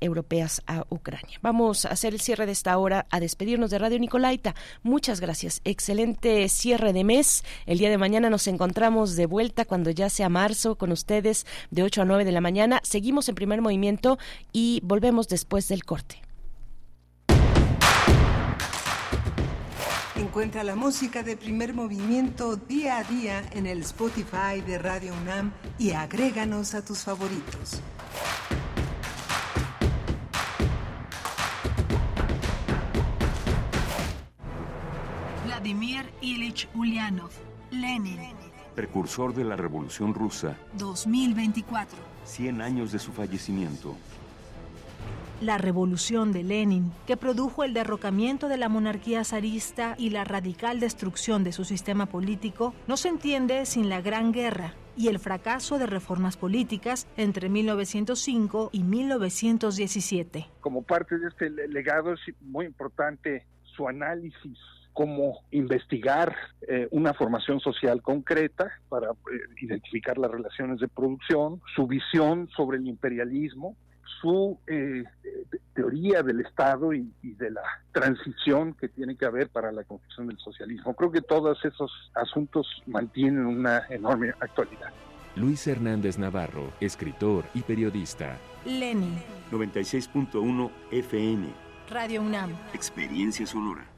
[SPEAKER 3] europeas a Ucrania. Vamos a hacer el cierre de esta hora, a despedirnos de Radio Nicolaita. Muchas gracias. Excelente cierre de mes. El día de mañana nos encontramos de vuelta cuando ya sea marzo con ustedes de 8 a 9 de la mañana. Seguimos en primer movimiento y volvemos después del corte.
[SPEAKER 9] Encuentra la música de primer movimiento día a día en el Spotify de Radio UNAM y agréganos a tus favoritos.
[SPEAKER 22] Vladimir Ilich Ulyanov, Lenin.
[SPEAKER 2] Precursor de la Revolución Rusa.
[SPEAKER 22] 2024.
[SPEAKER 2] 100 años de su fallecimiento.
[SPEAKER 22] La revolución de Lenin, que produjo el derrocamiento de la monarquía zarista y la radical destrucción de su sistema político, no se entiende sin la Gran Guerra y el fracaso de reformas políticas entre 1905 y 1917.
[SPEAKER 23] Como parte de este legado es muy importante su análisis cómo investigar eh, una formación social concreta para eh, identificar las relaciones de producción, su visión sobre el imperialismo, su eh, teoría del Estado y, de la transición que tiene que haber para la construcción del socialismo. Creo que todos esos asuntos mantienen una enorme actualidad.
[SPEAKER 2] Luis Hernández Navarro, escritor y periodista.
[SPEAKER 22] Lenin.
[SPEAKER 2] 96.1 FM.
[SPEAKER 22] Radio UNAM.
[SPEAKER 2] Experiencia sonora.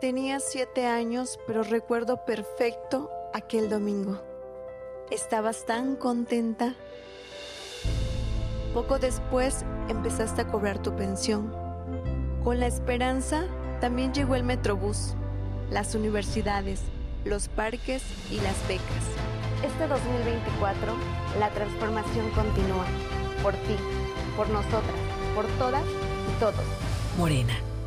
[SPEAKER 24] Tenía siete años, pero recuerdo perfecto aquel domingo. Estabas tan contenta. Poco después empezaste a cobrar tu pensión. Con la esperanza también llegó el Metrobús, las universidades, los parques y las becas.
[SPEAKER 25] Este 2024, la transformación continúa. Por ti, por nosotras, por todas y todos.
[SPEAKER 26] Morena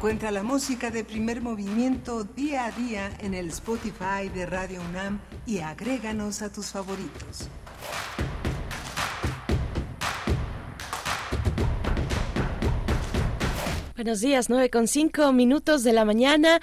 [SPEAKER 9] Encuentra la música de primer movimiento día a día en el Spotify de Radio UNAM y agréganos a tus favoritos.
[SPEAKER 3] Buenos días, 9 con 5 minutos de la mañana.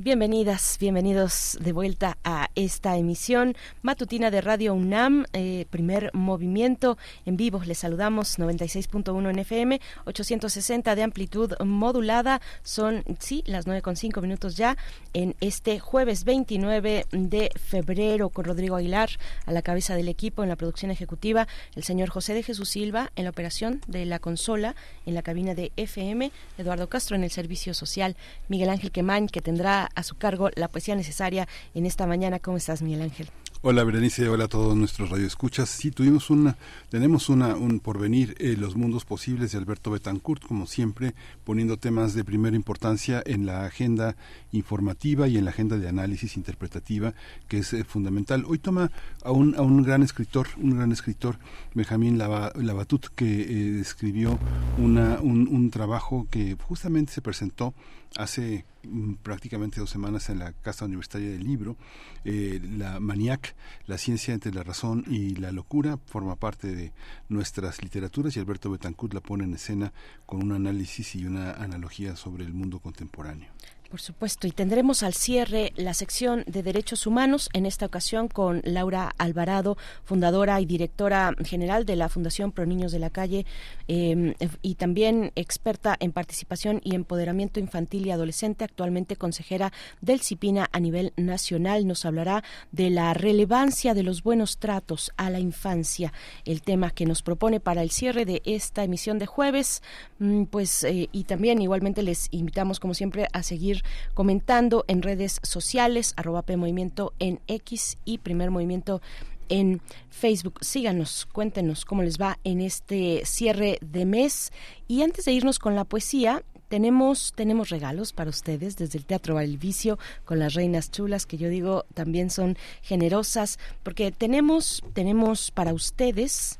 [SPEAKER 3] Bienvenidas, bienvenidos de vuelta a esta emisión matutina de Radio UNAM, eh, primer movimiento en vivo. Les saludamos 96.1 en FM, 860 de amplitud modulada. Son, sí, las 9 con 5 minutos ya en este jueves 29 de febrero con Rodrigo Aguilar a la cabeza del equipo en la producción ejecutiva, el señor José de Jesús Silva en la operación de la consola en la cabina de FM, Eduardo Castro en el servicio social, Miguel Ángel Quemain que tendrá a su cargo la poesía necesaria en esta mañana. ¿Cómo estás, Miguel Ángel?
[SPEAKER 4] Hola Berenice, hola a todos nuestros radioescuchas. Sí, tuvimos una, tenemos una, un porvenir, eh, los mundos posibles de Alberto Betancourt, como siempre, poniendo temas de primera importancia en la agenda informativa y en la agenda de análisis interpretativa, que es eh, fundamental. Hoy toma a un, a un gran escritor, un gran escritor, Benjamín Labatut, que eh, escribió una, un, un trabajo que justamente se presentó hace mm, prácticamente dos semanas en la Casa Universitaria del Libro. Eh, la Maniac, la ciencia entre la razón y la locura, forma parte de nuestras literaturas y Alberto Betancourt la pone en escena con un análisis y una analogía sobre el mundo contemporáneo.
[SPEAKER 3] Por supuesto, y tendremos al cierre la sección de Derechos Humanos, en esta ocasión con Laura Alvarado, fundadora y directora general de la Fundación Pro Niños de la Calle em, y también experta en participación y empoderamiento infantil y adolescente, actualmente consejera del CIPINA a nivel nacional. Nos hablará de la relevancia de los buenos tratos a la infancia, el tema que nos propone para el cierre de esta emisión de jueves. Mm, pues, eh, y también igualmente les invitamos, como siempre, a seguir comentando en redes sociales, arroba en X y Primer Movimiento en Facebook. Síganos, cuéntenos cómo les va en este cierre de mes. Y antes de irnos con la poesía, tenemos, tenemos regalos para ustedes desde el Teatro Valvicio con las reinas chulas, que yo digo también son generosas, porque tenemos, tenemos para ustedes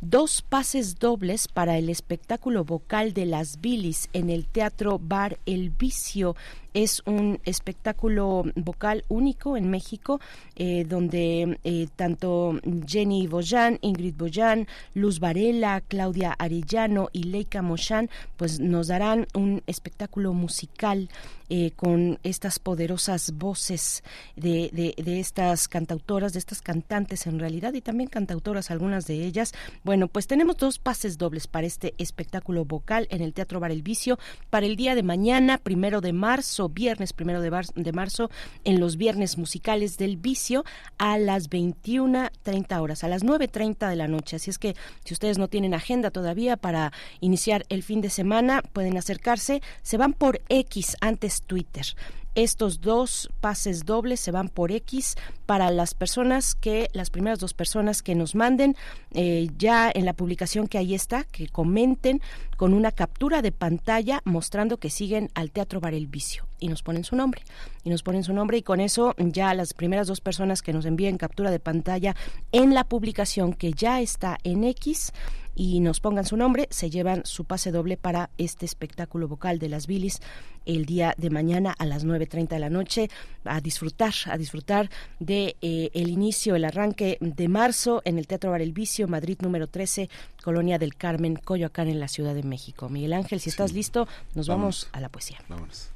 [SPEAKER 3] dos pases dobles para el espectáculo vocal de las bilis en el Teatro Bar El Vicio es un espectáculo vocal único en México, eh, donde eh, tanto Jenny Boyan, Ingrid Boyan, Luz Varela, Claudia Arellano y Leica Moshan, pues nos darán un espectáculo musical eh, con estas poderosas voces de, de, de, estas cantautoras, de estas cantantes en realidad y también cantautoras, algunas de ellas. Bueno, pues tenemos dos pases dobles para este espectáculo vocal en el Teatro Bar El Vicio para el día de mañana, primero de marzo viernes primero de, de marzo en los viernes musicales del vicio a las 21.30 horas, a las 9.30 de la noche. Así es que si ustedes no tienen agenda todavía para iniciar el fin de semana, pueden acercarse. Se van por X antes Twitter. Estos dos pases dobles se van por X para las personas que, las primeras dos personas que nos manden eh, ya en la publicación que ahí está, que comenten con una captura de pantalla mostrando que siguen al Teatro Bar El Vicio y nos ponen su nombre y nos ponen su nombre y con eso ya las primeras dos personas que nos envíen captura de pantalla en la publicación que ya está en X y nos pongan su nombre, se llevan su pase doble para este espectáculo vocal de las bilis el día de mañana a las 9.30 de la noche a disfrutar, a disfrutar de eh, el inicio, el arranque de marzo en el Teatro Bar El Vicio, Madrid número 13, Colonia del Carmen, Coyoacán en la Ciudad de. Miguel Ángel, si estás listo, nos vamos, a la poesía.
[SPEAKER 4] Vámonos.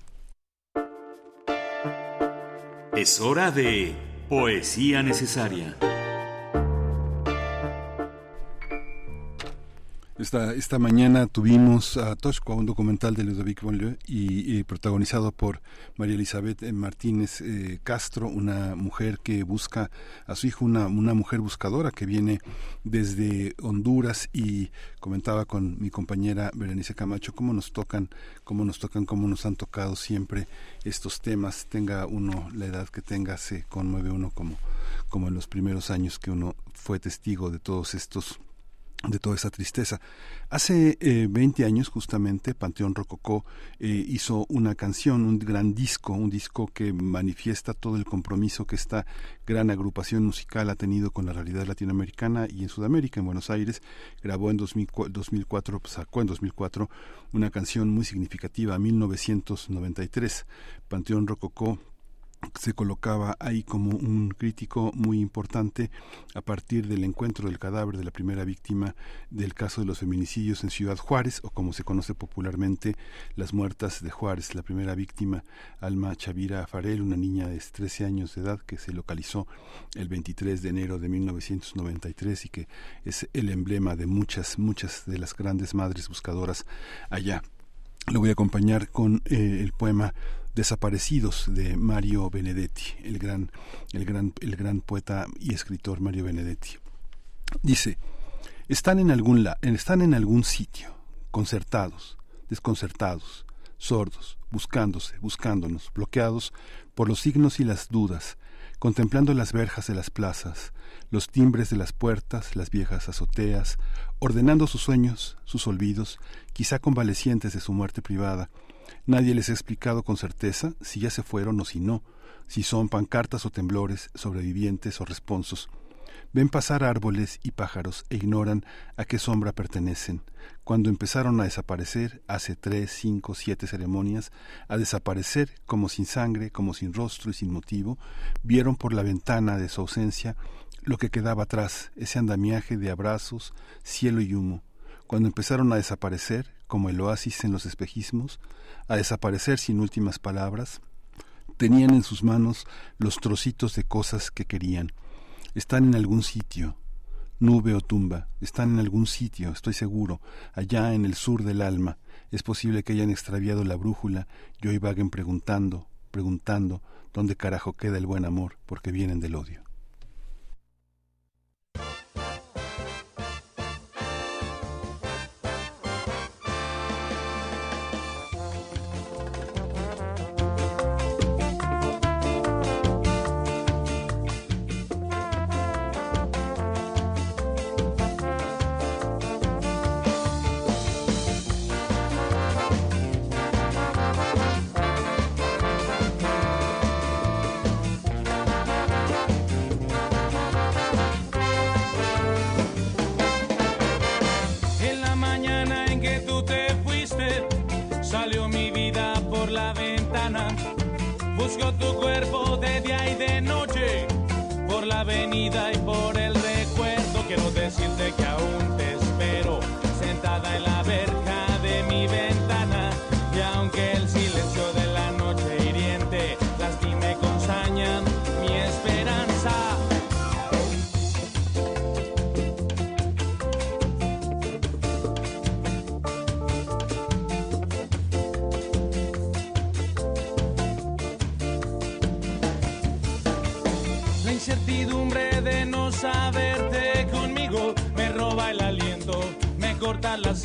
[SPEAKER 2] Es hora de poesía necesaria.
[SPEAKER 4] Esta, esta mañana tuvimos a Toshko, un documental de Ludovic Bonlieu y, protagonizado por María Elizabeth eh, Martínez eh, Castro, una mujer que busca a su hijo, una, una mujer buscadora que viene desde Honduras y comentaba con mi compañera Berenice Camacho cómo nos tocan, cómo nos tocan, cómo nos han tocado siempre estos temas, tenga uno la edad que tenga, se conmueve uno como, como en los primeros años que uno fue testigo de todos estos de toda esa tristeza. Hace eh, 20 años justamente Panteón Rococó eh, hizo una canción, un gran disco, un disco que manifiesta todo el compromiso que esta gran agrupación musical ha tenido con la realidad latinoamericana y en Sudamérica, en Buenos Aires. Grabó en 2004, sacó en 2004 una canción muy significativa, 1993. Panteón Rococó se colocaba ahí como un crítico muy importante a partir del encuentro del cadáver de la primera víctima del caso de los feminicidios en Ciudad Juárez o como se conoce popularmente las muertas de Juárez. La primera víctima, Alma Chavira Farel, una niña de 13 años de edad que se localizó el 23 de enero de 1993 y que es el emblema de muchas, muchas de las grandes madres buscadoras allá. Lo voy a acompañar con eh, el poema Desaparecidos de Mario Benedetti, el gran, el gran, el gran poeta y escritor Mario Benedetti. Dice, están en algún, la, están en algún sitio, concertados, desconcertados, sordos, buscándose, buscándonos, bloqueados por los signos y las dudas, contemplando las verjas de las plazas, los timbres de las puertas, las viejas azoteas, ordenando sus sueños, sus olvidos, quizá convalecientes de su muerte privada, Nadie les ha explicado con certeza si ya se fueron o si no, si son pancartas o temblores, sobrevivientes o responsos.
[SPEAKER 27] Ven pasar árboles y pájaros e ignoran a qué sombra pertenecen. Cuando empezaron a desaparecer, hace tres, cinco, siete ceremonias, a desaparecer como sin sangre, como sin rostro y sin motivo, vieron por la ventana de su ausencia lo que quedaba atrás, ese andamiaje de abrazos, cielo y humo. Cuando empezaron a desaparecer, como el oasis en los espejismos, a desaparecer sin últimas palabras, tenían en sus manos los trocitos de cosas que querían, están en algún sitio, nube o tumba, están en algún sitio, estoy seguro, allá en el sur del alma. Es posible que hayan extraviado la brújula. Y hoy vaguen preguntando, preguntando dónde carajo queda el buen amor, porque vienen del odio.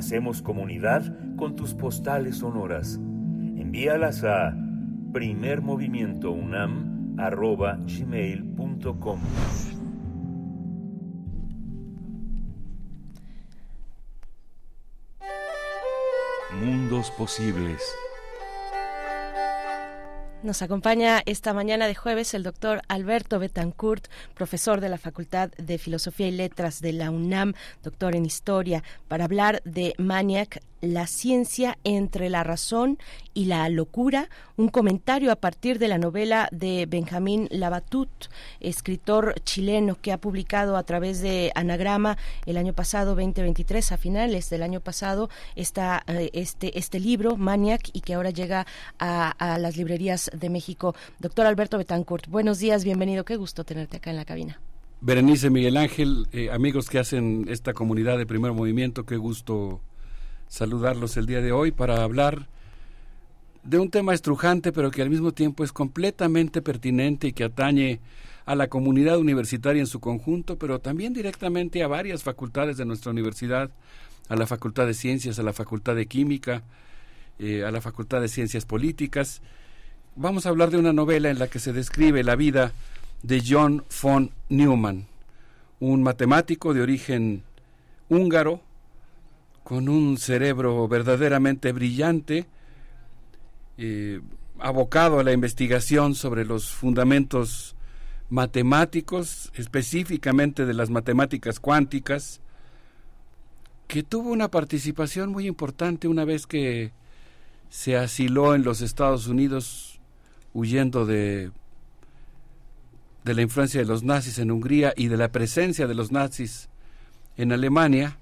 [SPEAKER 2] Hacemos comunidad con tus postales sonoras. Envíalas a primermovimientounam.gmail.com Mundos posibles.
[SPEAKER 3] Nos acompaña esta mañana de jueves el doctor Alberto Betancourt, profesor de la Facultad de Filosofía y Letras de la UNAM, doctor en Historia, para hablar de Maniac, la ciencia entre la razón y la locura, un comentario a partir de la novela de Benjamín Labatut, escritor chileno que ha publicado a través de Anagrama el año pasado, 2023, a finales del año pasado, está eh, este, este libro, Maniac, y que ahora llega a, las librerías de México. Doctor Alberto Betancourt, buenos días, bienvenido, qué gusto tenerte acá en la cabina.
[SPEAKER 28] Berenice Miguel Ángel, eh, amigos que hacen esta comunidad de primer movimiento, qué gusto saludarlos el día de hoy para hablar de un tema estrujante, pero que al mismo tiempo es completamente pertinente y que atañe a la comunidad universitaria en su conjunto, pero también directamente a varias facultades de nuestra universidad, a la Facultad de Ciencias, a la Facultad de Química, eh, a la Facultad de Ciencias Políticas. Vamos a hablar de una novela en la que se describe la vida de John von Neumann, un matemático de origen húngaro, con un cerebro verdaderamente brillante, eh, abocado a la investigación sobre los fundamentos matemáticos, específicamente de las matemáticas cuánticas, que tuvo una participación muy importante una vez que se asiló en los Estados Unidos huyendo de, de la influencia de los nazis en Hungría y de la presencia de los nazis en Alemania,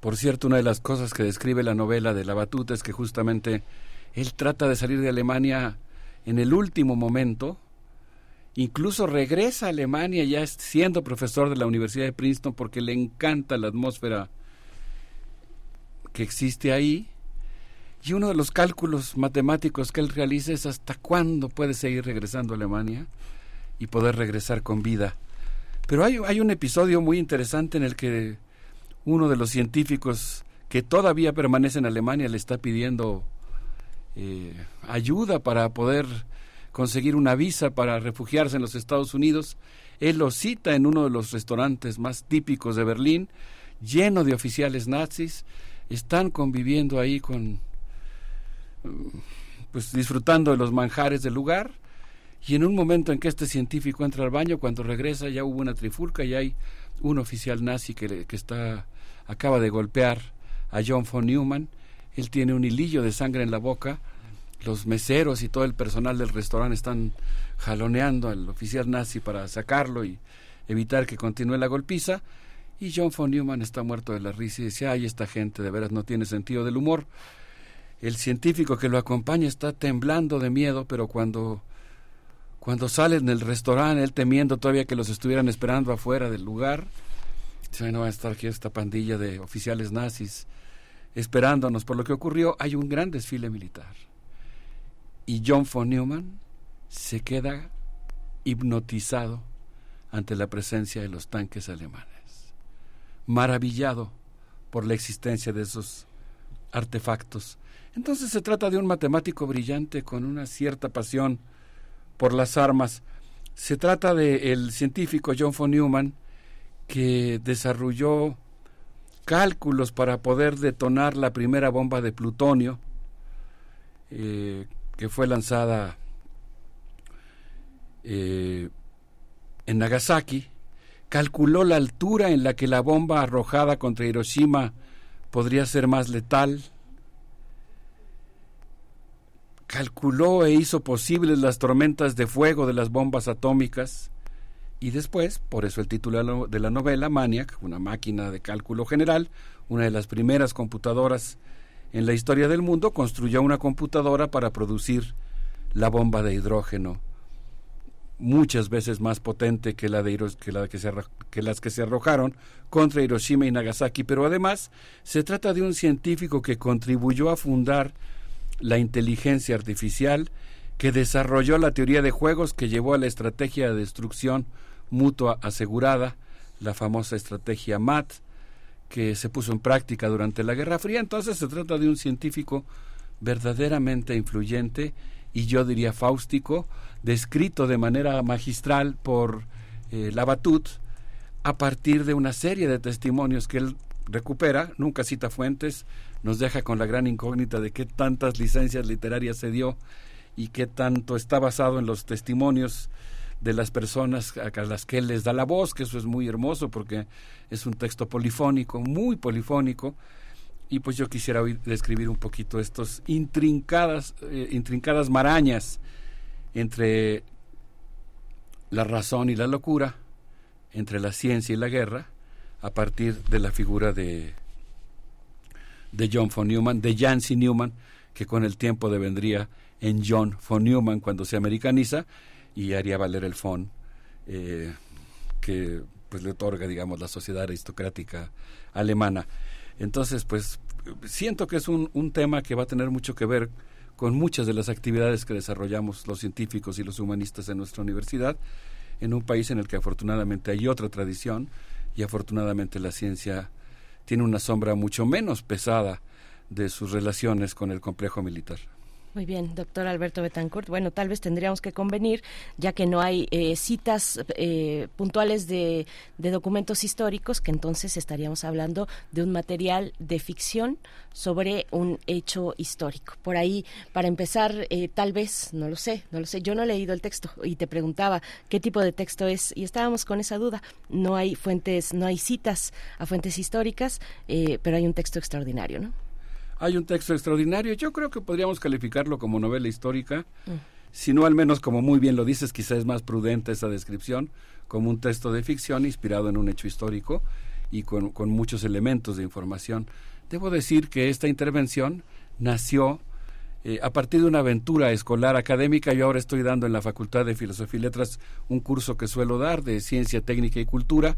[SPEAKER 28] por cierto, una de las cosas que describe la novela de la batuta es que justamente él trata de salir de Alemania en el último momento, incluso regresa a Alemania ya siendo profesor de la Universidad de Princeton porque le encanta la atmósfera que existe ahí. Y uno de los cálculos matemáticos que él realiza es hasta cuándo puede seguir regresando a Alemania y poder regresar con vida. Pero hay, hay un episodio muy interesante en el que uno de los científicos que todavía permanece en Alemania le está pidiendo eh, ayuda para poder conseguir una visa para refugiarse en los Estados Unidos. Él lo cita en uno de los restaurantes más típicos de Berlín, lleno de oficiales nazis. Están conviviendo ahí con, pues disfrutando de los manjares del lugar. Y en un momento en que este científico entra al baño, cuando regresa ya hubo una trifulca y hay un oficial nazi que, que está acaba de golpear a John von Neumann. Él tiene un hilillo de sangre en la boca. Los meseros y todo el personal del restaurante están jaloneando al oficial nazi para sacarlo y evitar que continúe la golpiza. Y John von Neumann está muerto de la risa y dice, ay, esta gente de veras no tiene sentido del humor. El científico que lo acompaña está temblando de miedo, pero cuando, cuando sale en el restaurante, él temiendo todavía que los estuvieran esperando afuera del lugar, Dice, no va a estar aquí esta pandilla de oficiales nazis esperándonos por lo que ocurrió. Hay un gran desfile militar. Y John von Neumann se queda hipnotizado ante la presencia de los tanques alemanes, maravillado por la existencia de esos artefactos. Entonces se trata de un matemático brillante con una cierta pasión por las armas. Se trata de el científico John von Neumann, que desarrolló cálculos para poder detonar la primera bomba de plutonio eh, que fue lanzada eh, en Nagasaki, calculó la altura en la que la bomba arrojada contra Hiroshima podría ser más letal, calculó e hizo posibles las tormentas de fuego de las bombas atómicas, y después, por eso el título de la novela, Maniac, una máquina de cálculo general, una de las primeras computadoras en la historia del mundo, construyó una computadora para producir la bomba de hidrógeno, muchas veces más potente que, la de que, las que se arrojaron contra Hiroshima y Nagasaki, pero además se trata de un científico que contribuyó a fundar la inteligencia artificial, que desarrolló la teoría de juegos que llevó a la estrategia de destrucción mutua asegurada, la famosa estrategia MAT, que se puso en práctica durante la Guerra Fría. Entonces se trata de un científico verdaderamente influyente y yo diría fáustico, descrito de manera magistral por eh, Labatut a partir de una serie de testimonios que él recupera, nunca cita fuentes, nos deja con la gran incógnita de qué tantas licencias literarias se dio y qué tanto está basado en los testimonios de las personas a las que él les da la voz, que eso es muy hermoso porque es un texto polifónico, muy polifónico, y pues yo quisiera hoy describir un poquito estos intrincadas, eh, intrincadas marañas entre la razón y la locura, entre la ciencia y la guerra, a partir de la figura de, de John von Neumann, de Jancy Newman, que con el tiempo devendría en John von Neumann cuando se americaniza y haría valer el von eh, que pues le otorga digamos la sociedad aristocrática alemana. Entonces pues siento que es un, un tema que va a tener mucho que ver con muchas de las actividades que desarrollamos los científicos y los humanistas en nuestra universidad en un país en el que afortunadamente hay otra tradición y afortunadamente la ciencia tiene una sombra mucho menos pesada de sus relaciones con el complejo militar.
[SPEAKER 3] Muy bien, doctor Alberto Betancourt. Bueno, tal vez tendríamos que convenir, ya que no hay eh, citas eh, puntuales de, documentos históricos, que entonces estaríamos hablando de un material de ficción sobre un hecho histórico. Por ahí, para empezar, eh, tal vez, no lo sé, no lo sé. Yo no he leído el texto y te preguntaba qué tipo de texto es y estábamos con esa duda. No hay fuentes, no hay citas a fuentes históricas, pero hay un texto extraordinario, ¿no?
[SPEAKER 28] Hay un texto extraordinario, yo creo que podríamos calificarlo como novela histórica, mm. si no al menos como muy bien lo dices, quizás es más prudente esa descripción, como un texto de ficción inspirado en un hecho histórico y con, muchos elementos de información. Debo decir que esta intervención nació eh, a partir de una aventura escolar académica. Yo ahora estoy dando en la Facultad de Filosofía y Letras un curso que suelo dar de Ciencia Técnica y Cultura.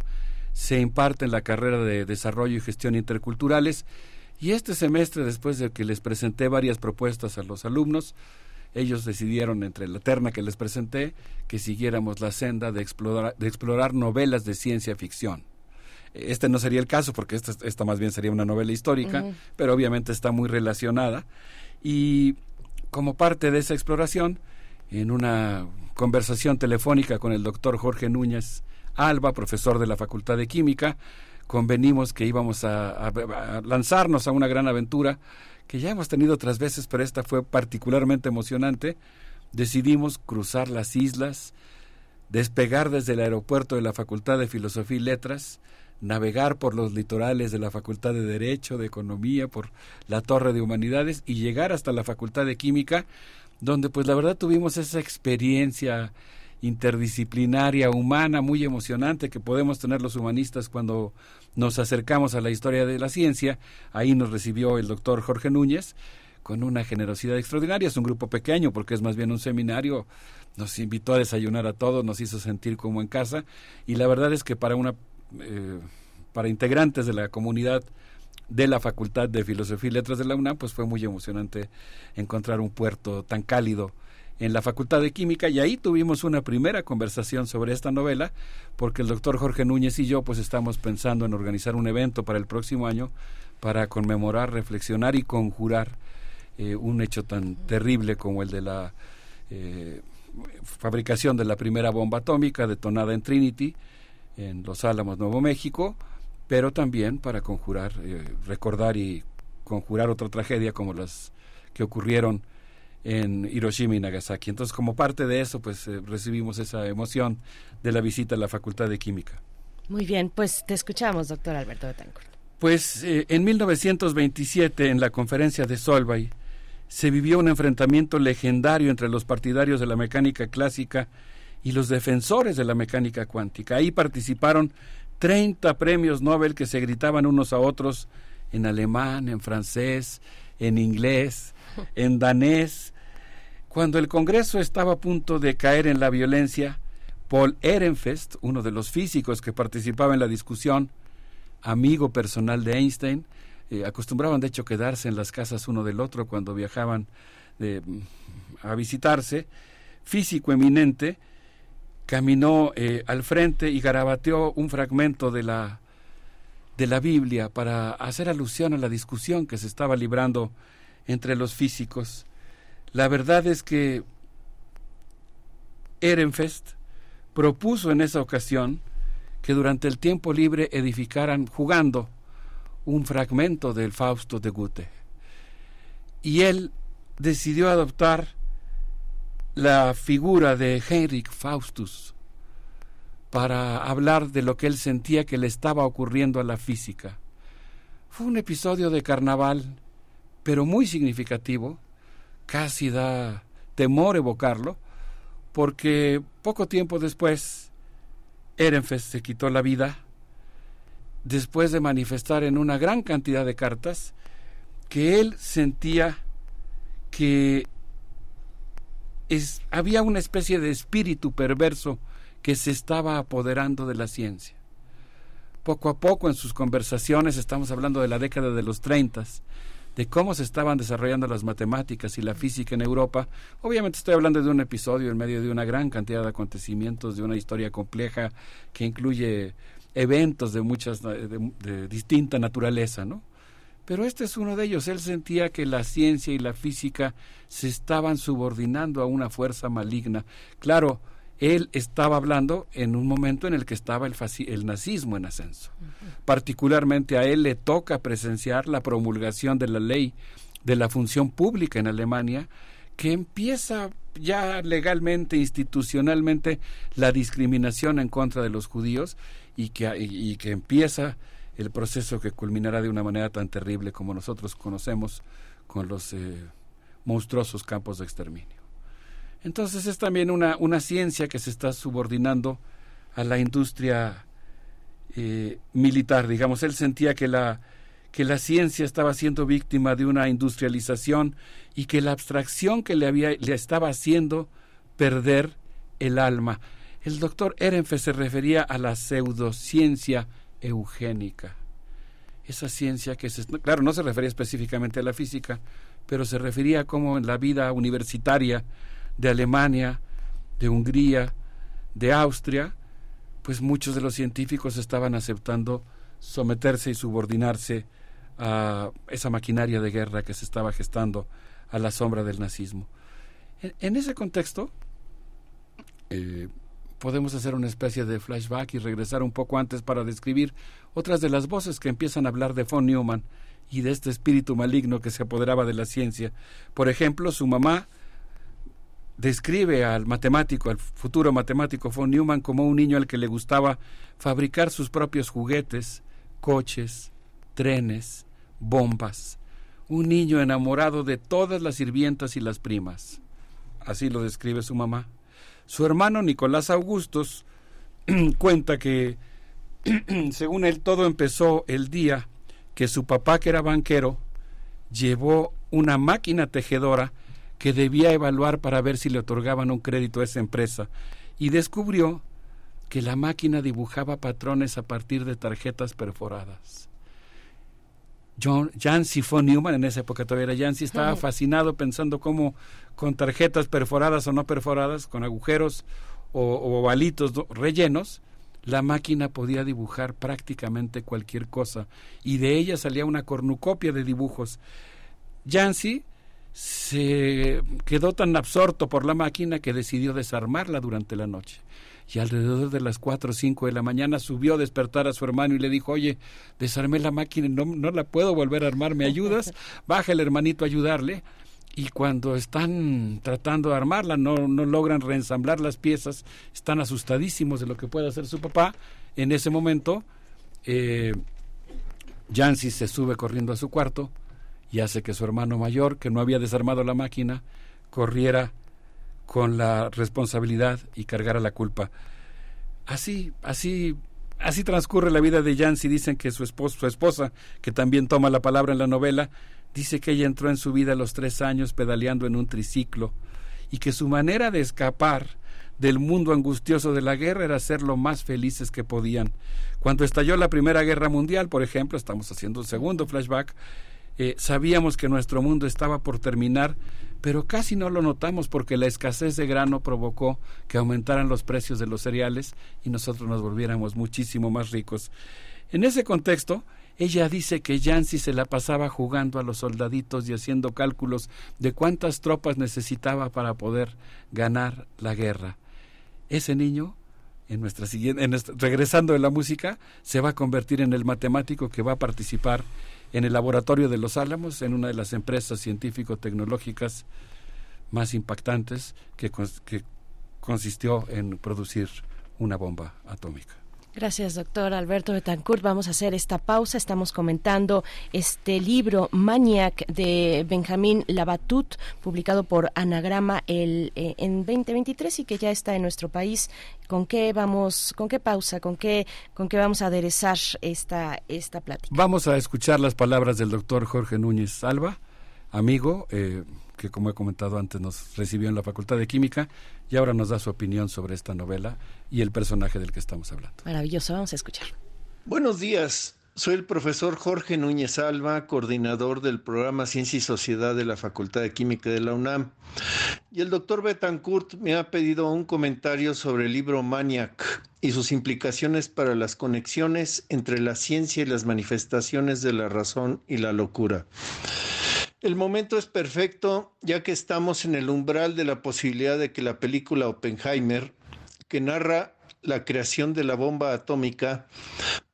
[SPEAKER 28] Se imparte en la carrera de Desarrollo y Gestión Interculturales y este semestre, después de que les presenté varias propuestas a los alumnos, ellos decidieron, entre la terna que les presenté, que siguiéramos la senda de explorar, de explorar novelas de ciencia ficción. Este no sería el caso, porque esta, esta más bien sería una novela histórica, pero obviamente está muy relacionada. Y como parte de esa exploración, en una conversación telefónica con el doctor Jorge Núñez Alba, profesor de la Facultad de Química, convenimos que íbamos a, lanzarnos a una gran aventura que ya hemos tenido otras veces, pero esta fue particularmente emocionante. Decidimos cruzar las islas, despegar desde el aeropuerto de la Facultad de Filosofía y Letras, navegar por los litorales de la Facultad de Derecho, de Economía, por la Torre de Humanidades y llegar hasta la Facultad de Química, donde pues la verdad tuvimos esa experiencia interdisciplinaria, humana, muy emocionante que podemos tener los humanistas cuando nos acercamos a la historia de la ciencia. Ahí nos recibió el doctor Jorge Núñez con una generosidad extraordinaria. Es un grupo pequeño porque es más bien un seminario. Nos invitó a desayunar a todos, nos hizo sentir como en casa y la verdad es que para una eh, para integrantes de la comunidad de la Facultad de Filosofía y Letras de la UNAM, pues fue muy emocionante encontrar un puerto tan cálido en la Facultad de Química y ahí tuvimos una primera conversación sobre esta novela porque el doctor Jorge Núñez y yo pues estamos pensando en organizar un evento para el próximo año para conmemorar, reflexionar y conjurar eh, un hecho tan terrible como el de la eh, fabricación de la primera bomba atómica detonada en Trinity en Los Álamos, Nuevo México, pero también para conjurar, eh, recordar y conjurar otra tragedia como las que ocurrieron en Hiroshima y Nagasaki. Entonces, como parte de eso, pues eh, recibimos esa emoción de la visita a la Facultad de Química.
[SPEAKER 3] Muy bien, pues te escuchamos, doctor Alberto Betancourt.
[SPEAKER 28] Pues eh, en 1927, en la conferencia de Solvay, se vivió un enfrentamiento legendario entre los partidarios de la mecánica clásica y los defensores de la mecánica cuántica. Ahí participaron 30 premios Nobel que se gritaban unos a otros en alemán, en francés, en inglés, en danés, cuando el Congreso estaba a punto de caer en la violencia, Paul Ehrenfest, uno de los físicos que participaba en la discusión, amigo personal de Einstein, eh, acostumbraban de hecho quedarse en las casas uno del otro cuando viajaban mm, a visitarse, físico eminente, caminó eh, al frente y garabateó un fragmento de la, de la Biblia para hacer alusión a la discusión que se estaba librando entre los físicos. La verdad es que Ehrenfest propuso en esa ocasión que durante el tiempo libre edificaran jugando un fragmento del Fausto de Goethe. Y él decidió adoptar la figura de Heinrich Faustus para hablar de lo que él sentía que le estaba ocurriendo a la física. Fue un episodio de carnaval, pero muy significativo, casi da temor evocarlo, porque poco tiempo después Ehrenfest se quitó la vida después de manifestar en una gran cantidad de cartas que él sentía que es, había una especie de espíritu perverso que se estaba apoderando de la ciencia. Poco a poco en sus conversaciones, estamos hablando de la década de los 30, de cómo se estaban desarrollando las matemáticas y la física en Europa. Obviamente estoy hablando de un episodio en medio de una gran cantidad de acontecimientos, de una historia compleja que incluye eventos de muchas de, distinta naturaleza, ¿no? Pero este es uno de ellos. Él sentía que la ciencia y la física se estaban subordinando a una fuerza maligna. Claro, él estaba hablando en un momento en el que estaba el, el nazismo en ascenso. Particularmente a él le toca presenciar la promulgación de la ley de la función pública en Alemania, que empieza ya legalmente, institucionalmente, la discriminación en contra de los judíos y que, y, que empieza el proceso que culminará de una manera tan terrible como nosotros conocemos con los eh, monstruosos campos de exterminio. Entonces es también una, una ciencia que se está subordinando a la industria eh, militar, digamos. Él sentía que la, que la ciencia estaba siendo víctima de una industrialización y que la abstracción que le, había, le estaba haciendo perder el alma. El doctor Ehrenfe se refería a la pseudociencia eugénica. Esa ciencia que, se, claro, no se refería específicamente a la física, pero se refería a cómo en la vida universitaria de Alemania, de Hungría, de Austria, pues muchos de los científicos estaban aceptando someterse y subordinarse a esa maquinaria de guerra que se estaba gestando a la sombra del nazismo. En, ese contexto, eh, podemos hacer una especie de flashback y regresar un poco antes para describir otras de las voces que empiezan a hablar de von Neumann y de este espíritu maligno que se apoderaba de la ciencia. Por ejemplo, su mamá describe al matemático, al futuro matemático von Neumann como un niño al que le gustaba fabricar sus propios juguetes, coches, trenes, bombas. Un niño enamorado de todas las sirvientas y las primas. Así lo describe su mamá. Su hermano Nicolás Augustus *clears throat* cuenta que, *clears throat* según él, todo empezó el día que su papá, que era banquero, llevó una máquina tejedora que debía evaluar para ver si le otorgaban un crédito a esa empresa y descubrió que la máquina dibujaba patrones a partir de tarjetas perforadas. John, Jancy von Neumann, en esa época todavía era Jancy, estaba fascinado pensando cómo con tarjetas perforadas o no perforadas, con agujeros o, ovalitos rellenos, la máquina podía dibujar prácticamente cualquier cosa y de ella salía una cornucopia de dibujos. Jancy se quedó tan absorto por la máquina que decidió desarmarla durante la noche. Y alrededor de las cuatro o cinco de la mañana subió a despertar a su hermano y le dijo, oye, desarmé la máquina, no, no la puedo volver a armar, ¿me ayudas? *laughs* Baja el hermanito a ayudarle. Y cuando están tratando de armarla, no, no logran reensamblar las piezas, están asustadísimos de lo que puede hacer su papá. En ese momento, eh, Jancy se sube corriendo a su cuarto, y hace que su hermano mayor, que no había desarmado la máquina, corriera con la responsabilidad y cargara la culpa. Así, así, así transcurre la vida de Jancy. Dicen que su, esposo, su esposa, que también toma la palabra en la novela, dice que ella entró en su vida a los tres años pedaleando en un triciclo y que su manera de escapar del mundo angustioso de la guerra era ser lo más felices que podían. Cuando estalló la Primera Guerra Mundial, por ejemplo, estamos haciendo un segundo flashback, eh, sabíamos que nuestro mundo estaba por terminar, pero casi no lo notamos porque la escasez de grano provocó que aumentaran los precios de los cereales y nosotros nos volviéramos muchísimo más ricos. En ese contexto, ella dice que Yancy se la pasaba jugando a los soldaditos y haciendo cálculos de cuántas tropas necesitaba para poder ganar la guerra. Ese niño en nuestra siguiente, regresando de la música, se va a convertir en el matemático que va a participar en el laboratorio de Los Álamos, en una de las empresas científico-tecnológicas más impactantes que, que consistió en producir una bomba atómica.
[SPEAKER 3] Gracias, doctor Alberto Betancourt. Vamos a hacer esta pausa. Estamos comentando este libro Maniac de Benjamín Labatut, publicado por Anagrama el, eh, en 2023 y que ya está en nuestro país. ¿Con qué vamos, con qué pausa, con qué, con qué vamos a aderezar esta, esta plática?
[SPEAKER 28] Vamos a escuchar las palabras del doctor Jorge Núñez Salva, amigo, eh, que como he comentado antes nos recibió en la Facultad de Química y ahora nos da su opinión sobre esta novela y el personaje del que estamos hablando.
[SPEAKER 3] Maravilloso, vamos a escuchar.
[SPEAKER 29] Buenos días, soy el profesor Jorge Núñez Alba, coordinador del programa Ciencia y Sociedad de la Facultad de Química de la UNAM. Y el doctor Betancourt me ha pedido un comentario sobre el libro Maniac y sus implicaciones para las conexiones entre la ciencia y las manifestaciones de la razón y la locura. El momento es perfecto ya que estamos en el umbral de la posibilidad de que la película Oppenheimer, que narra la creación de la bomba atómica,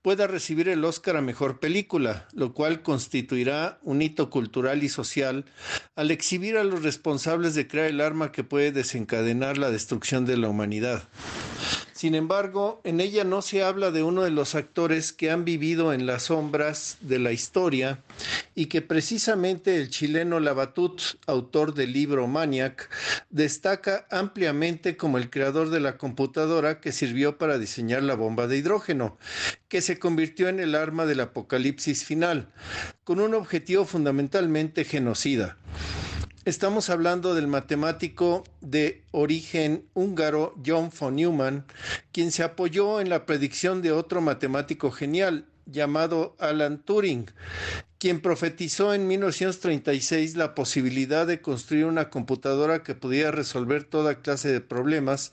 [SPEAKER 29] pueda recibir el Oscar a Mejor Película, lo cual constituirá un hito cultural y social al exhibir a los responsables de crear el arma que puede desencadenar la destrucción de la humanidad. Sin embargo, en ella no se habla de uno de los actores que han vivido en las sombras de la historia y que precisamente el chileno Labatut, autor del libro Maniac, destaca ampliamente como el creador de la computadora que sirvió para diseñar la bomba de hidrógeno, que se convirtió en el arma del apocalipsis final, con un objetivo fundamentalmente genocida. Estamos hablando del matemático de origen húngaro John von Neumann, quien se apoyó en la predicción de otro matemático genial llamado Alan Turing, quien profetizó en 1936 la posibilidad de construir una computadora que pudiera resolver toda clase de problemas,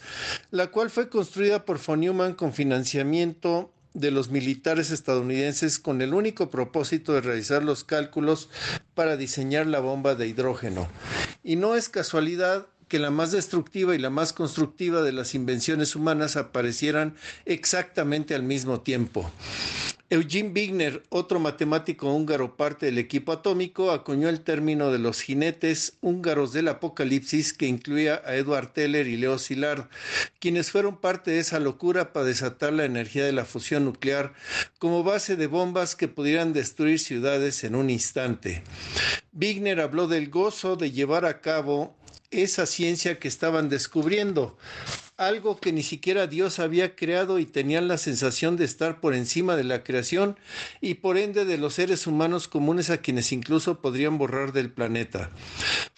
[SPEAKER 29] la cual fue construida por von Neumann con financiamiento de los militares estadounidenses con el único propósito de realizar los cálculos para diseñar la bomba de hidrógeno. Y no es casualidad que la más destructiva y la más constructiva de las invenciones humanas aparecieran exactamente al mismo tiempo. Eugene Wigner, otro matemático húngaro parte del equipo atómico, acuñó el término de los jinetes húngaros del apocalipsis que incluía a Edward Teller y Leo Szilard, quienes fueron parte de esa locura para desatar la energía de la fusión nuclear como base de bombas que pudieran destruir ciudades en un instante. Wigner habló del gozo de llevar a cabo esa ciencia que estaban descubriendo, algo que ni siquiera Dios había creado y tenían la sensación de estar por encima de la creación y por ende de los seres humanos comunes a quienes incluso podrían borrar del planeta.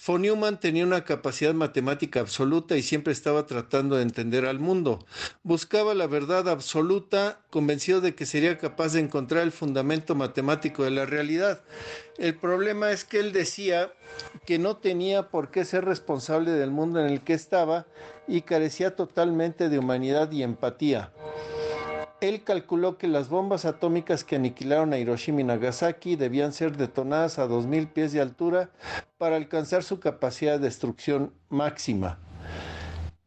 [SPEAKER 29] Von tenía una capacidad matemática absoluta y siempre estaba tratando de entender al mundo. Buscaba la verdad absoluta, convencido de que sería capaz de encontrar el fundamento matemático de la realidad. El problema es que él decía que no tenía por qué ser responsable del mundo en el que estaba y carecía totalmente de humanidad y empatía. Él calculó que las bombas atómicas que aniquilaron a Hiroshima y Nagasaki debían ser detonadas a 2.000 pies de altura para alcanzar su capacidad de destrucción máxima.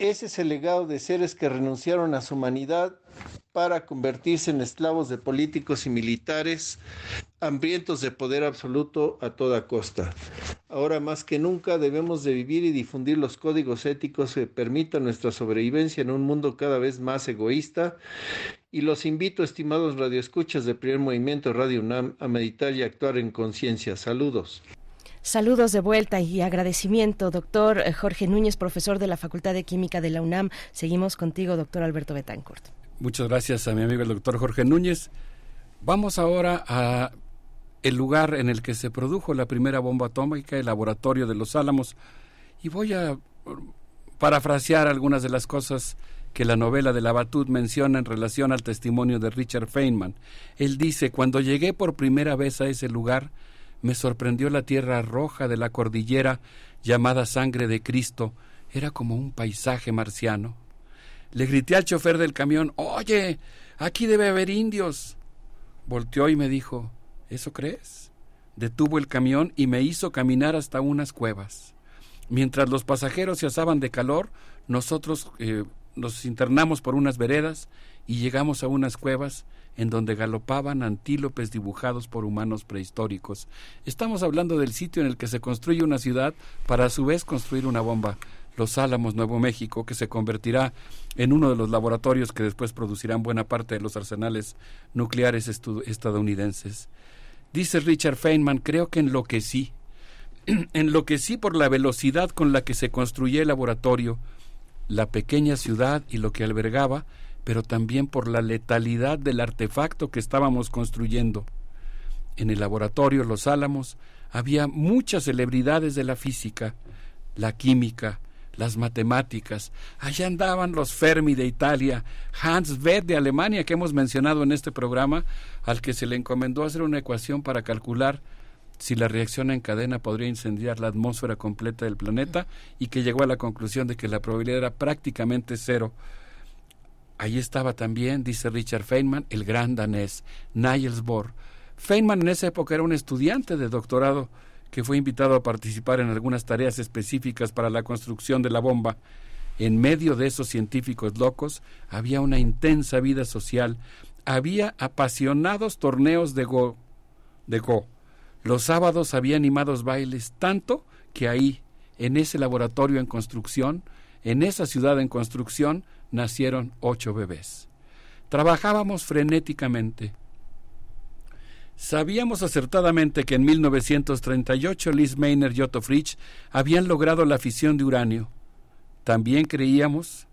[SPEAKER 29] Ese es el legado de seres que renunciaron a su humanidad para convertirse en esclavos de políticos y militares hambrientos de poder absoluto a toda costa. Ahora más que nunca debemos de vivir y difundir los códigos éticos que permitan nuestra sobrevivencia en un mundo cada vez más egoísta y los invito, estimados radioescuchas de Primer Movimiento Radio UNAM, a meditar y actuar en conciencia. Saludos.
[SPEAKER 3] Saludos de vuelta y agradecimiento, doctor Jorge Núñez, profesor de la Facultad de Química de la UNAM. Seguimos contigo, doctor Alberto Betancourt.
[SPEAKER 28] Muchas gracias a mi amigo el doctor Jorge Núñez. Vamos ahora a el lugar en el que se produjo la primera bomba atómica, el laboratorio de los Álamos, y voy a parafrasear algunas de las cosas que la novela de la Batut menciona en relación al testimonio de Richard Feynman. Él dice, cuando llegué por primera vez a ese lugar, me sorprendió la tierra roja de la cordillera llamada sangre de Cristo. Era como un paisaje marciano. Le grité al chofer del camión, Oye, aquí debe haber indios. Volteó y me dijo, ¿Eso crees? Detuvo el camión y me hizo caminar hasta unas cuevas. Mientras los pasajeros se asaban de calor, nosotros eh, nos internamos por unas veredas y llegamos a unas cuevas en donde galopaban antílopes dibujados por humanos prehistóricos. Estamos hablando del sitio en el que se construye una ciudad para a su vez construir una bomba. Los Álamos, Nuevo México, que se convertirá en uno de los laboratorios que después producirán buena parte de los arsenales nucleares estadounidenses. Dice Richard Feynman, creo que enloquecí. *clears throat* enloquecí por la velocidad con la que se construyó el laboratorio, la pequeña ciudad y lo que albergaba, pero también por la letalidad del artefacto que estábamos construyendo. En el laboratorio Los Álamos había muchas celebridades de la física, la química, las matemáticas. Allá andaban los Fermi de Italia, Hans Webb de Alemania, que hemos mencionado en este programa, al que se le encomendó hacer una ecuación para calcular si la reacción en cadena podría incendiar la atmósfera completa del planeta y que llegó a la conclusión de que la probabilidad era prácticamente cero. Ahí estaba también, dice Richard Feynman, el gran danés, Niels Bohr. Feynman en esa época era un estudiante de doctorado que fue invitado a participar en algunas tareas específicas para la construcción de la bomba. En medio de esos científicos locos había una intensa vida social, había apasionados torneos de go. De go. Los sábados había animados bailes, tanto que ahí, en ese laboratorio en construcción, en esa ciudad en construcción, nacieron ocho bebés. Trabajábamos frenéticamente. Sabíamos acertadamente que en 1938 Liz Maynard y Otto Fritsch habían logrado la fisión de uranio. También creíamos,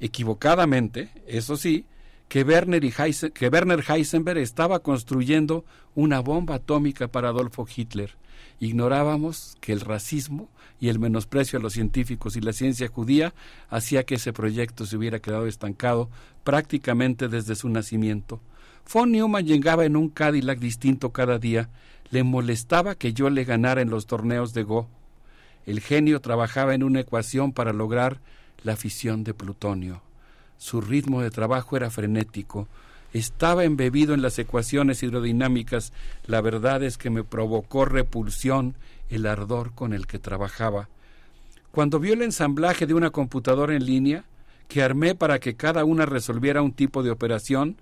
[SPEAKER 28] equivocadamente, eso sí, que Werner, Heisenberg estaba construyendo una bomba atómica para Adolfo Hitler. Ignorábamos que el racismo y el menosprecio a los científicos y la ciencia judía hacía que ese proyecto se hubiera quedado estancado prácticamente desde su nacimiento. Von Neumann llegaba en un Cadillac distinto cada día. Le molestaba que yo le ganara en los torneos de Go. El genio trabajaba en una ecuación para lograr la fisión de plutonio. Su ritmo de trabajo era frenético. Estaba embebido en las ecuaciones hidrodinámicas. La verdad es que me provocó repulsión el ardor con el que trabajaba. Cuando vio el ensamblaje de una computadora en línea, que armé para que cada una resolviera un tipo de operación,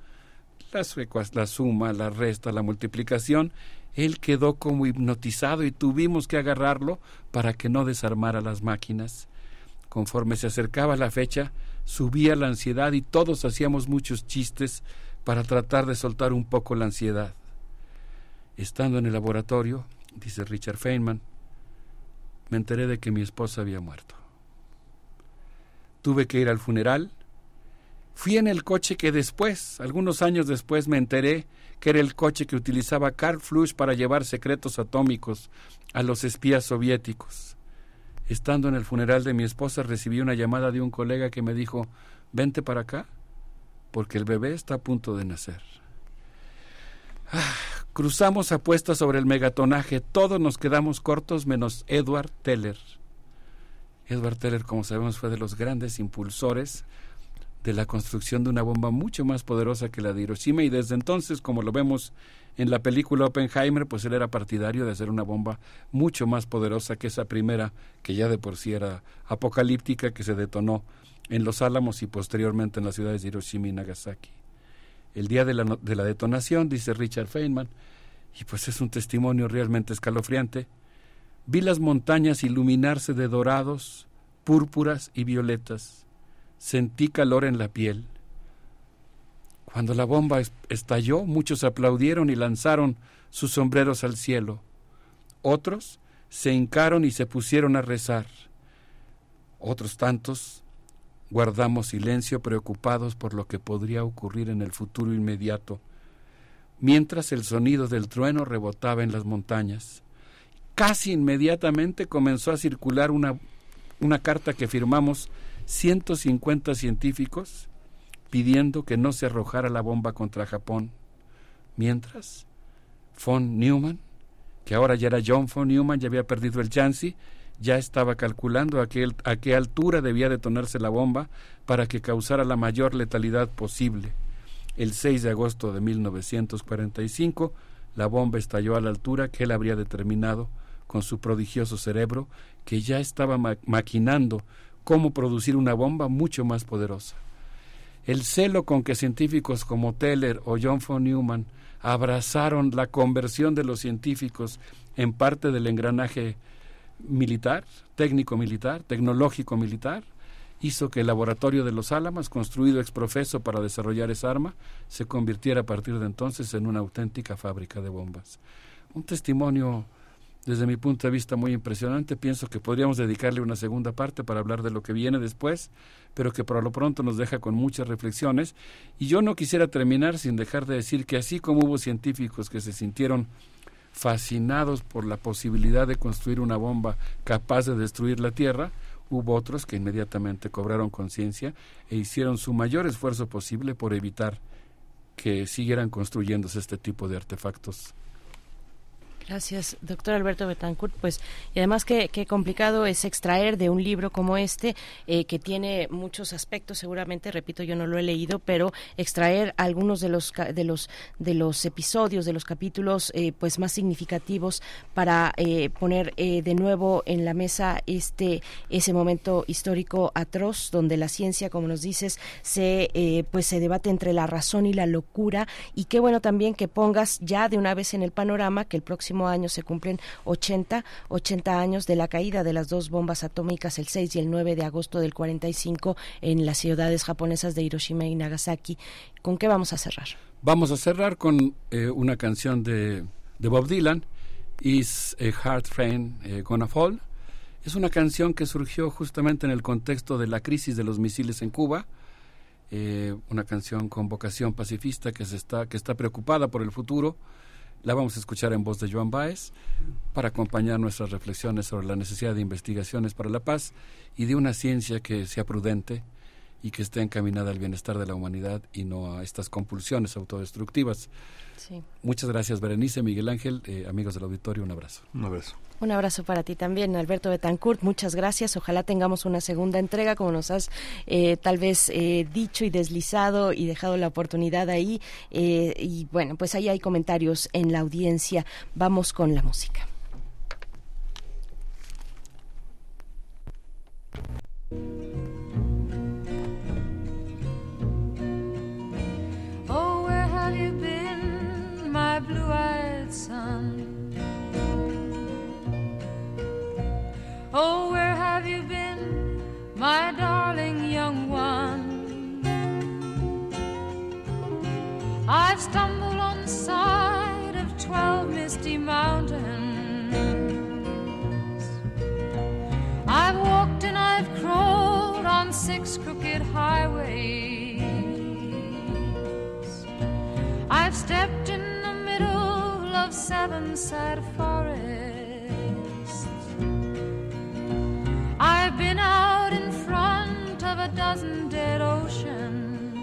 [SPEAKER 28] la suma, la resta, la multiplicación, él quedó como hipnotizado y tuvimos que agarrarlo para que no desarmara las máquinas. Conforme se acercaba la fecha, subía la ansiedad y todos hacíamos muchos chistes para tratar de soltar un poco la ansiedad. Estando en el laboratorio, dice Richard Feynman, me enteré de que mi esposa había muerto. Tuve que ir al funeral Fui en el coche que después, algunos años después, me enteré que era el coche que utilizaba Karl Flusch para llevar secretos atómicos a los espías soviéticos. Estando en el funeral de mi esposa recibí una llamada de un colega que me dijo, vente para acá, porque el bebé está a punto de nacer. Ah, cruzamos apuestas sobre el megatonaje, todos nos quedamos cortos menos Edward Teller. Edward Teller, como sabemos, fue de los grandes impulsores de la construcción de una bomba mucho más poderosa que la de Hiroshima y desde entonces, como lo vemos en la película Oppenheimer, pues él era partidario de hacer una bomba mucho más poderosa que esa primera, que ya de por sí era apocalíptica, que se detonó en Los Álamos y posteriormente en las ciudades de Hiroshima y Nagasaki. El día de la, de la detonación, dice Richard Feynman, y pues es un testimonio realmente escalofriante, vi las montañas iluminarse de dorados, púrpuras y violetas sentí calor en la piel. Cuando la bomba estalló, muchos aplaudieron y lanzaron sus sombreros al cielo. Otros se hincaron y se pusieron a rezar. Otros tantos guardamos silencio preocupados por lo que podría ocurrir en el futuro inmediato, mientras el sonido del trueno rebotaba en las montañas. Casi inmediatamente comenzó a circular una, una carta que firmamos 150 científicos pidiendo que no se arrojara la bomba contra Japón. Mientras, von Neumann, que ahora ya era John von Neumann, ya había perdido el Jansi, ya estaba calculando a qué, a qué altura debía detonarse la bomba para que causara la mayor letalidad posible. El 6 de agosto de 1945, la bomba estalló a la altura que él habría determinado con su prodigioso cerebro, que ya estaba maquinando cómo producir una bomba mucho más poderosa. El celo con que científicos como Teller o John von Neumann abrazaron la conversión de los científicos en parte del engranaje militar, técnico militar, tecnológico militar, hizo que el laboratorio de los Álamos, construido ex profeso para desarrollar esa arma, se convirtiera a partir de entonces en una auténtica fábrica de bombas. Un testimonio, desde mi punto de vista, muy impresionante. Pienso que podríamos dedicarle una segunda parte para hablar de lo que viene después, pero que por lo pronto nos deja con muchas reflexiones. Y yo no quisiera terminar sin dejar de decir que así como hubo científicos que se sintieron fascinados por la posibilidad de construir una bomba capaz de destruir la Tierra, hubo otros que inmediatamente cobraron conciencia e hicieron su mayor esfuerzo posible por evitar que siguieran construyéndose este tipo de artefactos
[SPEAKER 3] Gracias, doctor Alberto Betancourt. Pues, y además qué, qué complicado es extraer de un libro como este, eh, que tiene muchos aspectos, seguramente, repito, yo no lo he leído, pero extraer algunos de los de los de los episodios, de los capítulos, eh, pues más significativos para eh, poner de nuevo en la mesa este ese momento histórico atroz, donde la ciencia, como nos dices, se pues se debate entre la razón y la locura. Y qué bueno también que pongas ya de una vez en el panorama que el próximo año se cumplen 80, 80 años de la caída de las dos bombas atómicas el 6 y el 9 de agosto del 45 en las ciudades japonesas de Hiroshima y Nagasaki. ¿Con qué vamos a cerrar?
[SPEAKER 28] Vamos a cerrar con eh, una canción de, de, Bob Dylan, Is a Hard Train eh, Gonna Fall. Es una canción que surgió justamente en el contexto de la crisis de los misiles en Cuba. Eh, una canción con vocación pacifista que se está que está preocupada por el futuro la vamos a escuchar en voz de Joan Baez para acompañar nuestras reflexiones sobre la necesidad de investigaciones para la paz y de una ciencia que sea prudente y que esté encaminada al bienestar de la humanidad y no a estas compulsiones autodestructivas. Muchas gracias, Berenice, Miguel Ángel, eh, amigos del auditorio, un abrazo.
[SPEAKER 4] Un abrazo.
[SPEAKER 3] Un abrazo para ti también, Alberto Betancourt. Muchas gracias. Ojalá tengamos una segunda entrega, como nos has eh, tal vez eh, dicho y deslizado y dejado la oportunidad ahí. y bueno, pues ahí hay comentarios en la audiencia. Vamos con la música.
[SPEAKER 30] Blue-eyed son. Oh, where have you been, my darling young one? I've stumbled on the side of twelve misty mountains. I've walked and I've crawled on six crooked highways. I've stepped in of seven sad forests. I've been out in front of a dozen dead oceans.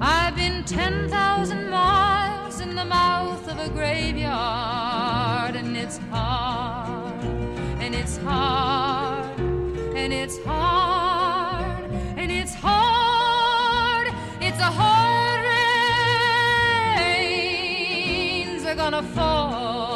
[SPEAKER 30] I've been 10,000 miles in the mouth of a graveyard, and it's hard, and it's hard, and it's hard, and it's hard, it's a hard. Gonna fall.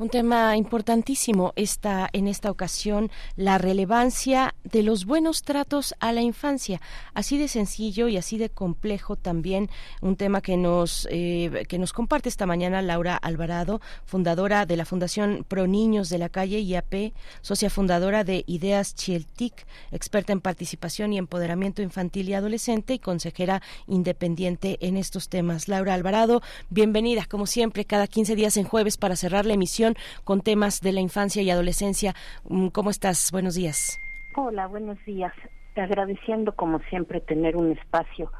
[SPEAKER 3] Un tema importantísimo esta, en esta ocasión, la relevancia de los buenos tratos a la infancia. Así de sencillo y así de complejo también un tema que nos, eh, que nos comparte esta mañana Laura Alvarado, fundadora de la Fundación Pro Niños de la Calle IAP, socia fundadora de Ideas Chieltic, experta en participación y empoderamiento infantil y adolescente y consejera independiente en estos temas. Laura Alvarado, bienvenida como siempre cada 15 días en jueves para cerrar la emisión con temas de la infancia y adolescencia. Mm, ¿Cómo estás? Buenos días.
[SPEAKER 31] Hola, buenos días. Agradeciendo como siempre tener un espacio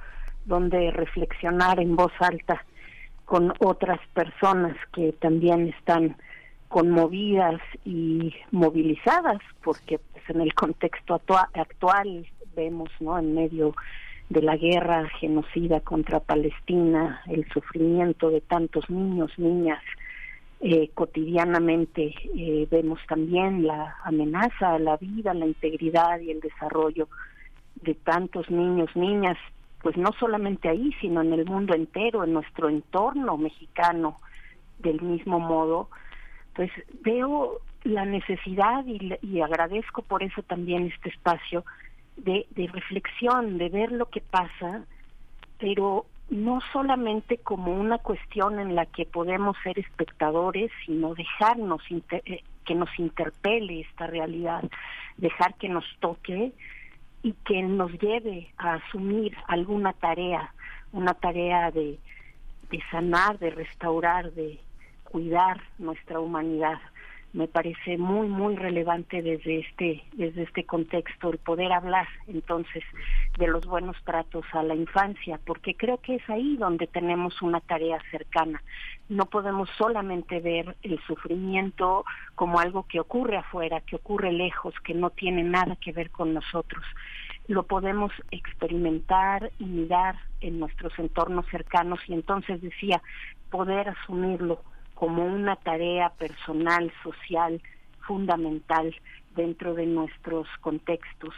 [SPEAKER 31] donde reflexionar en voz alta con otras personas que también están conmovidas y movilizadas, porque pues, en el contexto actual vemos, ¿no? En medio de la guerra genocida contra Palestina, el sufrimiento de tantos niños, niñas, eh, cotidianamente eh, vemos también la amenaza a la vida, la integridad y el desarrollo de tantos niños, niñas, pues no solamente ahí, sino en el mundo entero, en nuestro entorno mexicano, del mismo modo, pues veo la necesidad y, y agradezco por eso también este espacio de, de reflexión, de ver lo que pasa, pero no solamente como una cuestión en la que podemos ser espectadores, sino dejarnos eh, que nos interpele esta realidad, dejar que nos toque y que nos lleve a asumir alguna tarea, una tarea de, de sanar, de restaurar, de cuidar nuestra humanidad me parece muy muy relevante desde este desde este contexto el poder hablar entonces de los buenos tratos a la infancia porque creo que es ahí donde tenemos una tarea cercana. No podemos solamente ver el sufrimiento como algo que ocurre afuera que ocurre lejos que no tiene nada que ver con nosotros. Lo podemos experimentar y mirar en nuestros entornos cercanos y entonces decía poder asumirlo como una tarea personal, social, fundamental dentro de nuestros contextos.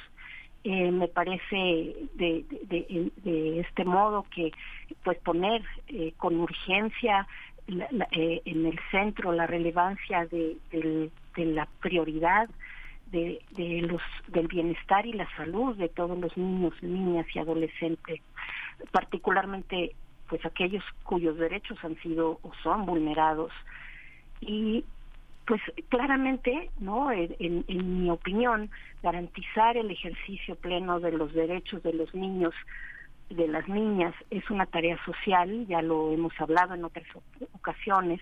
[SPEAKER 31] Eh, me parece de, este modo que pues poner eh, con urgencia eh, en el centro la relevancia de, la prioridad de, los del bienestar y la salud de todos los niños, niñas y adolescentes, particularmente pues aquellos cuyos derechos han sido o son vulnerados. Y pues claramente no en, mi opinión garantizar el ejercicio pleno de los derechos de los niños de las niñas es una tarea social ya lo hemos hablado en otras ocasiones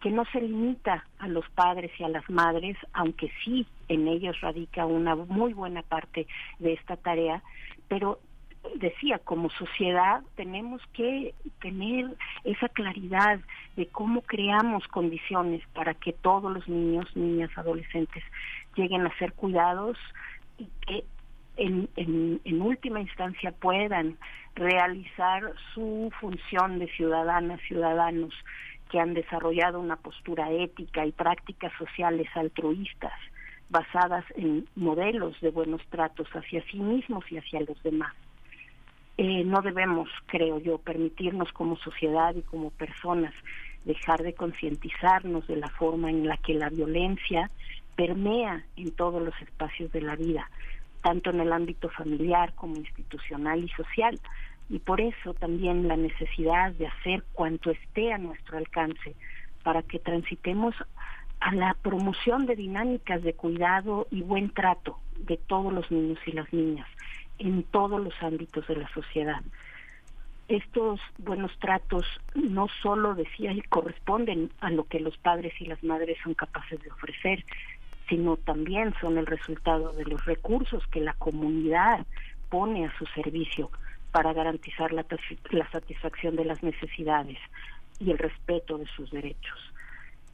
[SPEAKER 31] que no se limita a los padres y a las madres aunque sí en ellos radica una muy buena parte de esta tarea pero decía, como sociedad tenemos que tener esa claridad de cómo creamos condiciones para que todos los niños, niñas, adolescentes lleguen a ser cuidados y que en, última instancia puedan realizar su función de ciudadanas, ciudadanos que han desarrollado una postura ética y prácticas sociales altruistas basadas en modelos de buenos tratos hacia sí mismos y hacia los demás. Eh, no debemos, creo yo, permitirnos como sociedad y como personas dejar de concientizarnos de la forma en la que la violencia permea en todos los espacios de la vida, tanto en el ámbito familiar como institucional y social. Y por eso también la necesidad de hacer cuanto esté a nuestro alcance para que transitemos a la promoción de dinámicas de cuidado y buen trato de todos los niños y las niñas en todos los ámbitos de la sociedad. Estos buenos tratos no solo, decía, corresponden a lo que los padres y las madres son capaces de ofrecer, sino también son el resultado de los recursos que la comunidad pone a su servicio para garantizar la, la satisfacción de las necesidades y el respeto de sus derechos.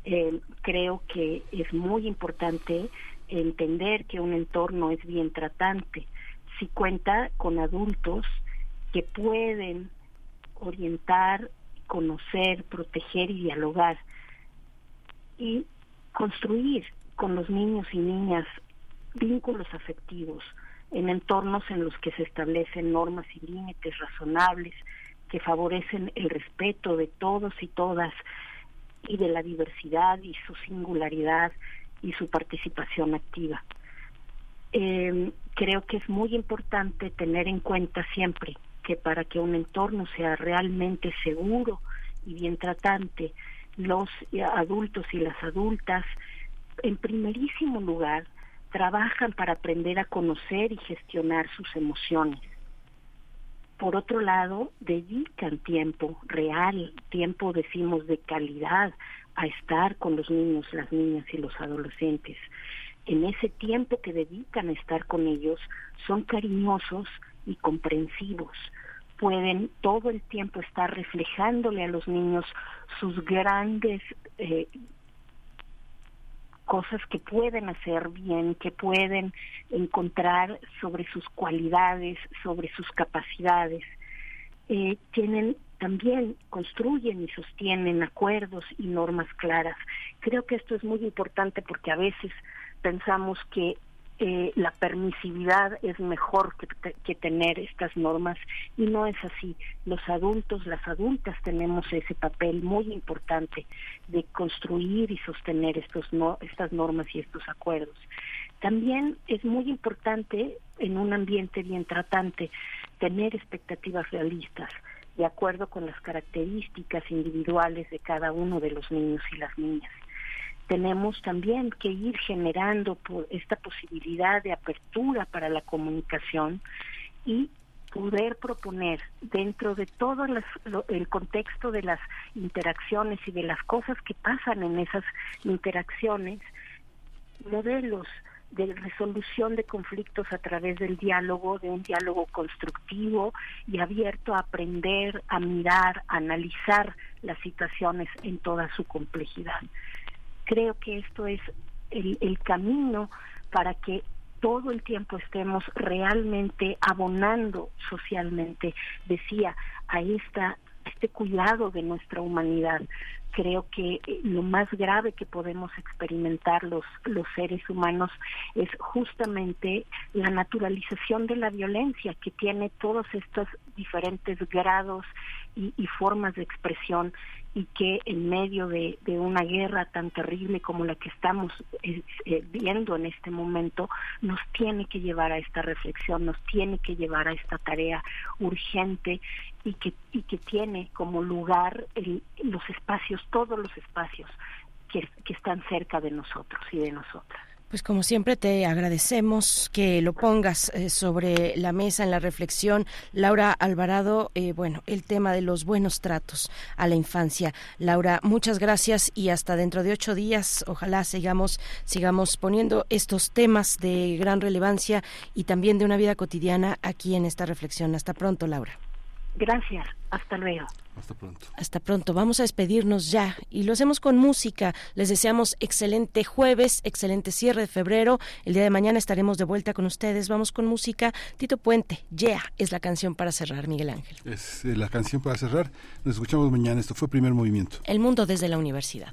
[SPEAKER 31] Eh, creo que es muy importante entender que un entorno es bien tratante, si cuenta con adultos que pueden orientar, conocer, proteger y dialogar y construir con los niños y niñas vínculos afectivos en entornos en los que se establecen normas y límites razonables que favorecen el respeto de todos y todas y de la diversidad y su singularidad y su participación activa. Eh, creo que es muy importante tener en cuenta siempre que para que un entorno sea realmente seguro y bien tratante, los adultos y las adultas, en primerísimo lugar, trabajan para aprender a conocer y gestionar sus emociones. Por otro lado, dedican tiempo real, tiempo decimos de calidad, a estar con los niños, las niñas y los adolescentes. En ese tiempo que dedican a estar con ellos, son cariñosos y comprensivos. Pueden todo el tiempo estar reflejándole a los niños sus grandes eh, cosas que pueden hacer bien, que pueden encontrar sobre sus cualidades, sobre sus capacidades. Eh, tienen también construyen y sostienen acuerdos y normas claras. Creo que esto es muy importante porque a veces pensamos que eh, la permisividad es mejor que, que, tener estas normas y no es así. Los adultos, las adultas tenemos ese papel muy importante de construir y sostener estos no, estas normas y estos acuerdos. También es muy importante en un ambiente bien tratante tener expectativas realistas de acuerdo con las características individuales de cada uno de los niños y las niñas. Tenemos también que ir generando esta posibilidad de apertura para la comunicación y poder proponer dentro de todo el contexto de las interacciones y de las cosas que pasan en esas interacciones, modelos de resolución de conflictos a través del diálogo, de un diálogo constructivo y abierto a aprender, a mirar, a analizar las situaciones en toda su complejidad. Creo que esto es el, camino para que todo el tiempo estemos realmente abonando socialmente, decía, a esta este cuidado de nuestra humanidad, creo que eh, lo más grave que podemos experimentar los, los seres humanos es justamente la naturalización de la violencia que tiene todos estos diferentes grados y, formas de expresión y que en medio de, de, una guerra tan terrible como la que estamos eh, eh, viendo en este momento, nos tiene que llevar a esta reflexión, nos tiene que llevar a esta tarea urgente y que, y que tiene como lugar los espacios, todos los espacios que, que están cerca de nosotros y de nosotras.
[SPEAKER 3] Pues como siempre te agradecemos que lo pongas eh, sobre la mesa en la reflexión. Laura Alvarado, eh, bueno, el tema de los buenos tratos a la infancia. Laura, muchas gracias y hasta dentro de ocho días, ojalá sigamos, sigamos poniendo estos temas de gran relevancia y también de una vida cotidiana aquí en esta reflexión. Hasta pronto, Laura.
[SPEAKER 31] Gracias, hasta luego.
[SPEAKER 4] Hasta pronto.
[SPEAKER 3] Hasta pronto. Vamos a despedirnos ya y lo hacemos con música. Les deseamos excelente jueves, excelente cierre de febrero. El día de mañana estaremos de vuelta con ustedes. Vamos con música. Tito Puente, Yeah, es la canción para cerrar, Miguel Ángel.
[SPEAKER 4] Es eh, la canción para cerrar. Nos escuchamos mañana. Esto fue Primer Movimiento.
[SPEAKER 3] El mundo desde la universidad.